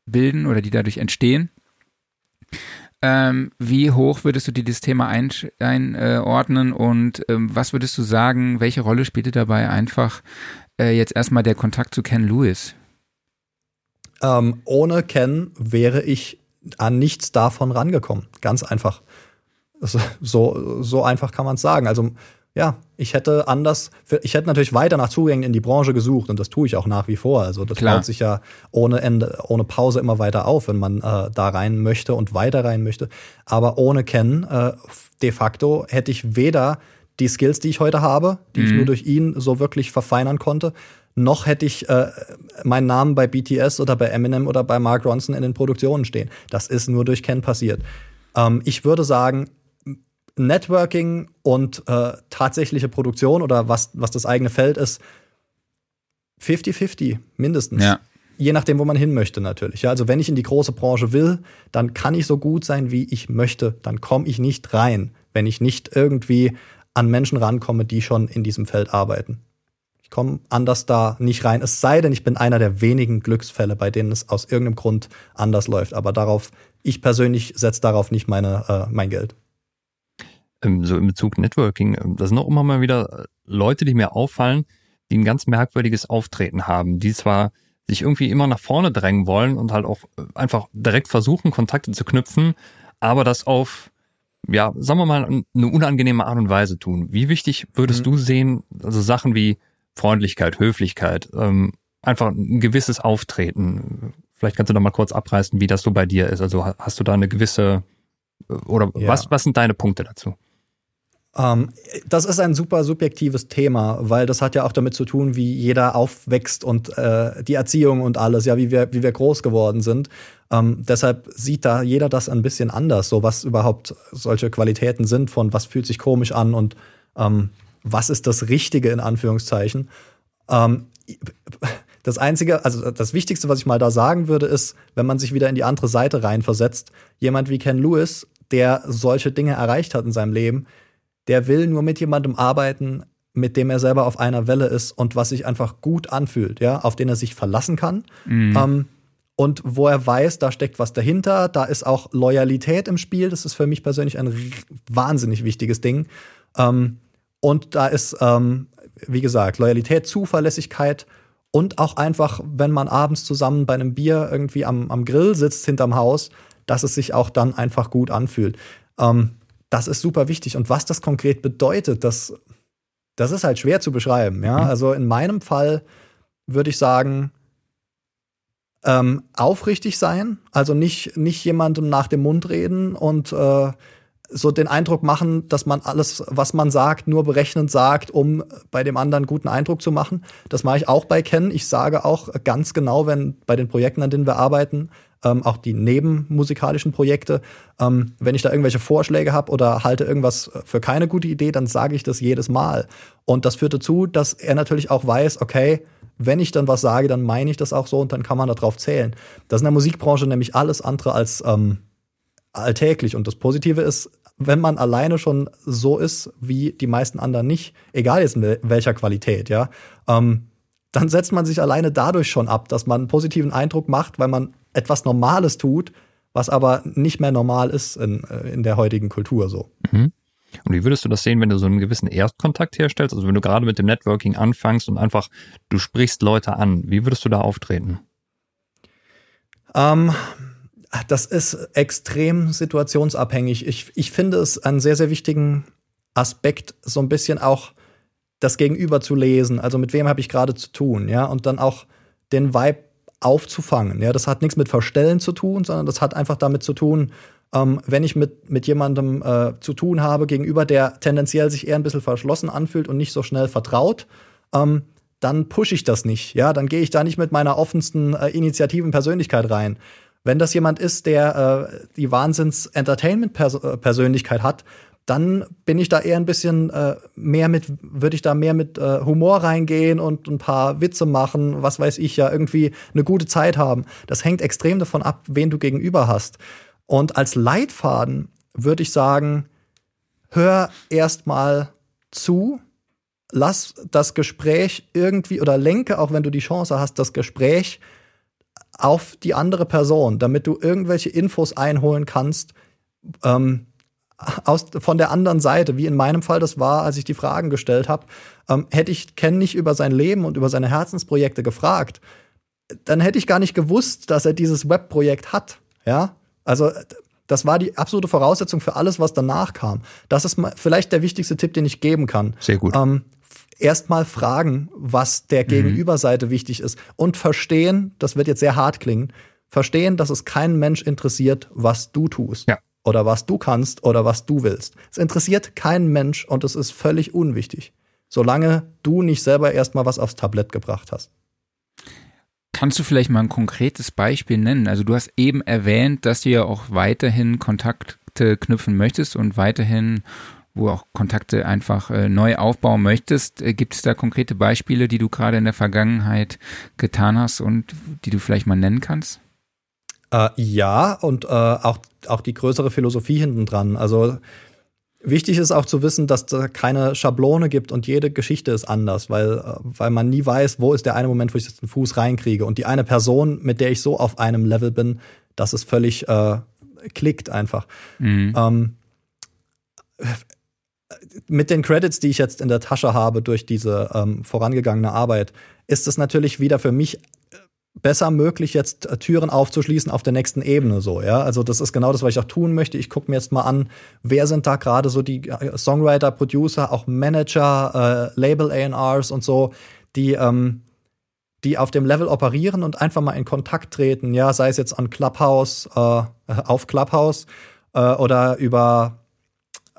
bilden oder die dadurch entstehen. Ähm, wie hoch würdest du dir das Thema einordnen und ähm, was würdest du sagen, welche Rolle spielte dabei einfach äh, jetzt erstmal der Kontakt zu Ken Lewis? Ähm, ohne Ken wäre ich an nichts davon rangekommen. Ganz einfach. So, so einfach kann man es sagen. Also ja, ich hätte anders, ich hätte natürlich weiter nach Zugängen in die Branche gesucht und das tue ich auch nach wie vor. Also das Klar. baut sich ja ohne Ende, ohne Pause immer weiter auf, wenn man äh, da rein möchte und weiter rein möchte. Aber ohne Ken äh, de facto hätte ich weder die Skills, die ich heute habe, die mhm. ich nur durch ihn so wirklich verfeinern konnte, noch hätte ich äh, meinen Namen bei BTS oder bei Eminem oder bei Mark Ronson in den Produktionen stehen. Das ist nur durch Ken passiert. Ähm, ich würde sagen, Networking und äh, tatsächliche Produktion oder was, was das eigene Feld ist, 50-50 mindestens. Ja. Je nachdem, wo man hin möchte, natürlich. Ja, also wenn ich in die große Branche will, dann kann ich so gut sein, wie ich möchte. Dann komme ich nicht rein, wenn ich nicht irgendwie an Menschen rankomme, die schon in diesem Feld arbeiten. Ich komme anders da nicht rein. Es sei denn, ich bin einer der wenigen Glücksfälle, bei denen es aus irgendeinem Grund anders läuft. Aber darauf, ich persönlich setze darauf nicht meine, äh, mein Geld. Ähm, so in Bezug Networking, ähm, da sind auch immer mal wieder Leute, die mir auffallen, die ein ganz merkwürdiges Auftreten haben, die zwar sich irgendwie immer nach vorne drängen wollen und halt auch äh, einfach direkt versuchen, Kontakte zu knüpfen, aber das auf ja, sagen wir mal, eine unangenehme Art und Weise tun. Wie wichtig würdest mhm. du sehen, also Sachen wie Freundlichkeit, Höflichkeit, ähm, einfach ein gewisses Auftreten? Vielleicht kannst du da mal kurz abreißen, wie das so bei dir ist. Also hast du da eine gewisse, äh, oder ja. was, was sind deine Punkte dazu? Ähm, das ist ein super subjektives Thema, weil das hat ja auch damit zu tun, wie jeder aufwächst und äh, die Erziehung und alles, ja, wie wir, wie wir groß geworden sind. Ähm, deshalb sieht da jeder das ein bisschen anders, so was überhaupt solche Qualitäten sind von was fühlt sich komisch an und ähm, was ist das Richtige in Anführungszeichen. Ähm, das Einzige, also das Wichtigste, was ich mal da sagen würde, ist, wenn man sich wieder in die andere Seite reinversetzt, jemand wie Ken Lewis, der solche Dinge erreicht hat in seinem Leben, der will nur mit jemandem arbeiten, mit dem er selber auf einer Welle ist und was sich einfach gut anfühlt, ja, auf den er sich verlassen kann. Mhm. Ähm, und wo er weiß, da steckt was dahinter, da ist auch Loyalität im Spiel. Das ist für mich persönlich ein wahnsinnig wichtiges Ding. Ähm, und da ist, ähm, wie gesagt, Loyalität, Zuverlässigkeit Und auch einfach, wenn man abends zusammen bei einem Bier irgendwie am, am Grill sitzt hinterm Haus, dass es sich auch dann einfach gut anfühlt. Ähm, das ist super wichtig. Und was das konkret bedeutet, das, das ist halt schwer zu beschreiben. Ja? Mhm. Also in meinem Fall würde ich sagen, ähm, aufrichtig sein, also nicht, nicht jemandem nach dem Mund reden und äh, so den Eindruck machen, dass man alles, was man sagt, nur berechnend sagt, um bei dem anderen guten Eindruck zu machen. Das mache ich auch bei Ken. Ich sage auch ganz genau, wenn bei den Projekten, an denen wir arbeiten, ähm, auch die nebenmusikalischen Projekte, ähm, wenn ich da irgendwelche Vorschläge habe oder halte irgendwas für keine gute Idee, dann sage ich das jedes Mal. Und das führt dazu, dass er natürlich auch weiß, okay, wenn ich dann was sage, dann meine ich das auch so und dann kann man darauf zählen. Das ist in der Musikbranche nämlich alles andere als ähm, alltäglich. Und das Positive ist, wenn man alleine schon so ist, wie die meisten anderen nicht, egal jetzt in welcher Qualität, ja, ähm, dann setzt man sich alleine dadurch schon ab, dass man einen positiven Eindruck macht, weil man etwas Normales tut, was aber nicht mehr normal ist in, äh, in der heutigen Kultur so. Mhm. Und wie würdest du das sehen, wenn du so einen gewissen Erstkontakt herstellst? Also wenn du gerade mit dem Networking anfängst und einfach, du sprichst Leute an, wie würdest du da auftreten? Ähm, das ist extrem situationsabhängig. Ich, ich finde es einen sehr, sehr wichtigen Aspekt, so ein bisschen auch das Gegenüber zu lesen. Also mit wem habe ich gerade zu tun, ja, und dann auch den Vibe aufzufangen. Ja, das hat nichts mit Verstellen zu tun, sondern das hat einfach damit zu tun, ähm, wenn ich mit, mit jemandem äh, zu tun habe gegenüber, der tendenziell sich eher ein bisschen verschlossen anfühlt und nicht so schnell vertraut, ähm, dann pushe ich das nicht. Ja, dann gehe ich da nicht mit meiner offensten äh, Initiativen Persönlichkeit rein. Wenn das jemand ist, der äh, die Wahnsinns-Entertainment-Persönlichkeit hat, dann bin ich da eher ein bisschen äh, mehr mit, würde ich da mehr mit äh, Humor reingehen und ein paar Witze machen, was weiß ich ja, irgendwie eine gute Zeit haben. Das hängt extrem davon ab, wen du gegenüber hast. Und als Leitfaden würde ich sagen, hör erstmal zu, lass das Gespräch irgendwie oder lenke, auch wenn du die Chance hast, das Gespräch auf die andere Person, damit du irgendwelche Infos einholen kannst, ähm, aus, von der anderen Seite, wie in meinem Fall das war, als ich die Fragen gestellt habe, ähm, hätte ich Ken nicht über sein Leben und über seine Herzensprojekte gefragt, dann hätte ich gar nicht gewusst, dass er dieses Webprojekt hat. Ja, also das war die absolute Voraussetzung für alles, was danach kam. Das ist vielleicht der wichtigste Tipp, den ich geben kann. Sehr gut. Ähm, Erstmal fragen, was der mhm. Gegenüberseite wichtig ist und verstehen, das wird jetzt sehr hart klingen, verstehen, dass es keinen Mensch interessiert, was du tust. Ja oder was du kannst oder was du willst. Es interessiert keinen Mensch und es ist völlig unwichtig, solange du nicht selber erstmal was aufs Tablett gebracht hast. Kannst du vielleicht mal ein konkretes Beispiel nennen? Also du hast eben erwähnt, dass du ja auch weiterhin Kontakte knüpfen möchtest und weiterhin wo auch Kontakte einfach äh, neu aufbauen möchtest. Äh, Gibt es da konkrete Beispiele, die du gerade in der Vergangenheit getan hast und die du vielleicht mal nennen kannst? Äh, ja, und äh, auch, auch die größere Philosophie hinten dran. Also wichtig ist auch zu wissen, dass da keine Schablone gibt und jede Geschichte ist anders, weil, äh, weil man nie weiß, wo ist der eine Moment, wo ich jetzt den Fuß reinkriege. Und die eine Person, mit der ich so auf einem Level bin, dass es völlig äh, klickt einfach. Mhm. Ähm, mit den Credits, die ich jetzt in der Tasche habe durch diese ähm, vorangegangene Arbeit, ist es natürlich wieder für mich besser möglich, jetzt äh, Türen aufzuschließen auf der nächsten Ebene so, ja. Also das ist genau das, was ich auch tun möchte. Ich gucke mir jetzt mal an, wer sind da gerade so die äh, Songwriter, Producer, auch Manager, äh, Label A&Rs und so, die ähm, die auf dem Level operieren und einfach mal in Kontakt treten, ja, sei es jetzt an Clubhouse, äh, auf Clubhouse äh, oder über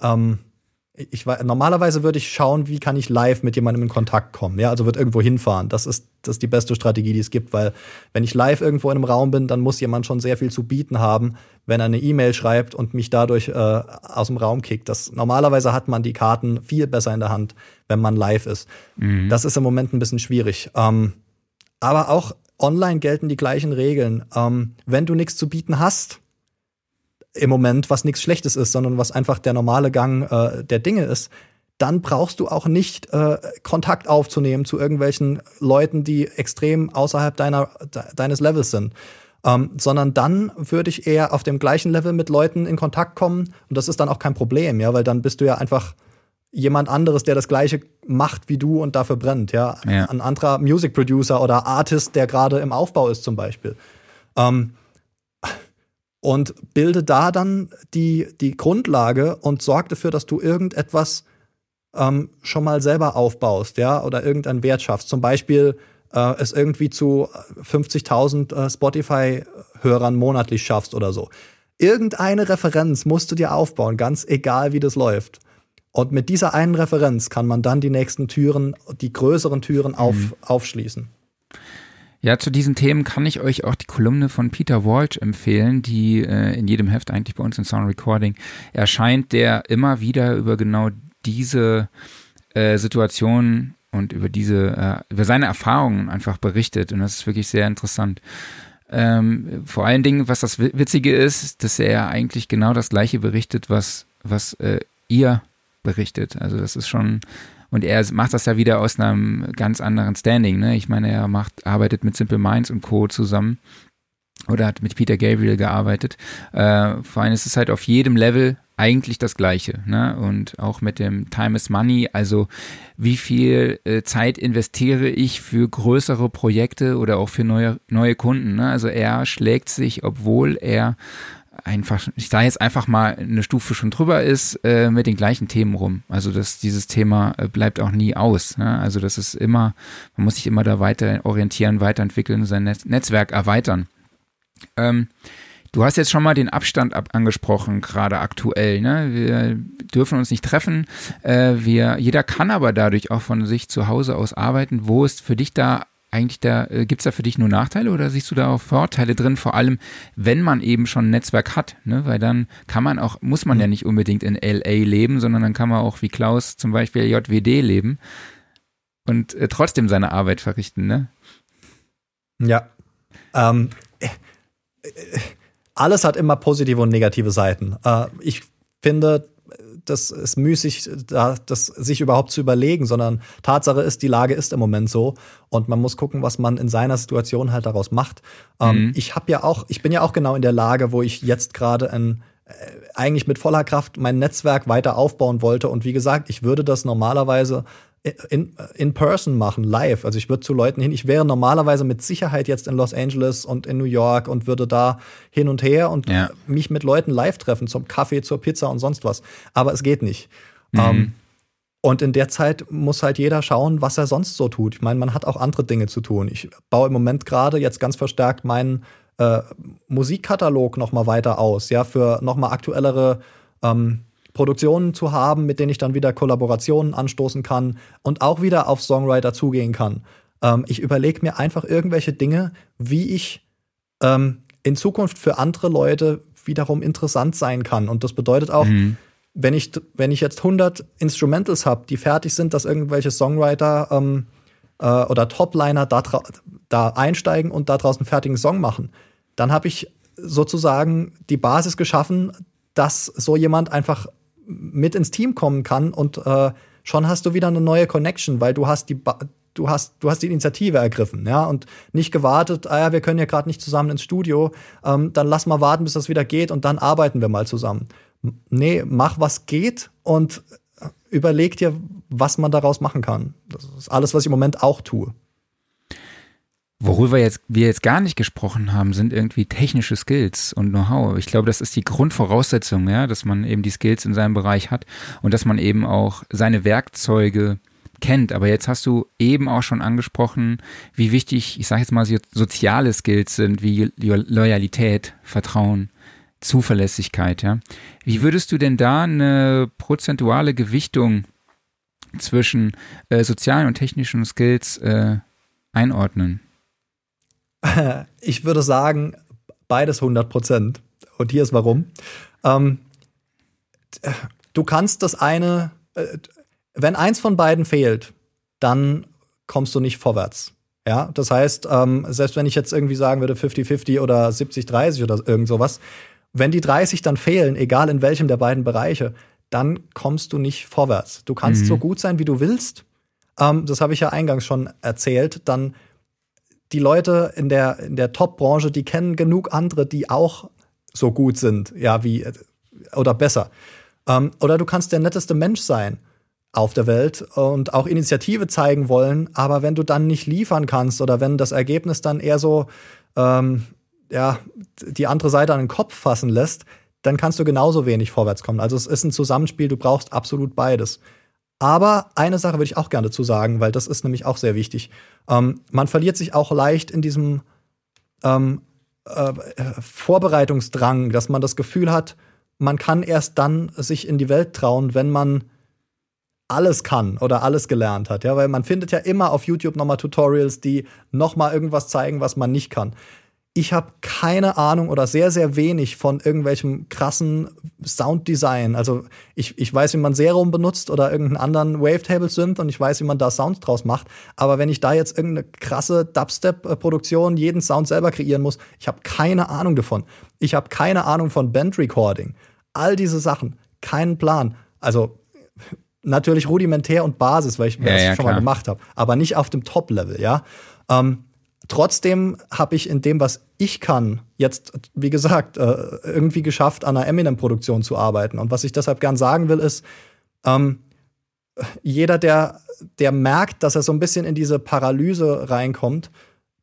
ähm, ich war, normalerweise würde ich schauen, wie kann ich live mit jemandem in Kontakt kommen. Ja, also wird irgendwo hinfahren. Das ist, das ist die beste Strategie, die es gibt, weil wenn ich live irgendwo in einem Raum bin, dann muss jemand schon sehr viel zu bieten haben, wenn er eine E-Mail schreibt und mich dadurch äh, aus dem Raum kickt. Das, normalerweise hat man die Karten viel besser in der Hand, wenn man live ist. Mhm. Das ist im Moment ein bisschen schwierig. Ähm, aber auch online gelten die gleichen Regeln. Ähm, wenn du nichts zu bieten hast, im Moment, was nichts Schlechtes ist, sondern was einfach der normale Gang äh, der Dinge ist, dann brauchst du auch nicht äh, Kontakt aufzunehmen zu irgendwelchen Leuten, die extrem außerhalb deiner, de, deines Levels sind. Ähm, sondern dann würde ich eher auf dem gleichen Level mit Leuten in Kontakt kommen und das ist dann auch kein Problem, ja, weil dann bist du ja einfach jemand anderes, der das gleiche macht wie du und dafür brennt, ja. Ja. Ein anderer Music Producer oder Artist, der gerade im Aufbau ist, zum Beispiel. Ähm, und bilde da dann die, die Grundlage und sorg dafür, dass du irgendetwas ähm, schon mal selber aufbaust, ja, oder irgendeinen Wert schaffst. Zum Beispiel äh, es irgendwie zu 50.000 äh, Spotify-Hörern monatlich schaffst oder so. Irgendeine Referenz musst du dir aufbauen, ganz egal wie das läuft. Und mit dieser einen Referenz kann man dann die nächsten Türen, die größeren Türen auf, aufschließen. Ja, zu diesen Themen kann ich euch auch die Kolumne von Peter Walsh empfehlen, die äh, in jedem Heft eigentlich bei uns in Sound Recording erscheint, der immer wieder über genau diese äh, Situation und über diese, äh, über seine Erfahrungen einfach berichtet. Und das ist wirklich sehr interessant. Ähm, vor allen Dingen, was das Wi- Witzige ist, dass er eigentlich genau das Gleiche berichtet, was, was äh, ihr berichtet. Also das ist schon, und er macht das ja wieder aus einem ganz anderen Standing. Ne? Ich meine, er macht, arbeitet mit Simple Minds und Co. zusammen oder hat mit Peter Gabriel gearbeitet. Äh, vor allem ist es halt auf jedem Level eigentlich das Gleiche. Ne? Und auch mit dem Time is Money, also wie viel äh, Zeit investiere ich für größere Projekte oder auch für neue, neue Kunden. Ne? Also er schlägt sich, obwohl er einfach, ich sage jetzt einfach mal, eine Stufe schon drüber ist, äh, mit den gleichen Themen rum. Also dass dieses Thema äh, bleibt auch nie aus. Ne? Also das ist immer, man muss sich immer da weiter orientieren, weiterentwickeln, sein Netz Netzwerk erweitern. Ähm, du hast jetzt schon mal den Abstand ab angesprochen, gerade aktuell. Ne? Wir dürfen uns nicht treffen. Äh, wir, jeder kann aber dadurch auch von sich zu Hause aus arbeiten. Wo ist für dich da eigentlich da, äh, gibt's da für dich nur Nachteile oder siehst du da auch Vorteile drin, vor allem wenn man eben schon ein Netzwerk hat, ne? Weil dann kann man auch, muss man ja nicht unbedingt in LA leben, sondern dann kann man auch wie Klaus zum Beispiel JWD leben und äh, trotzdem seine Arbeit verrichten, ne? Ja. Ähm, äh, äh, alles hat immer positive und negative Seiten. Äh, ich finde, das ist müßig, da, das sich überhaupt zu überlegen, sondern Tatsache ist, die Lage ist im Moment so und man muss gucken, was man in seiner Situation halt daraus macht. Ähm, Mhm. ich habe ja auch, ich bin ja auch genau in der Lage, wo ich jetzt gerade ein äh, eigentlich mit voller Kraft mein Netzwerk weiter aufbauen wollte und wie gesagt, ich würde das normalerweise in, in person machen, live. Also ich würde zu Leuten hin, ich wäre normalerweise mit Sicherheit jetzt in Los Angeles und in New York und würde da hin und her und Ja. mich mit Leuten live treffen, zum Kaffee, zur Pizza und sonst was. Aber es geht nicht. Mhm. Ähm, und in der Zeit muss halt jeder schauen, was er sonst so tut. Ich meine, man hat auch andere Dinge zu tun. Ich baue im Moment gerade jetzt ganz verstärkt meinen äh, Musikkatalog noch mal weiter aus, ja, für noch mal aktuellere ähm, Produktionen zu haben, mit denen ich dann wieder Kollaborationen anstoßen kann und auch wieder auf Songwriter zugehen kann. Ähm, ich überlege mir einfach irgendwelche Dinge, wie ich ähm, in Zukunft für andere Leute wiederum interessant sein kann. Und das bedeutet auch, Mhm. wenn ich, wenn ich jetzt 100 Instrumentals habe, die fertig sind, dass irgendwelche Songwriter ähm, äh, oder Topliner da, da einsteigen und da draußen einen fertigen Song machen, dann habe ich sozusagen die Basis geschaffen, dass so jemand einfach mit ins Team kommen kann und äh, schon hast du wieder eine neue Connection, weil du hast die ba du hast du hast die Initiative ergriffen, ja und nicht gewartet, ah ja, wir können ja gerade nicht zusammen ins Studio, ähm, dann lass mal warten, bis das wieder geht und dann arbeiten wir mal zusammen. Nee, mach was geht und äh, überleg dir, was man daraus machen kann. Das ist alles, was ich im Moment auch tue. Worüber jetzt, wir jetzt gar nicht gesprochen haben, sind irgendwie technische Skills und Know-how. Ich glaube, das ist die Grundvoraussetzung, ja, dass man eben die Skills in seinem Bereich hat und dass man eben auch seine Werkzeuge kennt. Aber jetzt hast du eben auch schon angesprochen, wie wichtig, ich sage jetzt mal, so- soziale Skills sind, wie Lo- Loyalität, Vertrauen, Zuverlässigkeit, ja. Wie würdest du denn da eine prozentuale Gewichtung zwischen äh, sozialen und technischen Skills äh, einordnen? Ich würde sagen, beides 100 Prozent. Und hier ist warum. Ähm, du kannst das eine, äh, wenn eins von beiden fehlt, dann kommst du nicht vorwärts. Ja, das heißt, ähm, selbst wenn ich jetzt irgendwie sagen würde 50-50 oder 70-30 oder irgend sowas, wenn die 30 dann fehlen, egal in welchem der beiden Bereiche, dann kommst du nicht vorwärts. Du kannst Mhm. so gut sein, wie du willst. Ähm, das habe ich ja eingangs schon erzählt. Dann die Leute in der, in der Top-Branche, die kennen genug andere, die auch so gut sind, ja, wie oder besser. Ähm, oder du kannst der netteste Mensch sein. auf der Welt und auch Initiative zeigen wollen, aber wenn du dann nicht liefern kannst oder wenn das Ergebnis dann eher so ähm, ja, die andere Seite an den Kopf fassen lässt, dann kannst du genauso wenig vorwärts kommen. Also es ist ein Zusammenspiel, du brauchst absolut beides. Aber eine Sache würde ich auch gerne dazu sagen, weil das ist nämlich auch sehr wichtig. Ähm, man verliert sich auch leicht in diesem ähm, äh, Vorbereitungsdrang, dass man das Gefühl hat, man kann erst dann sich in die Welt trauen, wenn man alles kann oder alles gelernt hat, ja, weil man findet ja immer auf YouTube nochmal Tutorials, die nochmal irgendwas zeigen, was man nicht kann. Ich habe keine Ahnung oder sehr, sehr wenig von irgendwelchem krassen Sounddesign. Also ich, ich weiß, wie man Serum benutzt oder irgendeinen anderen Wavetable-Synth und ich weiß, wie man da Sounds draus macht. Aber wenn ich da jetzt irgendeine krasse Dubstep-Produktion, jeden Sound selber kreieren muss, ich habe keine Ahnung davon. Ich habe keine Ahnung von Band-Recording. All diese Sachen, keinen Plan. Also natürlich rudimentär und Basis, weil ich Ja, das ja, schon klar. mal gemacht habe, aber nicht auf dem Top-Level, ja. Ähm, trotzdem habe ich in dem, was ich kann, jetzt, wie gesagt, äh, irgendwie geschafft, an einer Eminem-Produktion zu arbeiten. Und was ich deshalb gern sagen will, ist, ähm, jeder, der, der merkt, dass er so ein bisschen in diese Paralyse reinkommt,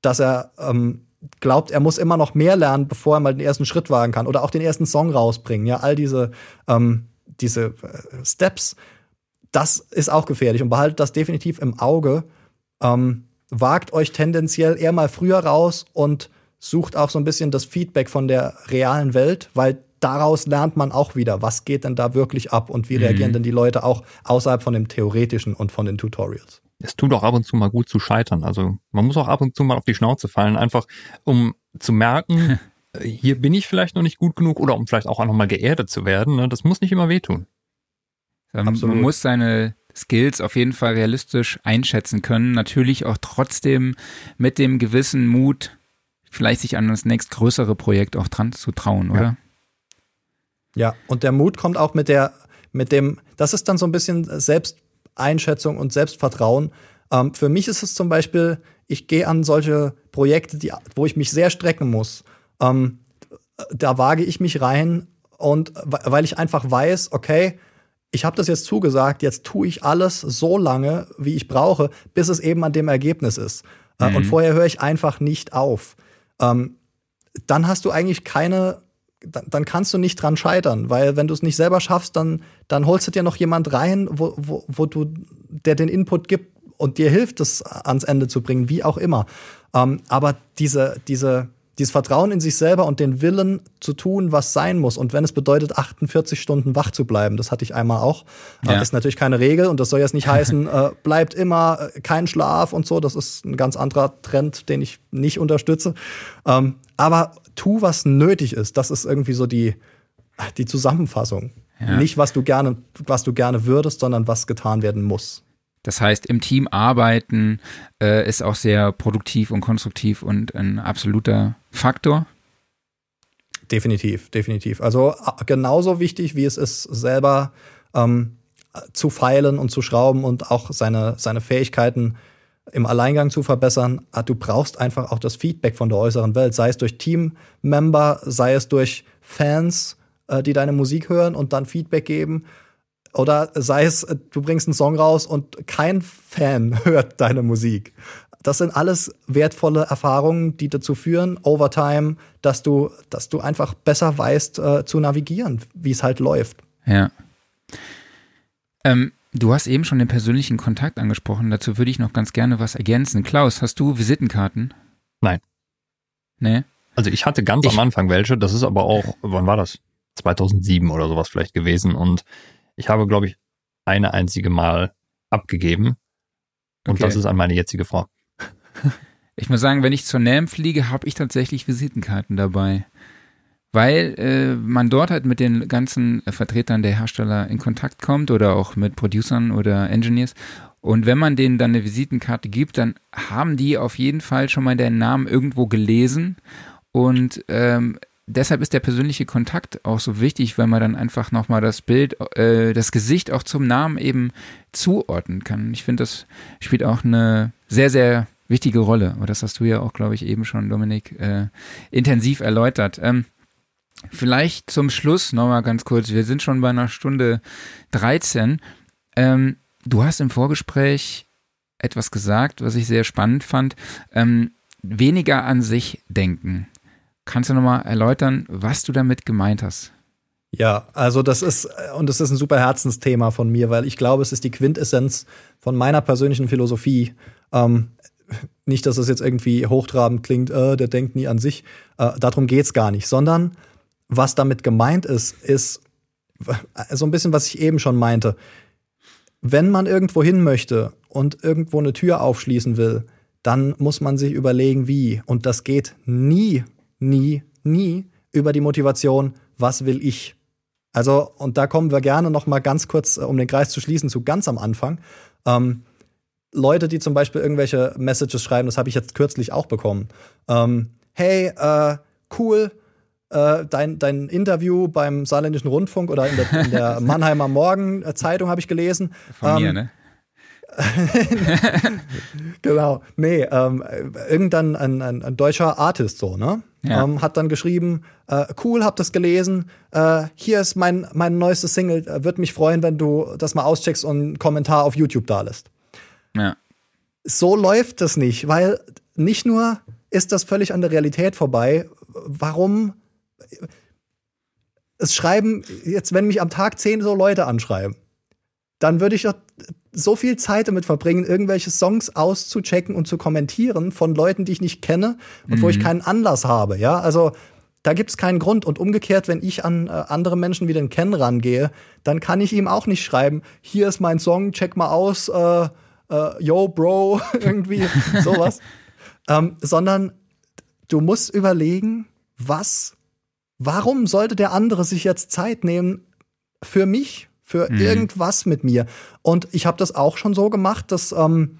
dass er ähm, glaubt, er muss immer noch mehr lernen, bevor er mal den ersten Schritt wagen kann oder auch den ersten Song rausbringen. Ja, all diese, ähm, diese äh, Steps, das ist auch gefährlich und behaltet das definitiv im Auge. Ähm, wagt euch tendenziell eher mal früher raus und sucht auch so ein bisschen das Feedback von der realen Welt, weil daraus lernt man auch wieder, was geht denn da wirklich ab und wie reagieren denn die Leute auch außerhalb von dem Theoretischen und von den Tutorials. es tut auch ab und zu mal gut zu scheitern. Also man muss auch ab und zu mal auf die Schnauze fallen, einfach um zu merken, hier bin ich vielleicht noch nicht gut genug oder um vielleicht auch einfach mal geerdet zu werden. Ne? Das muss nicht immer wehtun. Ähm, Absolut. Man muss seine Skills auf jeden Fall realistisch einschätzen können. Natürlich auch trotzdem mit dem gewissen Mut, vielleicht sich an das nächstgrößere Projekt auch dran zu trauen, oder? Ja, und der Mut kommt auch mit der, mit dem, das ist dann so ein bisschen Selbsteinschätzung und Selbstvertrauen. Ähm, für mich ist es zum Beispiel, ich gehe an solche Projekte, die, wo ich mich sehr strecken muss. Ähm, da wage ich mich rein und weil ich einfach weiß, okay, ich habe das jetzt zugesagt, jetzt tue ich alles so lange, wie ich brauche, bis es eben an dem Ergebnis ist. Äh, Mhm. Und vorher höre ich einfach nicht auf. Ähm, dann hast du eigentlich keine, dann, dann kannst du nicht dran scheitern, weil wenn du es nicht selber schaffst, dann, dann holst du dir noch jemand rein, wo, wo, wo du, der den Input gibt und dir hilft, es ans Ende zu bringen, wie auch immer. Ähm, aber diese, diese, dieses Vertrauen in sich selber und den Willen zu tun, was sein muss. Und wenn es bedeutet, 48 Stunden wach zu bleiben, das hatte ich einmal auch, Ja. ist natürlich keine Regel und das soll jetzt nicht heißen, äh, bleibt immer äh, kein Schlaf und so. Das ist ein ganz anderer Trend, den ich nicht unterstütze. Ähm, aber tu, was nötig ist. Das ist irgendwie so die, die Zusammenfassung. Ja. Nicht, was du gerne, was du gerne würdest, sondern was getan werden muss. Das heißt, im Team arbeiten äh, ist auch sehr produktiv und konstruktiv und ein absoluter Faktor. Definitiv, definitiv. Also genauso wichtig, wie es ist, selber ähm, zu feilen und zu schrauben und auch seine, seine Fähigkeiten im Alleingang zu verbessern. Ah, Du brauchst einfach auch das Feedback von der äußeren Welt, sei es durch Teammember, sei es durch Fans, äh, die deine Musik hören und dann Feedback geben. Oder sei es, äh, du bringst einen Song raus und kein Fan hört deine Musik. Das sind alles wertvolle Erfahrungen, die dazu führen, over time, dass du, dass du einfach besser weißt äh, zu navigieren, wie es halt läuft. Ja. Ähm, du hast eben schon den persönlichen Kontakt angesprochen. Dazu würde ich noch ganz gerne was ergänzen. Klaus, hast du Visitenkarten? Nein. Nee? Also ich hatte ganz Ich- am Anfang welche, das ist aber auch, wann war das? 2007 oder sowas vielleicht gewesen und ich habe, glaube ich, eine einzige Mal abgegeben und Okay. das ist an meine jetzige Frau. Ich muss sagen, wenn ich zur NAM fliege, habe ich tatsächlich Visitenkarten dabei. Weil äh, man dort halt mit den ganzen äh, Vertretern der Hersteller in Kontakt kommt oder auch mit Producern oder Engineers. Und wenn man denen dann eine Visitenkarte gibt, dann haben die auf jeden Fall schon mal den Namen irgendwo gelesen. Und ähm, deshalb ist der persönliche Kontakt auch so wichtig, weil man dann einfach nochmal das Bild, äh, das Gesicht auch zum Namen eben zuordnen kann. Ich finde, das spielt auch eine sehr, sehr wichtige Rolle. Aber das hast du ja auch, glaube ich, eben schon, Dominik, äh, intensiv erläutert. Ähm, vielleicht zum Schluss nochmal ganz kurz. Wir sind schon bei einer Stunde 13. Ähm, du hast im Vorgespräch etwas gesagt, was ich sehr spannend fand. Ähm, weniger an sich denken. Kannst du nochmal erläutern, was du damit gemeint hast? Ja, also das ist, und das ist ein super Herzensthema von mir, weil ich glaube, es ist die Quintessenz von meiner persönlichen Philosophie. Ähm, nicht, dass es jetzt irgendwie hochtrabend klingt, äh, der denkt nie an sich. Äh, darum geht's gar nicht, sondern was damit gemeint ist, ist so ein bisschen, was ich eben schon meinte. Wenn man irgendwo hin möchte und irgendwo eine Tür aufschließen will, dann muss man sich überlegen, wie. Und das geht nie, nie, nie über die Motivation, was will ich. Also, und da kommen wir gerne noch mal ganz kurz, äh, um den Kreis zu schließen, zu ganz am Anfang. Ähm, Leute, die zum Beispiel irgendwelche Messages schreiben, das habe ich jetzt kürzlich auch bekommen. Ähm, hey, äh, cool, äh, dein, dein Interview beim Saarländischen Rundfunk oder in der, in der Mannheimer Morgen-Zeitung habe ich gelesen. Von ähm, mir, ne? genau. Nee, ähm, irgendein ein, ein, ein, deutscher Artist so, ne? Ja. Ähm, hat dann geschrieben, äh, cool, hab das gelesen. Äh, hier ist mein, mein neuestes Single. Äh, Würde mich freuen, wenn du das mal auscheckst und einen Kommentar auf YouTube da lässt. Ja. So läuft das nicht, weil nicht nur ist das völlig an der Realität vorbei. Warum? Es schreiben, jetzt, wenn mich am Tag zehn so Leute anschreiben, dann würde ich doch so viel Zeit damit verbringen, irgendwelche Songs auszuchecken und zu kommentieren von Leuten, die ich nicht kenne und mhm. wo ich mhm. keinen Anlass habe. Ja, also da gibt es keinen Grund. Und umgekehrt, wenn ich an äh, andere Menschen wie den Ken rangehe, dann kann ich ihm auch nicht schreiben, hier ist mein Song, check mal aus, äh, äh, yo, Bro, irgendwie sowas. ähm, sondern du musst überlegen, was, warum sollte der andere sich jetzt Zeit nehmen für mich, für mhm. irgendwas mit mir? Und ich habe das auch schon so gemacht, dass ähm,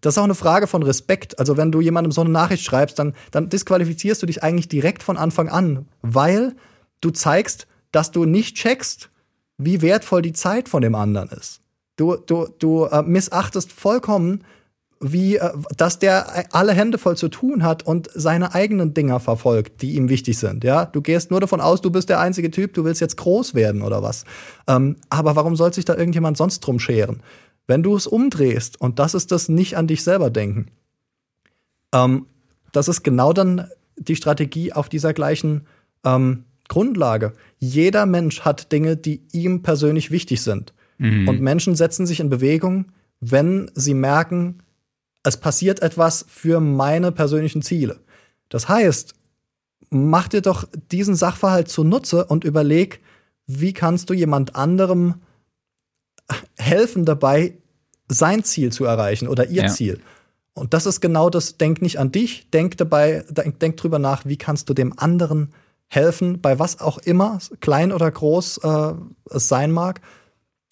das ist auch eine Frage von Respekt. Also wenn du jemandem so eine Nachricht schreibst, dann, dann disqualifizierst du dich eigentlich direkt von Anfang an, weil du zeigst, dass du nicht checkst, wie wertvoll die Zeit von dem anderen ist. Du, du, du äh, missachtest vollkommen, wie, äh, dass der alle Hände voll zu tun hat und seine eigenen Dinger verfolgt, die ihm wichtig sind. Ja, du gehst nur davon aus, du bist der einzige Typ, du willst jetzt groß werden oder was. Ähm, aber warum soll sich da irgendjemand sonst drum scheren? Wenn du es umdrehst, und das ist das nicht an dich selber denken, ähm, das ist genau dann die Strategie auf dieser gleichen ähm, Grundlage. Jeder Mensch hat Dinge, die ihm persönlich wichtig sind. Mhm. Und Menschen setzen sich in Bewegung, wenn sie merken, es passiert etwas für meine persönlichen Ziele. Das heißt, mach dir doch diesen Sachverhalt zunutze und überleg, wie kannst du jemand anderem helfen dabei, sein Ziel zu erreichen oder ihr ja. Ziel. Und das ist genau das, denk nicht an dich, denk dabei, denk, denk drüber nach, wie kannst du dem anderen helfen, bei was auch immer, klein oder groß äh, es sein mag.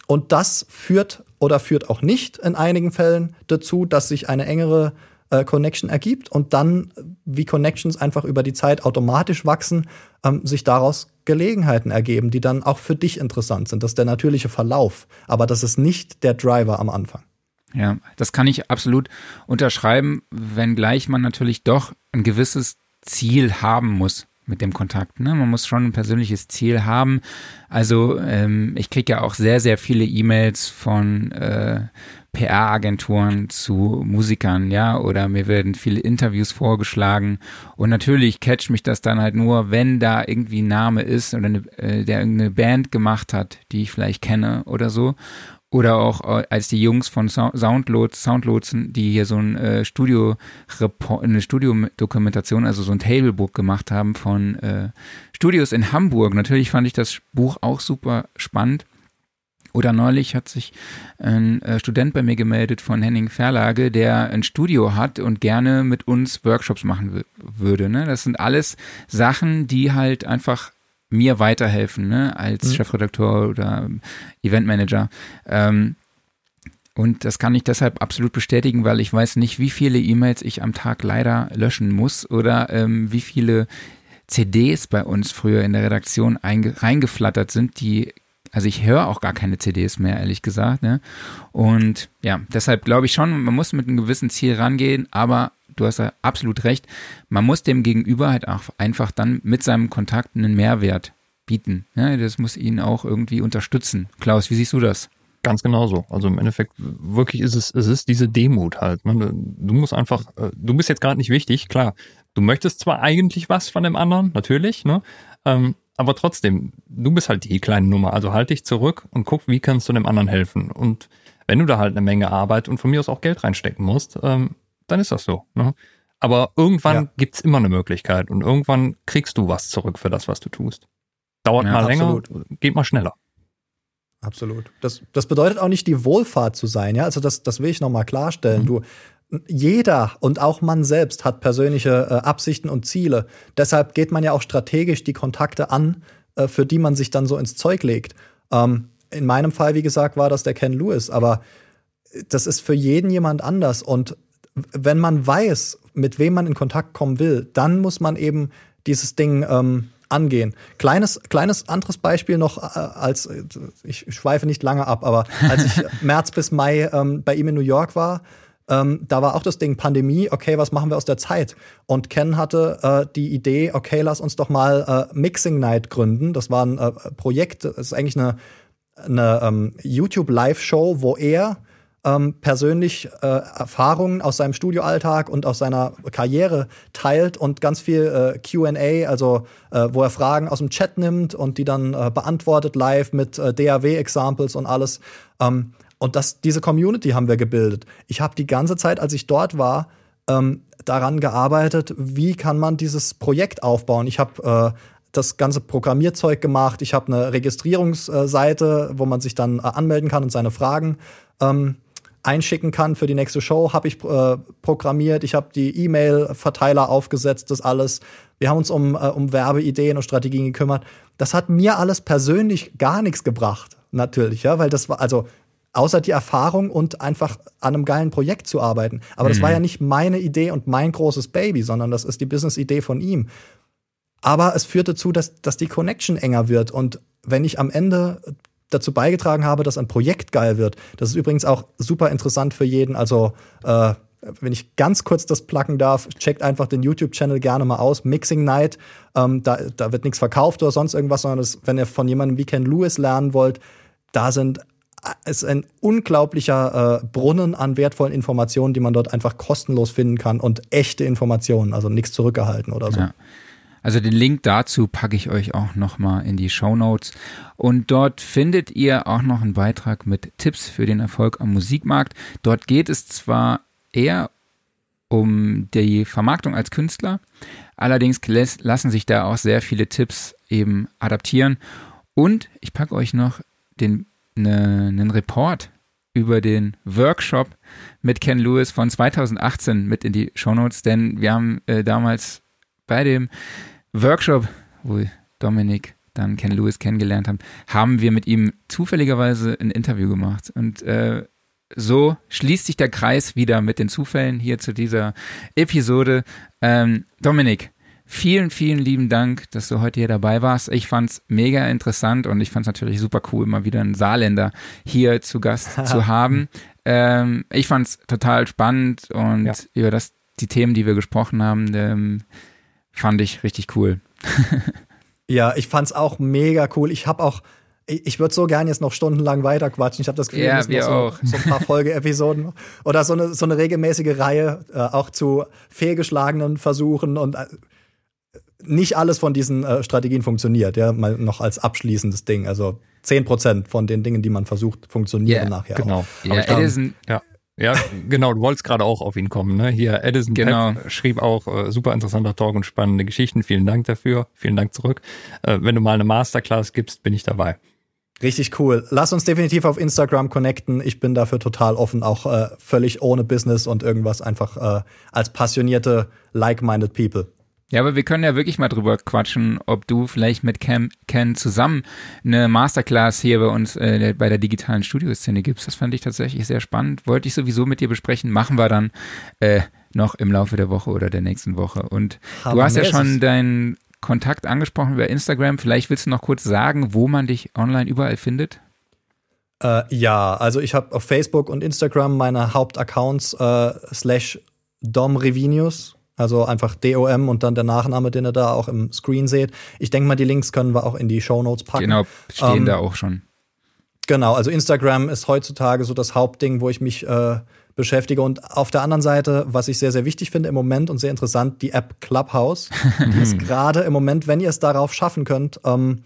Und das führt oder führt auch nicht in einigen Fällen dazu, dass sich eine engere äh, Connection ergibt und dann, wie Connections einfach über die Zeit automatisch wachsen, ähm, sich daraus Gelegenheiten ergeben, die dann auch für dich interessant sind. Das ist der natürliche Verlauf, aber das ist nicht der Driver am Anfang. Ja, das kann ich absolut unterschreiben, wenngleich man natürlich doch ein gewisses Ziel haben muss mit dem Kontakt. Ne? Man muss schon ein persönliches Ziel haben. Also ähm, ich kriege ja auch sehr, sehr viele E-Mails von äh, PR-Agenturen zu Musikern, ja, oder mir werden viele Interviews vorgeschlagen. Und natürlich catcht mich das dann halt nur, wenn da irgendwie ein Name ist oder eine, äh, der irgendeine Band gemacht hat, die ich vielleicht kenne oder so. Oder auch äh, als die Jungs von Soundloads, Soundlotsen, die hier so ein äh, Studio eine Studiodokumentation, also so ein Tablebook gemacht haben von äh, Studios in Hamburg. Natürlich fand ich das Buch auch super spannend. Oder neulich hat sich ein äh, Student bei mir gemeldet von Henning Verlage, der ein Studio hat und gerne mit uns Workshops machen würde. Ne? Das sind alles Sachen, die halt einfach mir weiterhelfen, ne, als mhm. Chefredakteur oder Eventmanager. Ähm, und das kann ich deshalb absolut bestätigen, weil ich weiß nicht, wie viele E-Mails ich am Tag leider löschen muss oder ähm, wie viele CDs bei uns früher in der Redaktion reingeflattert sind, die also ich höre auch gar keine CDs mehr, ehrlich gesagt. Ne? Und ja, deshalb glaube ich schon, man muss mit einem gewissen Ziel rangehen, aber du hast ja absolut recht, man muss dem Gegenüber halt auch einfach dann mit seinem Kontakt einen Mehrwert bieten. Ja, das muss ihn auch irgendwie unterstützen. Klaus, wie siehst du das? Ganz genau so. Also im Endeffekt wirklich ist es, es ist diese Demut halt. Ne? Du musst einfach, äh, du bist jetzt gerade nicht wichtig, klar. Du möchtest zwar eigentlich was von dem anderen, natürlich, ne? Ähm, aber trotzdem, du bist halt die kleine Nummer. Also halt dich zurück und guck, wie kannst du dem anderen helfen. Und wenn du da halt eine Menge Arbeit und von mir aus auch Geld reinstecken musst, ähm, dann ist das so. Ne? Aber irgendwann ja. gibt's immer eine Möglichkeit und irgendwann kriegst du was zurück für das, was du tust. Dauert ja, mal länger, geht mal schneller. Absolut. Das, das bedeutet auch nicht, die Wohlfahrt zu sein, ja. Also das, das will ich nochmal klarstellen. Mhm. Du, jeder und auch man selbst hat persönliche äh, Absichten und Ziele. Deshalb geht man ja auch strategisch die Kontakte an, äh, für die man sich dann so ins Zeug legt. Ähm, in meinem Fall, wie gesagt, war das der Ken Lewis, aber das ist für jeden jemand anders. Und wenn man weiß, mit wem man in Kontakt kommen will, dann muss man eben dieses Ding ähm, angehen. Kleines, kleines anderes Beispiel noch, äh, als ich schweife nicht lange ab, aber als ich März bis Mai ähm, bei ihm in New York war, ähm, da war auch das Ding Pandemie, okay, was machen wir aus der Zeit? Und Ken hatte äh, die Idee, okay, lass uns doch mal äh, Mixing Night gründen. Das war ein äh, Projekt, das ist eigentlich eine, eine ähm, YouTube-Live-Show, wo er ähm, persönlich äh, Erfahrungen aus seinem Studioalltag und aus seiner Karriere teilt und ganz viel äh, QA, also äh, wo er Fragen aus dem Chat nimmt und die dann äh, beantwortet live mit äh, DAW-Examples und alles. Ähm, und das, diese Community haben wir gebildet. Ich habe die ganze Zeit, als ich dort war, ähm, daran gearbeitet, wie kann man dieses Projekt aufbauen. Ich habe äh, das ganze Programmierzeug gemacht. Ich habe eine Registrierungsseite, wo man sich dann anmelden kann und seine Fragen ähm, einschicken kann für die nächste Show, habe ich äh, programmiert. Ich habe die E-Mail-Verteiler aufgesetzt, das alles. Wir haben uns um, äh, um Werbeideen und Strategien gekümmert. Das hat mir alles persönlich gar nichts gebracht, natürlich, ja, weil das war, also außer die Erfahrung und einfach an einem geilen Projekt zu arbeiten. Aber mhm. das war ja nicht meine Idee und mein großes Baby, sondern das ist die Business-Idee von ihm. Aber es führt dazu, dass, dass die Connection enger wird. Und wenn ich am Ende dazu beigetragen habe, dass ein Projekt geil wird. Das ist übrigens auch super interessant für jeden. Also, äh, wenn ich ganz kurz das placken darf, checkt einfach den YouTube-Channel gerne mal aus. Mixing Night. Ähm, da, da wird nichts verkauft oder sonst irgendwas, sondern das, wenn ihr von jemandem wie Ken Lewis lernen wollt, da sind äh, ist ein unglaublicher äh, Brunnen an wertvollen Informationen, die man dort einfach kostenlos finden kann und echte Informationen, also nichts zurückgehalten oder so. Ja. Also den Link dazu packe ich euch auch nochmal in die Show Notes. Und dort findet ihr auch noch einen Beitrag mit Tipps für den Erfolg am Musikmarkt. Dort geht es zwar eher um die Vermarktung als Künstler, allerdings lassen sich da auch sehr viele Tipps eben adaptieren. Und ich packe euch noch den, ne, einen Report über den Workshop mit Ken Lewis von 2018 mit in die Show Notes, denn wir haben äh, damals bei dem Workshop, wo Dominik dann Ken Lewis kennengelernt haben, haben wir mit ihm zufälligerweise ein Interview gemacht. Und äh, so schließt sich der Kreis wieder mit den Zufällen hier zu dieser Episode. Ähm, Dominik, vielen, vielen lieben Dank, dass du heute hier dabei warst. Ich fand's mega interessant und ich fand's natürlich super cool, mal wieder einen Saarländer hier zu Gast zu haben. Ähm, ich fand's total spannend und ja. über das, die Themen, die wir gesprochen haben, ähm, fand ich richtig cool. ja, ich fand's auch mega cool. Ich habe auch ich würde so gerne jetzt noch stundenlang weiterquatschen. Ich habe das Gefühl, ja, wir so, so, ein paar Folgeepisoden oder so eine, so eine regelmäßige Reihe äh, auch zu fehlgeschlagenen Versuchen und äh, nicht alles von diesen äh, Strategien funktioniert, ja, mal noch als abschließendes Ding. Also 10% von den Dingen, die man versucht, funktionieren yeah, nachher. Genau. Auch. Ja, Edison, ja. Ja, genau, du wolltest gerade auch auf ihn kommen. Ne? Hier, Edison genau. Pep schrieb auch äh, super interessanter Talk und spannende Geschichten. Vielen Dank dafür. Vielen Dank zurück. Äh, wenn du mal eine Masterclass gibst, bin ich dabei. Richtig cool. Lass uns definitiv auf Instagram connecten. Ich bin dafür total offen, auch äh, völlig ohne Business und irgendwas, einfach äh, als passionierte, like-minded People. Ja, aber wir können ja wirklich mal drüber quatschen, ob du vielleicht mit Cam, Ken zusammen eine Masterclass hier bei uns äh, bei der digitalen Studioszene gibst. Das fand ich tatsächlich sehr spannend. Wollte ich sowieso mit dir besprechen. Machen wir dann äh, noch im Laufe der Woche oder der nächsten Woche. Und Haben du hast ja schon deinen Kontakt angesprochen über Instagram. Vielleicht willst du noch kurz sagen, wo man dich online überall findet? Äh, ja, also ich habe auf Facebook und Instagram meine Hauptaccounts äh, slash Dom Revinius also einfach DOM und dann der Nachname, den ihr da auch im Screen seht. Ich denke mal, die Links können wir auch in die Show Notes packen. Genau, stehen ähm, da auch schon. Genau, also Instagram ist heutzutage so das Hauptding, wo ich mich äh, beschäftige. Und auf der anderen Seite, was ich sehr, sehr wichtig finde im Moment und sehr interessant, die App Clubhouse. die ist gerade im Moment, wenn ihr es darauf schaffen könnt, ähm,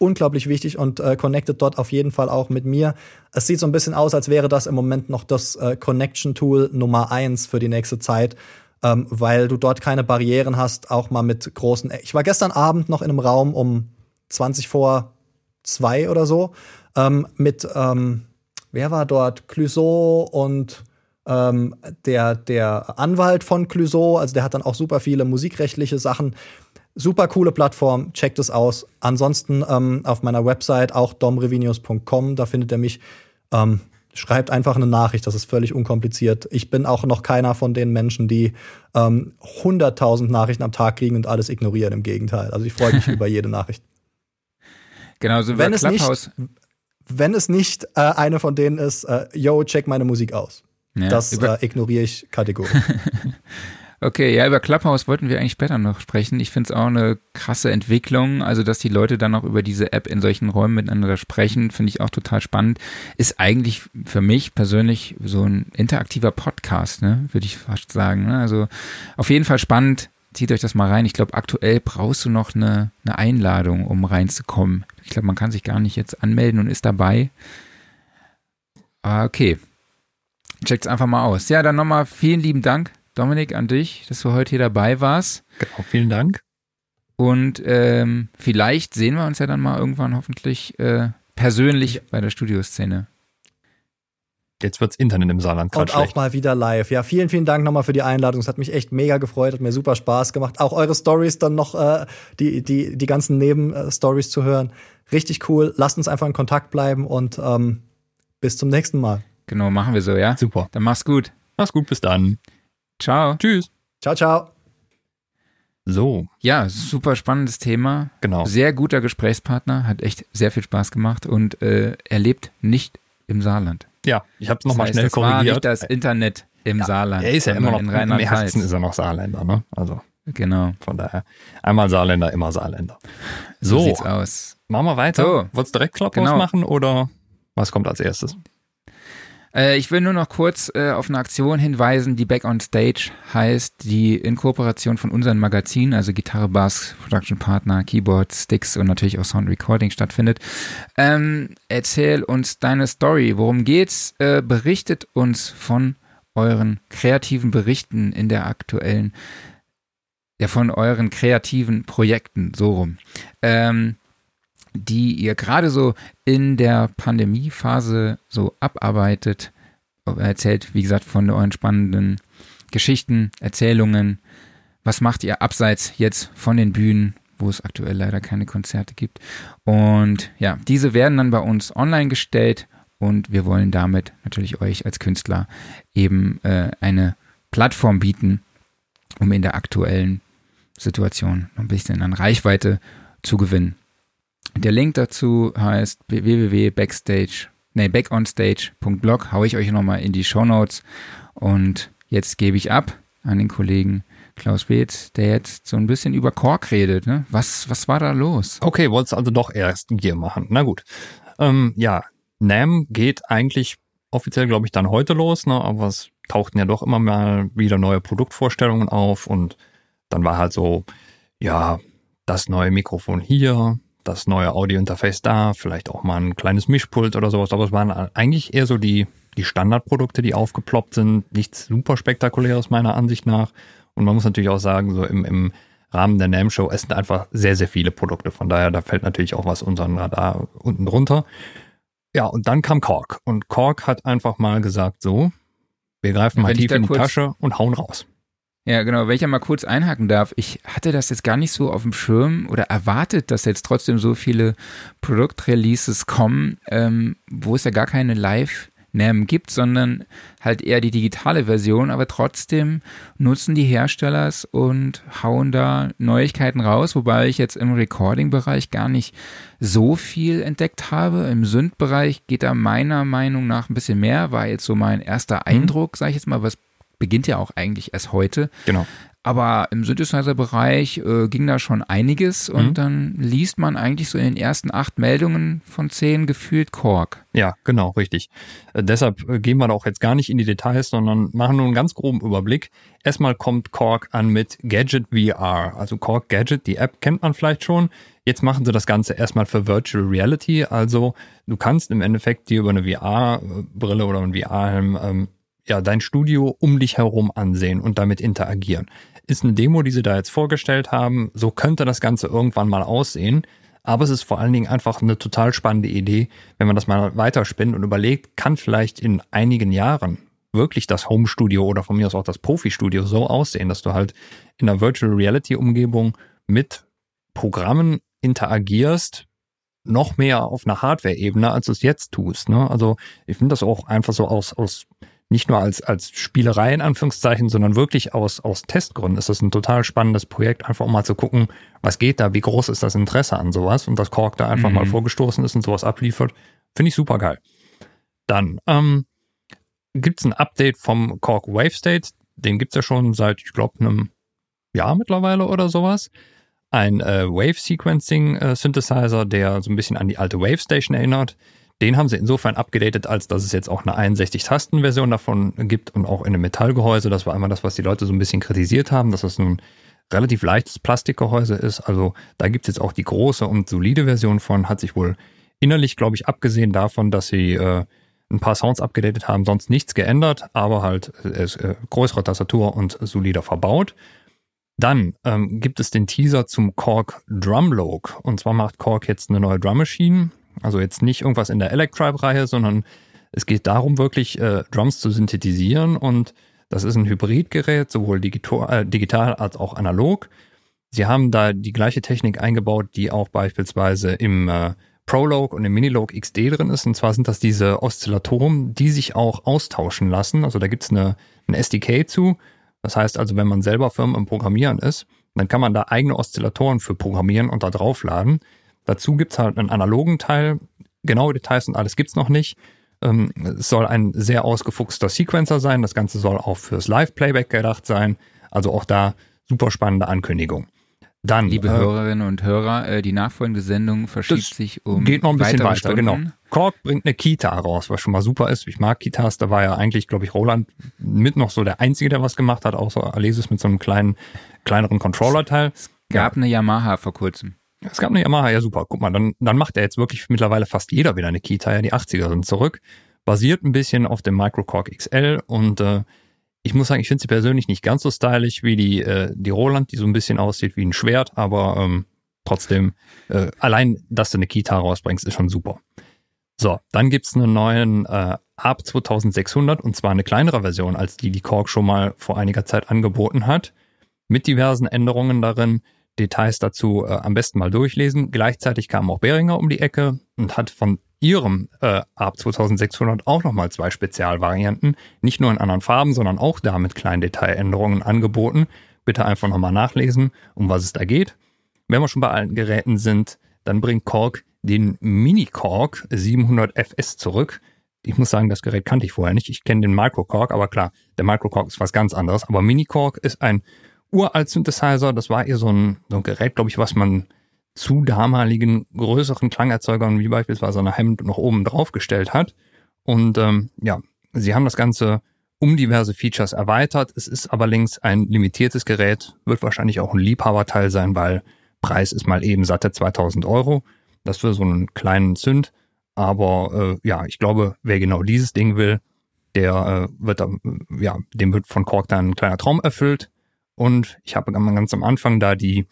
unglaublich wichtig und äh, connectet dort auf jeden Fall auch mit mir. Es sieht so ein bisschen aus, als wäre das im Moment noch das äh, Connection-Tool Nummer eins für die nächste Zeit, ähm, weil du dort keine Barrieren hast, auch mal mit großen. Ich war gestern Abend noch in einem Raum um 20 vor zwei oder so ähm, mit, ähm, wer war dort? Clouseau und ähm, der, der Anwalt von Clouseau, also der hat dann auch super viele musikrechtliche Sachen Super coole Plattform, checkt es aus. Ansonsten ähm, auf meiner Website auch domrevinius.com, da findet ihr mich. Ähm, schreibt einfach eine Nachricht, das ist völlig unkompliziert. Ich bin auch noch keiner von den Menschen, die ähm, 100.000 Nachrichten am Tag kriegen und alles ignorieren. Im Gegenteil. Also ich freue mich über jede Nachricht. Genau, so wenn es nicht, wenn es nicht äh, eine von denen ist, äh, yo, check meine Musik aus. Ja, das äh, ignoriere ich kategorisch. Okay, ja, über Clubhouse wollten wir eigentlich später noch sprechen. Ich finde es auch eine krasse Entwicklung. Also, dass die Leute dann auch über diese App in solchen Räumen miteinander sprechen, finde ich auch total spannend. Ist eigentlich für mich persönlich so ein interaktiver Podcast, ne? Würde ich fast sagen. Ne? Also auf jeden Fall spannend. Zieht euch das mal rein. Ich glaube, aktuell brauchst du noch eine, eine Einladung, um reinzukommen. Ich glaube, man kann sich gar nicht jetzt anmelden und ist dabei. Aber okay. Checkt's einfach mal aus. Ja, dann nochmal vielen lieben Dank Dominik, an dich, dass du heute hier dabei warst. Genau, vielen Dank. Und ähm, vielleicht sehen wir uns ja dann mal irgendwann hoffentlich äh, persönlich bei der Studioszene. Jetzt wird's Internet im Saarland Und schlecht. auch mal wieder live. Ja, vielen, vielen Dank nochmal für die Einladung. Es hat mich echt mega gefreut, hat mir super Spaß gemacht. Auch eure Stories dann noch, äh, die, die, die ganzen Nebenstories zu hören. Richtig cool. Lasst uns einfach in Kontakt bleiben und ähm, bis zum nächsten Mal. Genau, machen wir so, ja? Super. Dann mach's gut. Mach's gut, bis dann. Ciao. Tschüss. Ciao, ciao. So. Ja, super spannendes Thema. Genau. Sehr guter Gesprächspartner, hat echt sehr viel Spaß gemacht und äh, er lebt nicht im Saarland. Ja, ich habe es nochmal schnell das korrigiert. War nicht das Internet im ja, Saarland. Er ist ja immer noch in Rheinland-Pfalz. Im Herzen ist er noch Saarländer, ne? Also genau. Von daher einmal Saarländer, immer Saarländer. So, so sieht's aus. Machen wir weiter. So. Wolltest du direkt Clubhouse genau. machen oder was kommt als erstes? Äh, ich will nur noch kurz äh, auf eine Aktion hinweisen, die Back on Stage heißt, die in Kooperation von unseren Magazinen, also Gitarre, Bass, Production Partner, Keyboard, Sticks und natürlich auch Sound Recording stattfindet. Ähm, erzähl uns deine Story. Worum geht's? Äh, berichtet uns von euren kreativen Berichten in der aktuellen, ja, von euren kreativen Projekten, so rum. Ähm, die ihr gerade so in der Pandemiephase so abarbeitet. Erzählt, wie gesagt, von euren spannenden Geschichten, Erzählungen. Was macht ihr abseits jetzt von den Bühnen, wo es aktuell leider keine Konzerte gibt? Und ja, diese werden dann bei uns online gestellt und wir wollen damit natürlich euch als Künstler eben äh, eine Plattform bieten, um in der aktuellen Situation noch ein bisschen an Reichweite zu gewinnen. Der Link dazu heißt www.backstage, nee, backonstage.blog, haue ich euch nochmal in die Show Notes. Und jetzt gebe ich ab an den Kollegen Klaus Beetz, der jetzt so ein bisschen über Kork redet. Ne? Was, was war da los? Okay, wolltest also doch erst Gier machen. Na gut. Ähm, ja, NAM geht eigentlich offiziell, glaube ich, dann heute los, ne? aber es tauchten ja doch immer mal wieder neue Produktvorstellungen auf und dann war halt so, ja, das neue Mikrofon hier, das neue Audio-Interface da, vielleicht auch mal ein kleines Mischpult oder sowas, aber es waren eigentlich eher so die, die Standardprodukte, die aufgeploppt sind, nichts super spektakuläres meiner Ansicht nach. Und man muss natürlich auch sagen, so im, im Rahmen der NAM Show, es sind einfach sehr, sehr viele Produkte. Von daher, da fällt natürlich auch was unseren Radar unten drunter. Ja, und dann kam Kork. Und Kork hat einfach mal gesagt, so, wir greifen mal tief in die Tasche und hauen raus. Ja, genau. Wenn ich ja mal kurz einhaken darf, ich hatte das jetzt gar nicht so auf dem Schirm oder erwartet, dass jetzt trotzdem so viele Produktreleases kommen, ähm, wo es ja gar keine Live- NAM gibt, sondern halt eher die digitale Version, aber trotzdem nutzen die Hersteller es und hauen da Neuigkeiten raus, wobei ich jetzt im Recording-Bereich gar nicht so viel entdeckt habe. Im Synth-Bereich geht da meiner Meinung nach ein bisschen mehr, war jetzt so mein erster mhm. Eindruck, sage ich jetzt mal, was beginnt ja auch eigentlich erst heute. Genau. aber im Synthesizer-Bereich äh, ging da schon einiges und Mhm. dann liest man eigentlich so in den ersten acht Meldungen von zehn gefühlt Korg. Ja, genau, richtig. Äh, deshalb äh, gehen wir da auch jetzt gar nicht in die Details, sondern machen nur einen ganz groben Überblick. Erstmal kommt Korg an mit Gadget VR. Also Korg Gadget, die App kennt man vielleicht schon. Jetzt machen sie das Ganze erstmal für Virtual Reality. Also du kannst im Endeffekt dir über eine VR-Brille oder einen VR-Helm ähm, ja, dein Studio um dich herum ansehen und damit interagieren. Ist eine Demo, die sie da jetzt vorgestellt haben. So könnte das Ganze irgendwann mal aussehen. Aber es ist vor allen Dingen einfach eine total spannende Idee, wenn man das mal weiterspinnt und überlegt, kann vielleicht in einigen Jahren wirklich das Home-Studio oder von mir aus auch das Profi-Studio so aussehen, dass du halt in einer Virtual Reality-Umgebung mit Programmen interagierst, noch mehr auf einer Hardware-Ebene, als du es jetzt tust. Ne? Also ich finde das auch einfach so aus, aus nicht nur als, als Spielerei in Anführungszeichen, sondern wirklich aus, aus Testgründen ist das ein total spannendes Projekt, einfach um mal zu gucken, was geht da, wie groß ist das Interesse an sowas und dass Korg da einfach Mhm. mal vorgestoßen ist und sowas abliefert, finde ich super geil. Dann ähm, gibt es ein Update vom Korg Wave State, den gibt's ja schon seit, ich glaube, einem Jahr mittlerweile oder sowas. Ein äh, Wave Sequencing äh, Synthesizer, der so ein bisschen an die alte Wave Station erinnert. Den haben sie insofern abgedatet, als dass es jetzt auch eine 61-Tasten-Version davon gibt und auch in einem Metallgehäuse. Das war einmal das, was die Leute so ein bisschen kritisiert haben, dass das ein relativ leichtes Plastikgehäuse ist. Also da gibt es jetzt auch die große und solide Version von. Hat sich wohl innerlich, glaube ich, abgesehen davon, dass sie äh, ein paar Sounds abgedatet haben, sonst nichts geändert, aber halt äh, äh, größere Tastatur und solider verbaut. Dann ähm, gibt es den Teaser zum Korg Drumlog. Und zwar macht Korg jetzt eine neue Drum Machine. Also jetzt nicht irgendwas in der Electribe-Reihe, sondern es geht darum, wirklich äh, Drums zu synthetisieren. Und das ist ein Hybridgerät, sowohl digital, äh, digital als auch analog. Sie haben da die gleiche Technik eingebaut, die auch beispielsweise im äh, Prolog und im Minilog XD drin ist. Und zwar sind das diese Oszillatoren, die sich auch austauschen lassen. Also da gibt's eine, ein SDK zu. Das heißt also, wenn man selber Firmen im Programmieren ist, dann kann man da eigene Oszillatoren für programmieren und da draufladen. Dazu gibt's halt einen analogen Teil. Genaue Details und alles gibt's noch nicht. Ähm, es soll ein sehr ausgefuchster Sequencer sein. Das Ganze soll auch fürs Live-Playback gedacht sein. Also auch da super spannende Ankündigung. Dann, Liebe äh, Hörerinnen und Hörer, äh, die nachfolgende Sendung verschiebt sich um geht noch ein bisschen weiter, Stunden. genau. Korg bringt eine Kita raus, was schon mal super ist. Ich mag Kitas, da war ja eigentlich, glaube ich, Roland mit noch so der Einzige, der was gemacht hat, außer Alesis mit so einem kleinen, kleineren Controller-Teil. Gab eine Yamaha vor kurzem. Es gab eine Yamaha, ja super. Guck mal, dann, dann macht er jetzt wirklich mittlerweile fast jeder wieder eine Kita, ja, die 80er sind zurück. Basiert ein bisschen auf dem Microcorg XL und äh, ich muss sagen, ich finde sie persönlich nicht ganz so stylisch wie die, äh, die Roland, die so ein bisschen aussieht wie ein Schwert, aber ähm, trotzdem, äh, allein, dass du eine Kita rausbringst, ist schon super. So, dann gibt's einen neuen äh, ARP 2600 und zwar eine kleinere Version, als die die Korg schon mal vor einiger Zeit angeboten hat, mit diversen Änderungen darin. Details dazu äh, am besten mal durchlesen. Gleichzeitig kam auch Behringer um die Ecke und hat von ihrem äh, ARP 2600 auch nochmal zwei Spezialvarianten, nicht nur in anderen Farben, sondern auch da mit kleinen Detailänderungen angeboten. Bitte einfach nochmal nachlesen, um was es da geht. Wenn wir schon bei alten Geräten sind, dann bringt Korg den Mini-Korg 700 FS zurück. Ich muss sagen, das Gerät kannte ich vorher nicht. Ich kenne den Micro-Korg, aber klar, der Micro-Korg ist was ganz anderes. Aber Mini-Korg ist ein uralt Synthesizer. Das war eher so ein, so ein Gerät, glaube ich, was man zu damaligen größeren Klangerzeugern, wie beispielsweise eine Hemd, noch oben drauf gestellt hat. Und ähm, ja, sie haben das Ganze um diverse Features erweitert. Es ist aber links ein limitiertes Gerät, wird wahrscheinlich auch ein Liebhaberteil sein, weil Preis ist mal eben satte 2000 Euro. Das für so einen kleinen Zünd. Aber äh, ja, ich glaube, wer genau dieses Ding will, der äh, wird da, ja, dem wird von Korg dann ein kleiner Traum erfüllt. Und ich habe ganz am Anfang da die,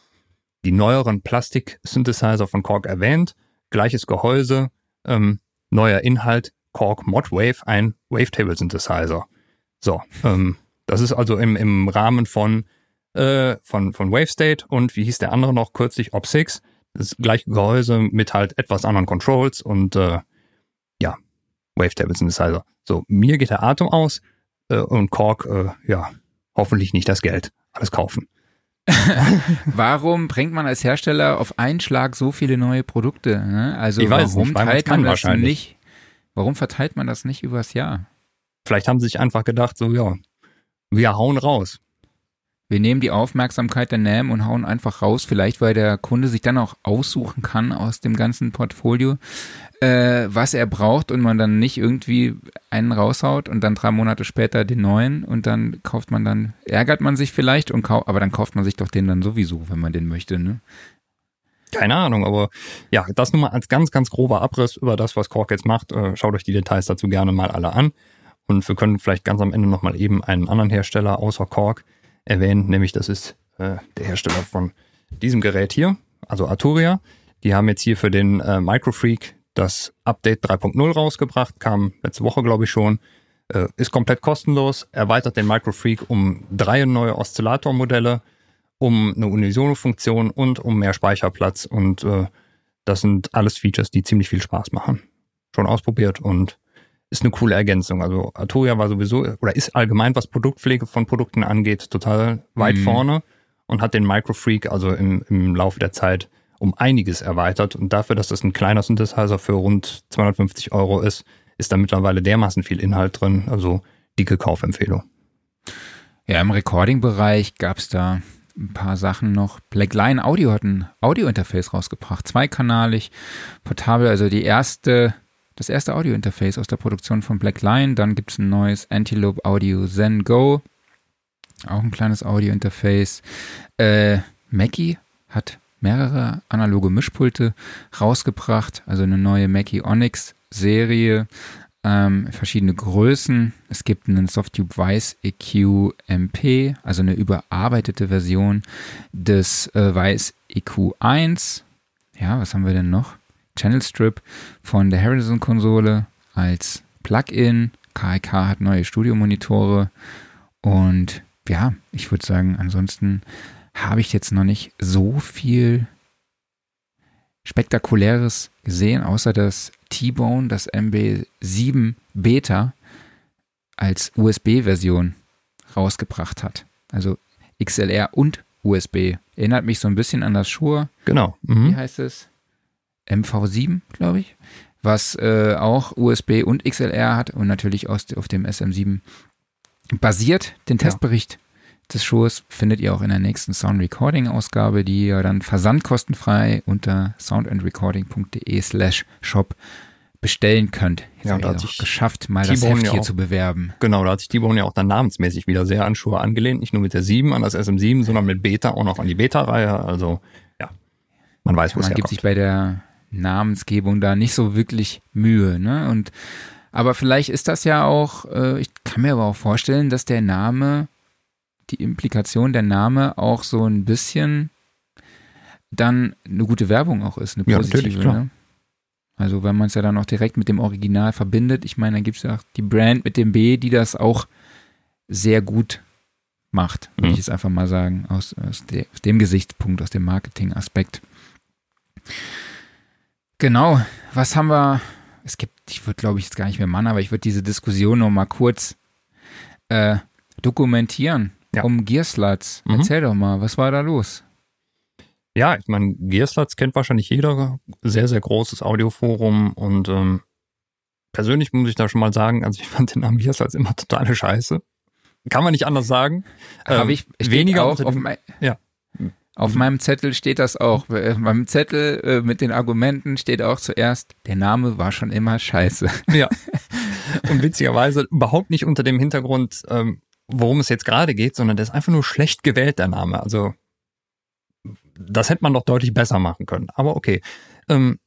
die neueren Plastik-Synthesizer von Korg erwähnt. Gleiches Gehäuse, ähm, neuer Inhalt, Korg Modwave, ein Wavetable-Synthesizer. So, ähm, das ist also im, im Rahmen von, äh, von, von WaveState und wie hieß der andere noch kürzlich, Op6. Das gleiche Gehäuse mit halt etwas anderen Controls und äh, ja, Wavetable Synthesizer. So, mir geht der Atem aus äh, und Korg, äh, ja, hoffentlich nicht das Geld. Alles kaufen. Warum bringt man als Hersteller auf einen Schlag so viele neue Produkte? Ne? Also Ich weiß warum nicht, teilt man das nicht? Warum verteilt man das nicht übers Jahr? Vielleicht haben sie sich einfach gedacht, so ja, wir hauen raus. Wir nehmen die Aufmerksamkeit der NAM und hauen einfach raus, vielleicht weil der Kunde sich dann auch aussuchen kann aus dem ganzen Portfolio, äh, was er braucht und man dann nicht irgendwie einen raushaut und dann drei Monate später den neuen und dann kauft man dann, ärgert man sich vielleicht und kau aber dann kauft man sich doch den dann sowieso, wenn man den möchte, ne? Keine Ahnung, aber ja, das nur mal als ganz, ganz grober Abriss über das, was Kork jetzt macht. Äh, schaut euch die Details dazu gerne mal alle an. Und wir können vielleicht ganz am Ende nochmal eben einen anderen Hersteller außer Kork erwähnen, nämlich das ist äh, der Hersteller von diesem Gerät hier, also Arturia. Die haben jetzt hier für den äh, Microfreak das Update 3.0 rausgebracht, kam letzte Woche, glaube ich, schon. Äh, ist komplett kostenlos, erweitert den Microfreak um drei neue Oszillatormodelle, um eine Unisono-Funktion und um mehr Speicherplatz. Und äh, das sind alles Features, die ziemlich viel Spaß machen. Schon ausprobiert und ist eine coole Ergänzung. Also Arturia war sowieso oder ist allgemein, was Produktpflege von Produkten angeht, total weit mhm. vorne und hat den Microfreak also im, im Laufe der Zeit um einiges erweitert. Und dafür, dass das ein kleiner Synthesizer für rund 250 Euro ist, ist da mittlerweile dermaßen viel Inhalt drin. Also dicke Kaufempfehlung. Ja, im Recording-Bereich gab es da ein paar Sachen noch. Blackline Audio hat ein Audio-Interface rausgebracht, zweikanalig, portabel, also die erste das erste Audio-Interface aus der Produktion von Black Lion. Dann gibt es ein neues Antelope Audio Zen Go. Auch ein kleines Audio-Interface. Äh, Mackie hat mehrere analoge Mischpulte rausgebracht. Also eine neue Mackie Onyx Serie. Ähm, verschiedene Größen. Es gibt einen Softtube Weiß EQ MP, also eine überarbeitete Version des äh, Weiß EQ1. Ja, was haben wir denn noch? Channel Strip von der Harrison-Konsole als Plugin. KIK hat neue Studiomonitore und ja, ich würde sagen, ansonsten habe ich jetzt noch nicht so viel Spektakuläres gesehen, außer dass T-Bone das MB7 Beta als USB-Version rausgebracht hat. Also XLR und USB. Erinnert mich so ein bisschen an das Shure. Genau. Mhm. Wie heißt es? MV7, glaube ich, was äh, auch USB und XLR hat und natürlich aus, auf dem SM7 basiert. Den Testbericht ja. des Shows findet ihr auch in der nächsten Sound Recording Ausgabe, die ihr dann versandkostenfrei unter soundandrecording.de slash shop bestellen könnt. Jetzt ja, da hat sich geschafft, mal das Heft hier auch, zu bewerben. Genau, da hat sich T-Bone ja auch dann namensmäßig wieder sehr an Schuhe angelehnt. Nicht nur mit der 7 an das SM7, sondern mit Beta auch noch an die Beta-Reihe. Also ja, man weiß, wo es herkommt. Man gibt sich bei der Namensgebung da nicht so wirklich Mühe. Ne? Und aber vielleicht ist das ja auch, äh, ich kann mir aber auch vorstellen, dass der Name, die Implikation der Name auch so ein bisschen dann eine gute Werbung auch ist, eine positive. Ja, ne? Also wenn man es ja dann auch direkt mit dem Original verbindet, ich meine, dann gibt es ja auch die Brand mit dem B, die das auch sehr gut macht, würde mhm. ich es einfach mal sagen, aus, aus, de, aus dem Gesichtspunkt, aus dem Marketing-Aspekt. Genau, was haben wir? Es gibt, ich würde glaube ich jetzt gar nicht mehr machen, aber ich würde diese Diskussion noch mal kurz äh, dokumentieren ja. um Gearsluts. Mhm. Erzähl doch mal, was war da los? Ja, ich meine, Gearsluts kennt wahrscheinlich jeder. Sehr, sehr großes Audioforum und ähm, persönlich muss ich da schon mal sagen, also ich fand den Namen Gearsluts immer totale Scheiße. Kann man nicht anders sagen. Habe ähm, ich weniger auch auf dem, ja. Auf mhm. meinem Zettel steht das auch. Auf meinem Zettel äh, mit den Argumenten steht auch zuerst, der Name war schon immer scheiße. Ja. Und witzigerweise überhaupt nicht unter dem Hintergrund, ähm, worum es jetzt gerade geht, sondern der ist einfach nur schlecht gewählt, der Name. Also das hätte man doch deutlich besser machen können. Aber okay. Ähm,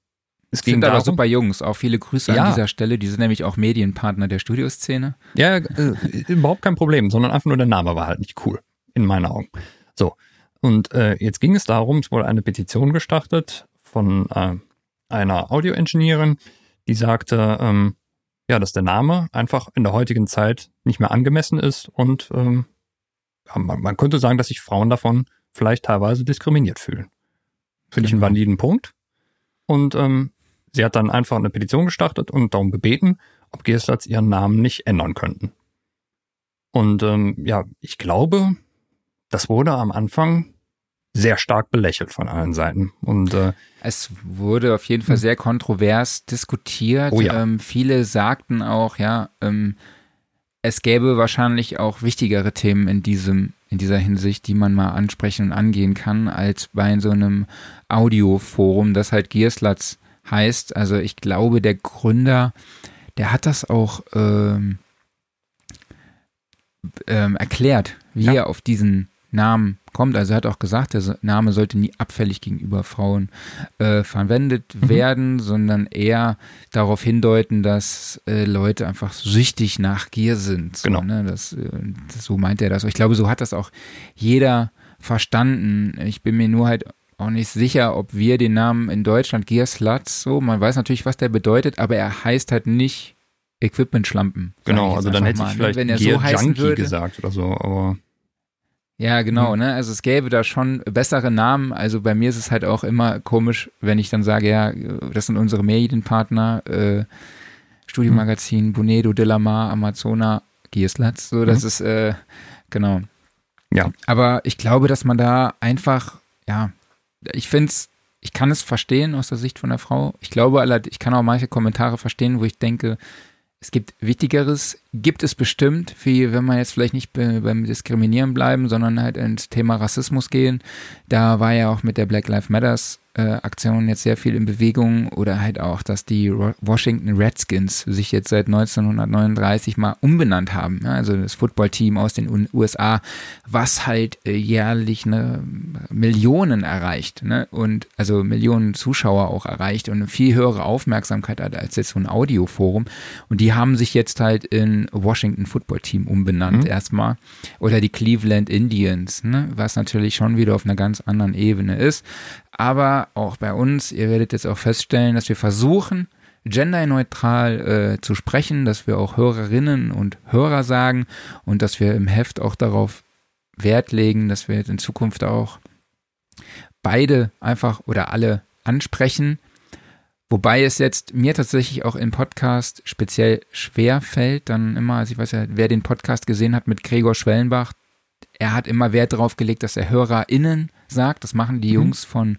es ging sind darum, aber super Jungs, auch viele Grüße ja. an dieser Stelle. Die sind nämlich auch Medienpartner der Studioszene. Ja, äh, überhaupt kein Problem, sondern einfach nur der Name war halt nicht cool, in meinen Augen. So, und äh, jetzt ging es darum, es wurde eine Petition gestartet von äh, einer Audio-Engineerin, die sagte, ähm, ja, dass der Name einfach in der heutigen Zeit nicht mehr angemessen ist und ähm, ja, man, man, könnte sagen, dass sich Frauen davon vielleicht teilweise diskriminiert fühlen. Finde ich einen genau. validen Punkt. Und ähm, sie hat dann einfach eine Petition gestartet und darum gebeten, ob Gerslatz ihren Namen nicht ändern könnten. Und ähm, ja, ich glaube, das wurde am Anfang sehr stark belächelt von allen Seiten. Und äh, es wurde auf jeden Fall hm. sehr kontrovers diskutiert. Oh ja. ähm, viele sagten auch, ja, ähm, es gäbe wahrscheinlich auch wichtigere Themen in diesem in dieser Hinsicht, die man mal ansprechen und angehen kann, als bei so einem Audioforum, das halt Gearslatz heißt. Also ich glaube, der Gründer, der hat das auch ähm, ähm, erklärt, wie ja. er auf diesen Namen kommt. Also er hat auch gesagt, der Name sollte nie abfällig gegenüber Frauen äh, verwendet mhm. werden, sondern eher darauf hindeuten, dass äh, Leute einfach süchtig nach Gier sind. So, genau. Ne? Das, äh, das, so meint er das. Ich glaube, so hat das auch jeder verstanden. Ich bin mir nur halt auch nicht sicher, ob wir den Namen in Deutschland Gear Sluts so, man weiß natürlich, was der bedeutet, aber er heißt halt nicht Equipment-Schlampen. Genau, also dann hätte ich ne? vielleicht wenn er Gear so Junkie würde, gesagt oder so, aber ja, genau, mhm. ne? Also es gäbe da schon bessere Namen. Also bei mir ist es halt auch immer komisch, wenn ich dann sage, ja, das sind unsere Medienpartner, äh, Studiomagazin, mhm. Bunedo, Delamar, Amazona, Gieslatz. So, das mhm. ist, äh, genau. Ja. Aber ich glaube, dass man da einfach, ja, ich finde es, ich kann es verstehen aus der Sicht von der Frau. Ich glaube, ich kann auch manche Kommentare verstehen, wo ich denke, es gibt Wichtigeres, gibt es bestimmt, wie wenn man jetzt vielleicht nicht beim Diskriminieren bleiben, sondern halt ins Thema Rassismus gehen. Da war ja auch mit der Black Lives Matters Aktionen jetzt sehr viel in Bewegung oder halt auch, dass die Washington Redskins sich jetzt seit 1939 mal umbenannt haben. Ja, also das Footballteam aus den USA, was halt äh, jährlich eine Millionen erreicht ne? und also Millionen Zuschauer auch erreicht und eine viel höhere Aufmerksamkeit hat als jetzt so ein Audioforum. Und die haben sich jetzt halt in Washington Football Team umbenannt mhm. erstmal oder die Cleveland Indians, ne? was natürlich schon wieder auf einer ganz anderen Ebene ist. Aber auch bei uns, ihr werdet jetzt auch feststellen, dass wir versuchen, genderneutral äh, zu sprechen, dass wir auch Hörerinnen und Hörer sagen und dass wir im Heft auch darauf Wert legen, dass wir jetzt in Zukunft auch beide einfach oder alle ansprechen. Wobei es jetzt mir tatsächlich auch im Podcast speziell schwer fällt, dann immer, also ich weiß ja, wer den Podcast gesehen hat mit Gregor Schwellenbach, er hat immer Wert darauf gelegt, dass er HörerInnen sagt. Das machen die mhm. Jungs von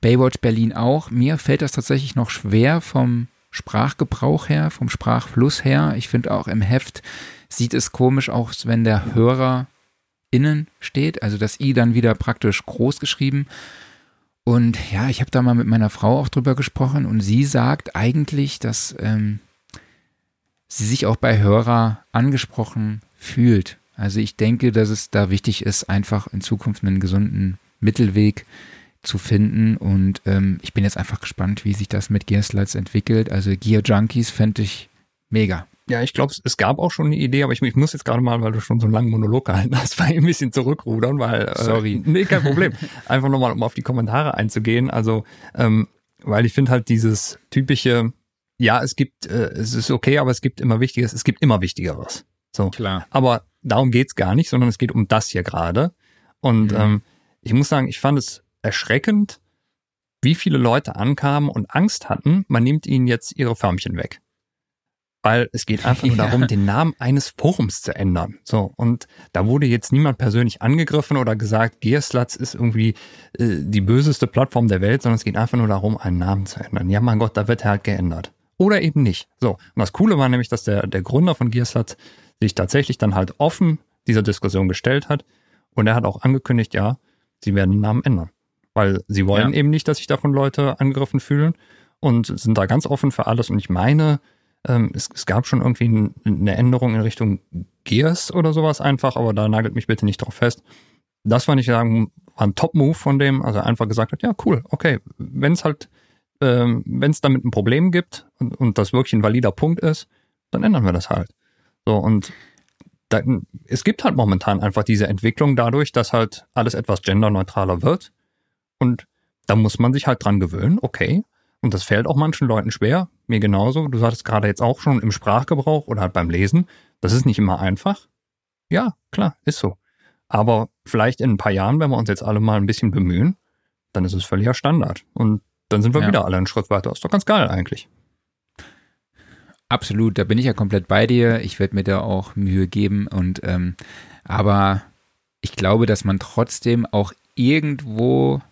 Baywatch Berlin auch. Mir fällt das tatsächlich noch schwer vom Sprachgebrauch her, vom Sprachfluss her. Ich finde auch im Heft sieht es komisch aus, wenn der Hörer innen steht, also das i dann wieder praktisch groß geschrieben. Und ja, ich habe da mal mit meiner Frau auch drüber gesprochen und sie sagt eigentlich, dass ähm, sie sich auch bei Hörer angesprochen fühlt. Also ich denke, dass es da wichtig ist, einfach in Zukunft einen gesunden Mittelweg zu finden. Und ähm, ich bin jetzt einfach gespannt, wie sich das mit Gear Slides entwickelt. Also Gear Junkies fände ich mega. Ja, ich glaube, es gab auch schon eine Idee, aber ich, ich, muss jetzt gerade mal, weil du schon so einen langen Monolog gehalten hast, weil ein bisschen zurückrudern, weil. Äh, Sorry. Nee, kein Problem. Einfach nochmal, um auf die Kommentare einzugehen. Also, ähm, weil ich finde halt dieses typische, ja, es gibt, äh, es ist okay, aber es gibt immer Wichtiges, es gibt immer Wichtigeres. So. Klar. Aber darum geht's gar nicht, sondern es geht um das hier gerade. Und mhm. ähm, ich muss sagen, ich fand es erschreckend, wie viele Leute ankamen und Angst hatten, man nimmt ihnen jetzt ihre Förmchen weg. Weil es geht einfach nur ja. darum, den Namen eines Forums zu ändern. So, und da wurde jetzt niemand persönlich angegriffen oder gesagt, Gearslatz ist irgendwie äh, die böseste Plattform der Welt, sondern es geht einfach nur darum, einen Namen zu ändern. Ja, mein Gott, da wird er halt geändert. Oder eben nicht. So, und das Coole war nämlich, dass der, der Gründer von Gearslatz sich tatsächlich dann halt offen dieser Diskussion gestellt hat. Und er hat auch angekündigt, ja, sie werden den Namen ändern. Weil sie wollen ja. eben nicht, dass sich davon Leute angegriffen fühlen und sind da ganz offen für alles. Und ich meine, ähm, es, es, gab schon irgendwie eine Änderung in Richtung Gears oder sowas einfach, aber da nagelt mich bitte nicht drauf fest. Das fand ich sagen, war ein Top-Move von dem, also er einfach gesagt hat, ja, cool, okay, wenn es halt, ähm, wenn es damit ein Problem gibt und, und das wirklich ein valider Punkt ist, dann ändern wir das halt. So, und da, es gibt halt momentan einfach diese Entwicklung dadurch, dass halt alles etwas genderneutraler wird. Und da muss man sich halt dran gewöhnen, okay. Und das fällt auch manchen Leuten schwer, mir genauso. Du sagtest gerade jetzt auch schon im Sprachgebrauch oder halt beim Lesen. Das ist nicht immer einfach. Ja, klar, ist so. Aber vielleicht in ein paar Jahren, wenn wir uns jetzt alle mal ein bisschen bemühen, dann ist es völliger Standard. Und dann sind wir ja. wieder alle einen Schritt weiter. Ist doch ganz geil eigentlich. Absolut, da bin ich ja komplett bei dir. Ich werde mir da auch Mühe geben und ähm, aber ich glaube, dass man trotzdem auch irgendwo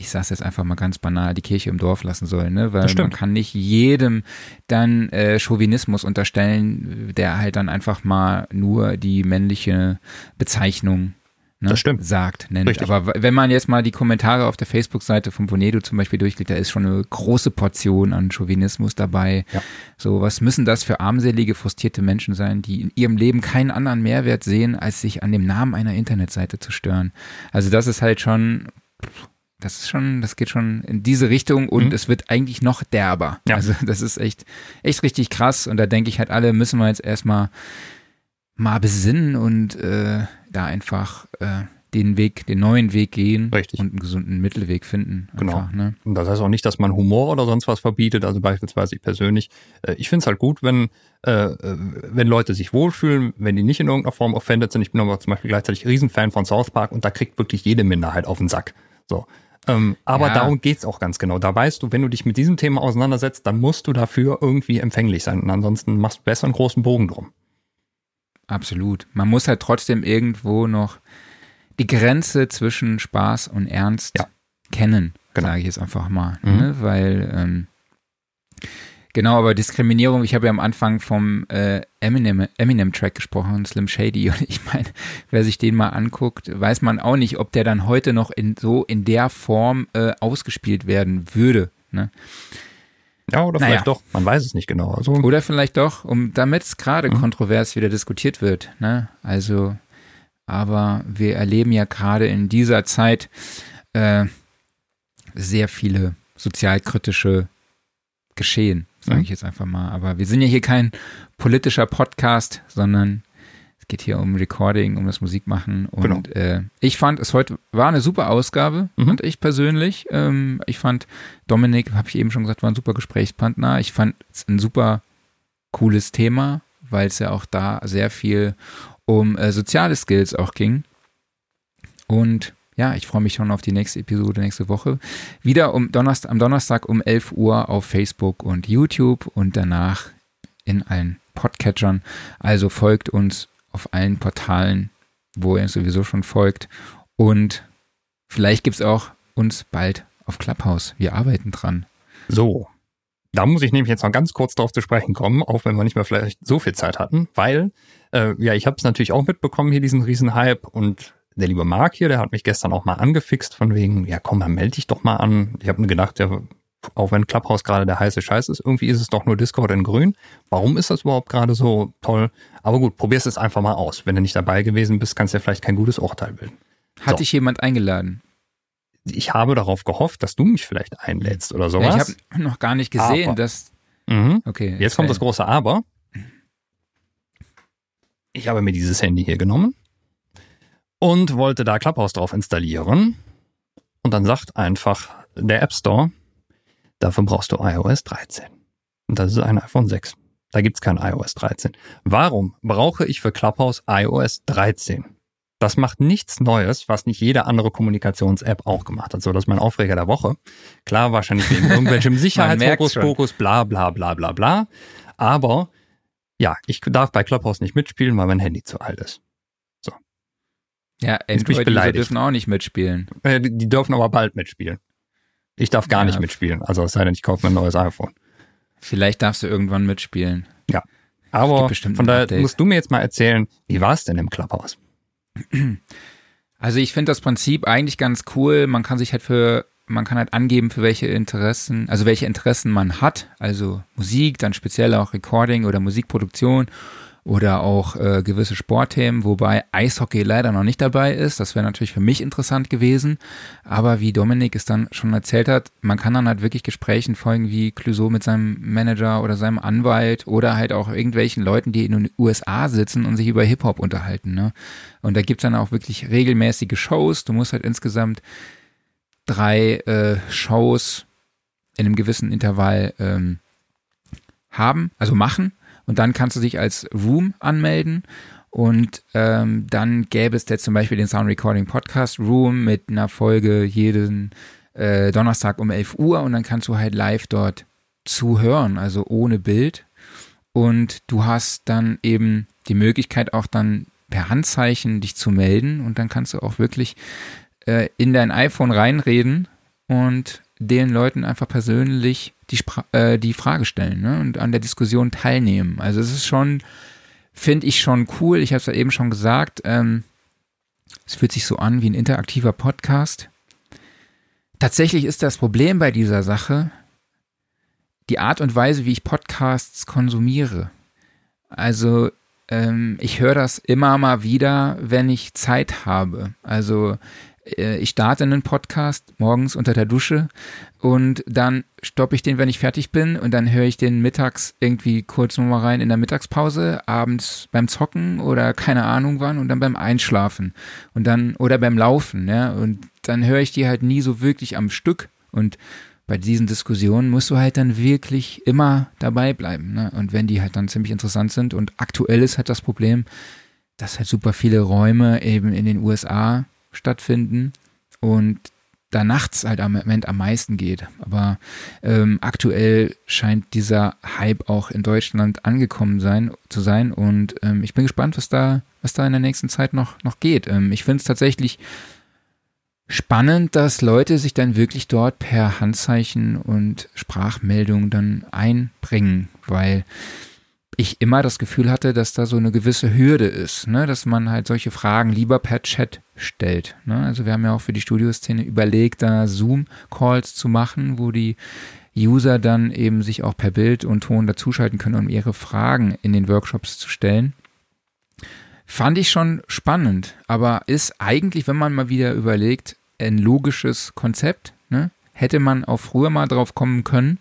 ich sage es jetzt einfach mal ganz banal, die Kirche im Dorf lassen soll, ne? Weil man kann nicht jedem dann äh, Chauvinismus unterstellen, der halt dann einfach mal nur die männliche Bezeichnung ne, das stimmt. sagt, nennt. Richtig. Aber wenn man jetzt mal die Kommentare auf der Facebook-Seite von Bonedo zum Beispiel durchklickt, da ist schon eine große Portion an Chauvinismus dabei. Ja. So, was müssen das für armselige, frustrierte Menschen sein, die in ihrem Leben keinen anderen Mehrwert sehen, als sich an dem Namen einer Internetseite zu stören? Also das ist halt schon das ist schon, das geht schon in diese Richtung und mhm. es wird eigentlich noch derber. Ja. Also das ist echt, echt richtig krass und da denke ich halt alle, müssen wir jetzt erstmal mal besinnen und äh, da einfach äh, den Weg, den neuen Weg gehen Richtig. und einen gesunden Mittelweg finden. Genau. Einfach, ne? Und das heißt auch nicht, dass man Humor oder sonst was verbietet. Also beispielsweise ich persönlich, äh, ich finde es halt gut, wenn, äh, äh, wenn Leute sich wohlfühlen, wenn die nicht in irgendeiner Form offended sind. Ich bin aber zum Beispiel gleichzeitig Riesenfan von South Park und da kriegt wirklich jede Minderheit auf den Sack. So. Ähm, aber ja. darum geht's auch ganz genau. Da weißt du, wenn du dich mit diesem Thema auseinandersetzt, dann musst du dafür irgendwie empfänglich sein. Und ansonsten machst du besser einen großen Bogen drum. Absolut. Man muss halt trotzdem irgendwo noch die Grenze zwischen Spaß und Ernst ja. kennen, genau. sage ich jetzt einfach mal. Mhm. Ne? Weil ähm, Genau, aber Diskriminierung, ich habe ja am Anfang vom äh, Eminem, Eminem-Track gesprochen, Slim Shady, und ich meine, wer sich den mal anguckt, weiß man auch nicht, ob der dann heute noch in so in der Form äh, ausgespielt werden würde. Ne? Ja, oder naja. vielleicht doch, man weiß es nicht genau. Also, oder vielleicht doch, um damit es gerade mhm. kontrovers wieder diskutiert wird. Ne? Also, aber wir erleben ja gerade in dieser Zeit äh, sehr viele sozialkritische Geschehen sage ich jetzt einfach mal. Aber wir sind ja hier kein politischer Podcast, sondern es geht hier um Recording, um das Musikmachen. Und genau. äh, ich fand es heute war eine super Ausgabe, mhm. fand ich persönlich. Ähm, ich fand Dominik, habe ich eben schon gesagt, war ein super Gesprächspartner. Ich fand es ein super cooles Thema, weil es ja auch da sehr viel um äh, soziale Skills auch ging. Und ja, ich freue mich schon auf die nächste Episode nächste Woche. Wieder um Donnerstag, am Donnerstag um 11 Uhr auf Facebook und YouTube und danach in allen Podcatchern. Also folgt uns auf allen Portalen, wo ihr sowieso schon folgt. Und vielleicht gibt es auch uns bald auf Clubhouse. Wir arbeiten dran. So. Da muss ich nämlich jetzt noch ganz kurz drauf zu sprechen kommen, auch wenn wir nicht mehr vielleicht so viel Zeit hatten, weil äh, ja, ich habe es natürlich auch mitbekommen hier, diesen riesen Hype und der liebe Marc hier, der hat mich gestern auch mal angefixt von wegen, ja komm, dann melde dich doch mal an. Ich habe mir gedacht, ja, auch wenn Clubhouse gerade der heiße Scheiß ist, irgendwie ist es doch nur Discord in grün. Warum ist das überhaupt gerade so toll? Aber gut, probier's es einfach mal aus. Wenn du nicht dabei gewesen bist, kannst du ja vielleicht kein gutes Urteil bilden. Hat so. dich jemand eingeladen? Ich habe darauf gehofft, dass du mich vielleicht einlädst oder sowas. Ja, ich habe noch gar nicht gesehen, aber. dass. Mhm. Okay. Jetzt kommt das große Aber. Ich habe mir dieses Handy hier genommen und wollte da Clubhouse drauf installieren. Und dann sagt einfach der App Store, dafür brauchst du iOS 13. Und das ist ein iPhone 6. Da gibt's kein iOS 13. Warum brauche ich für Clubhouse iOS 13? Das macht nichts Neues, was nicht jede andere Kommunikations-App auch gemacht hat. So, das ist mein Aufreger der Woche. Klar, wahrscheinlich wegen irgendwelchem Sicherheitsfokus, Fokus, bla, bla, bla, bla, bla. Aber, ja, ich darf bei Clubhouse nicht mitspielen, weil mein Handy zu alt ist. Ja, Android-User dürfen auch nicht mitspielen. Äh, die dürfen aber bald mitspielen. Ich darf gar ja. nicht mitspielen. Also es sei denn, ich kaufe mir ein neues iPhone. Vielleicht darfst du irgendwann mitspielen. Ja. Aber von daher musst du mir jetzt mal erzählen, wie war es denn im Clubhouse? Also ich finde das Prinzip eigentlich ganz cool. Man kann sich halt für, man kann halt angeben, für welche Interessen, also welche Interessen man hat. Also Musik, dann speziell auch Recording oder Musikproduktion oder auch äh, gewisse Sportthemen, wobei Eishockey leider noch nicht dabei ist. Das wäre natürlich für mich interessant gewesen. Aber wie Dominik es dann schon erzählt hat, man kann dann halt wirklich Gesprächen folgen wie Clouseau mit seinem Manager oder seinem Anwalt oder halt auch irgendwelchen Leuten, die in den USA sitzen und sich über Hip-Hop unterhalten. Ne? Und da gibt's dann auch wirklich regelmäßige Shows. Du musst halt insgesamt drei äh, Shows in einem gewissen Intervall ähm, haben, also machen und dann kannst du dich als Room anmelden. Und ähm, dann gäbe es jetzt zum Beispiel den Sound Recording Podcast Room mit einer Folge jeden äh, Donnerstag um 11 Uhr. Und dann kannst du halt live dort zuhören, also ohne Bild. Und du hast dann eben die Möglichkeit auch dann per Handzeichen dich zu melden. Und dann kannst du auch wirklich äh, in dein iPhone reinreden und den Leuten einfach persönlich die, Spra äh, die Frage stellen ne? und an der Diskussion teilnehmen. Also es ist schon, finde ich schon cool. Ich habe es ja eben schon gesagt. Ähm, es fühlt sich so an wie ein interaktiver Podcast. Tatsächlich ist das Problem bei dieser Sache die Art und Weise, wie ich Podcasts konsumiere. Also ähm, ich höre das immer mal wieder, wenn ich Zeit habe. Also ich starte einen Podcast morgens unter der Dusche und dann stoppe ich den, wenn ich fertig bin und dann höre ich den mittags irgendwie kurz nochmal rein in der Mittagspause, abends beim Zocken oder keine Ahnung wann und dann beim Einschlafen und dann oder beim Laufen, ja, und dann höre ich die halt nie so wirklich am Stück und bei diesen Diskussionen musst du halt dann wirklich immer dabei bleiben. Ne? Und wenn die halt dann ziemlich interessant sind und aktuell ist halt das Problem, dass halt super viele Räume eben in den USA stattfinden und da nachts halt am Moment am meisten geht. Aber ähm, aktuell scheint dieser Hype auch in Deutschland angekommen sein, zu sein und ähm, ich bin gespannt, was da, was da in der nächsten Zeit noch, noch geht. Ähm, ich finde es tatsächlich spannend, dass Leute sich dann wirklich dort per Handzeichen und Sprachmeldung dann einbringen, weil ich immer das Gefühl hatte, dass da so eine gewisse Hürde ist, ne? dass man halt solche Fragen lieber per Chat stellt. Ne? Also wir haben ja auch für die Studioszene überlegt, da Zoom-Calls zu machen, wo die User dann eben sich auch per Bild und Ton dazuschalten können, um ihre Fragen in den Workshops zu stellen. Fand ich schon spannend, aber ist eigentlich, wenn man mal wieder überlegt, ein logisches Konzept. Ne? Hätte man auch früher mal drauf kommen können.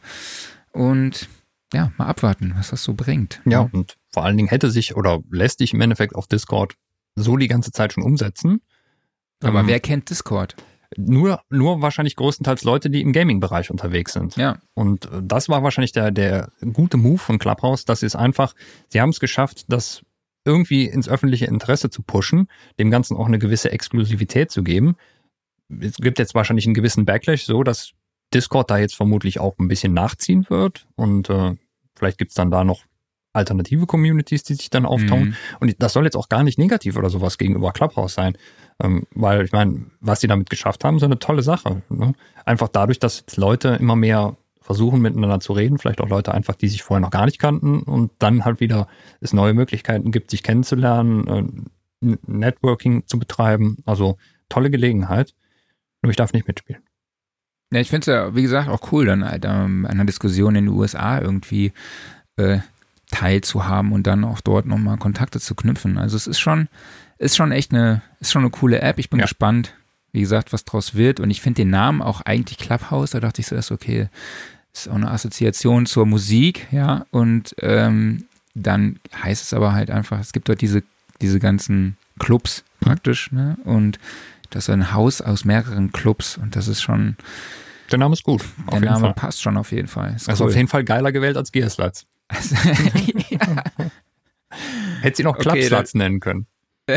Und ja, mal abwarten, was das so bringt. Ja, ja, und vor allen Dingen hätte sich oder lässt sich im Endeffekt auf Discord so die ganze Zeit schon umsetzen. Aber ähm, wer kennt Discord? Nur, nur wahrscheinlich größtenteils Leute, die im Gaming-Bereich unterwegs sind. Ja. Und äh, das war wahrscheinlich der, der gute Move von Clubhouse. Das ist einfach, sie haben es geschafft, das irgendwie ins öffentliche Interesse zu pushen, dem Ganzen auch eine gewisse Exklusivität zu geben. Es gibt jetzt wahrscheinlich einen gewissen Backlash, so dass Discord da jetzt vermutlich auch ein bisschen nachziehen wird und äh, vielleicht gibt's dann da noch alternative Communities, die sich dann auftauchen. Mhm. Und das soll jetzt auch gar nicht negativ oder sowas gegenüber Clubhouse sein. Ähm, weil ich meine, was die damit geschafft haben, ist eine tolle Sache. Ne? Einfach dadurch, dass jetzt Leute immer mehr versuchen miteinander zu reden, vielleicht auch Leute einfach, die sich vorher noch gar nicht kannten und dann halt wieder es neue Möglichkeiten gibt, sich kennenzulernen, äh, Networking zu betreiben. Also tolle Gelegenheit. Nur ich darf nicht mitspielen. Ja, ich finde es ja, wie gesagt, auch cool, dann halt ähm, einer Diskussion in den USA irgendwie äh, teilzuhaben und dann auch dort nochmal Kontakte zu knüpfen. Also es ist schon, ist schon echt eine, ist schon eine coole App. Ich bin ja. gespannt, wie gesagt, was draus wird. Und ich finde den Namen auch eigentlich Clubhouse. Da dachte ich so erst, okay, ist auch eine Assoziation zur Musik, ja. Und ähm, dann heißt es aber halt einfach, es gibt dort diese, diese ganzen Clubs praktisch, ne? Und das ist ein Haus aus mehreren Clubs und das ist schon. Der Name ist gut. Der Name Fall. passt schon auf jeden Fall. Ist also cool. auf jeden Fall geiler gewählt als Gearslatz. Also, ja. Hätte sie noch Klappslatz okay, nennen können.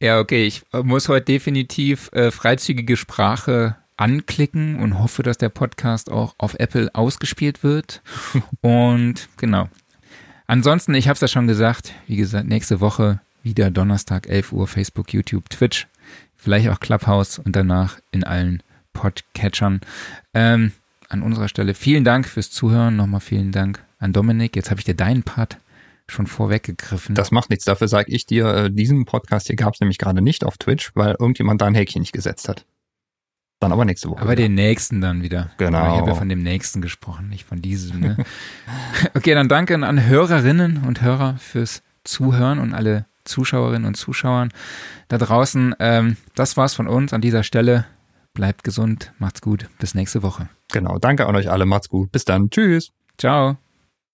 ja, okay. Ich muss heute definitiv äh, freizügige Sprache anklicken und hoffe, dass der Podcast auch auf Apple ausgespielt wird. und genau. Ansonsten, ich habe es ja schon gesagt, wie gesagt, nächste Woche wieder Donnerstag, 11 Uhr, Facebook, YouTube, Twitch, vielleicht auch Clubhouse und danach in allen Podcatchern. Ähm, an unserer Stelle vielen Dank fürs Zuhören. Nochmal vielen Dank an Dominik. Jetzt habe ich dir deinen Part schon vorweggegriffen. Das macht nichts. Dafür sage ich dir, äh, diesen Podcast hier gab es nämlich gerade nicht auf Twitch, weil irgendjemand da ein Häkchen nicht gesetzt hat. Dann aber nächste Woche. Aber wieder. den nächsten dann wieder. Genau. Ich habe ja von dem nächsten gesprochen, nicht von diesem. Ne? okay, dann danke an Hörerinnen und Hörer fürs Zuhören und alle Zuschauerinnen und Zuschauern da draußen. Ähm, das war's von uns an dieser Stelle. Bleibt gesund, macht's gut, bis nächste Woche. Genau, danke an euch alle, macht's gut. Bis dann, tschüss. Ciao.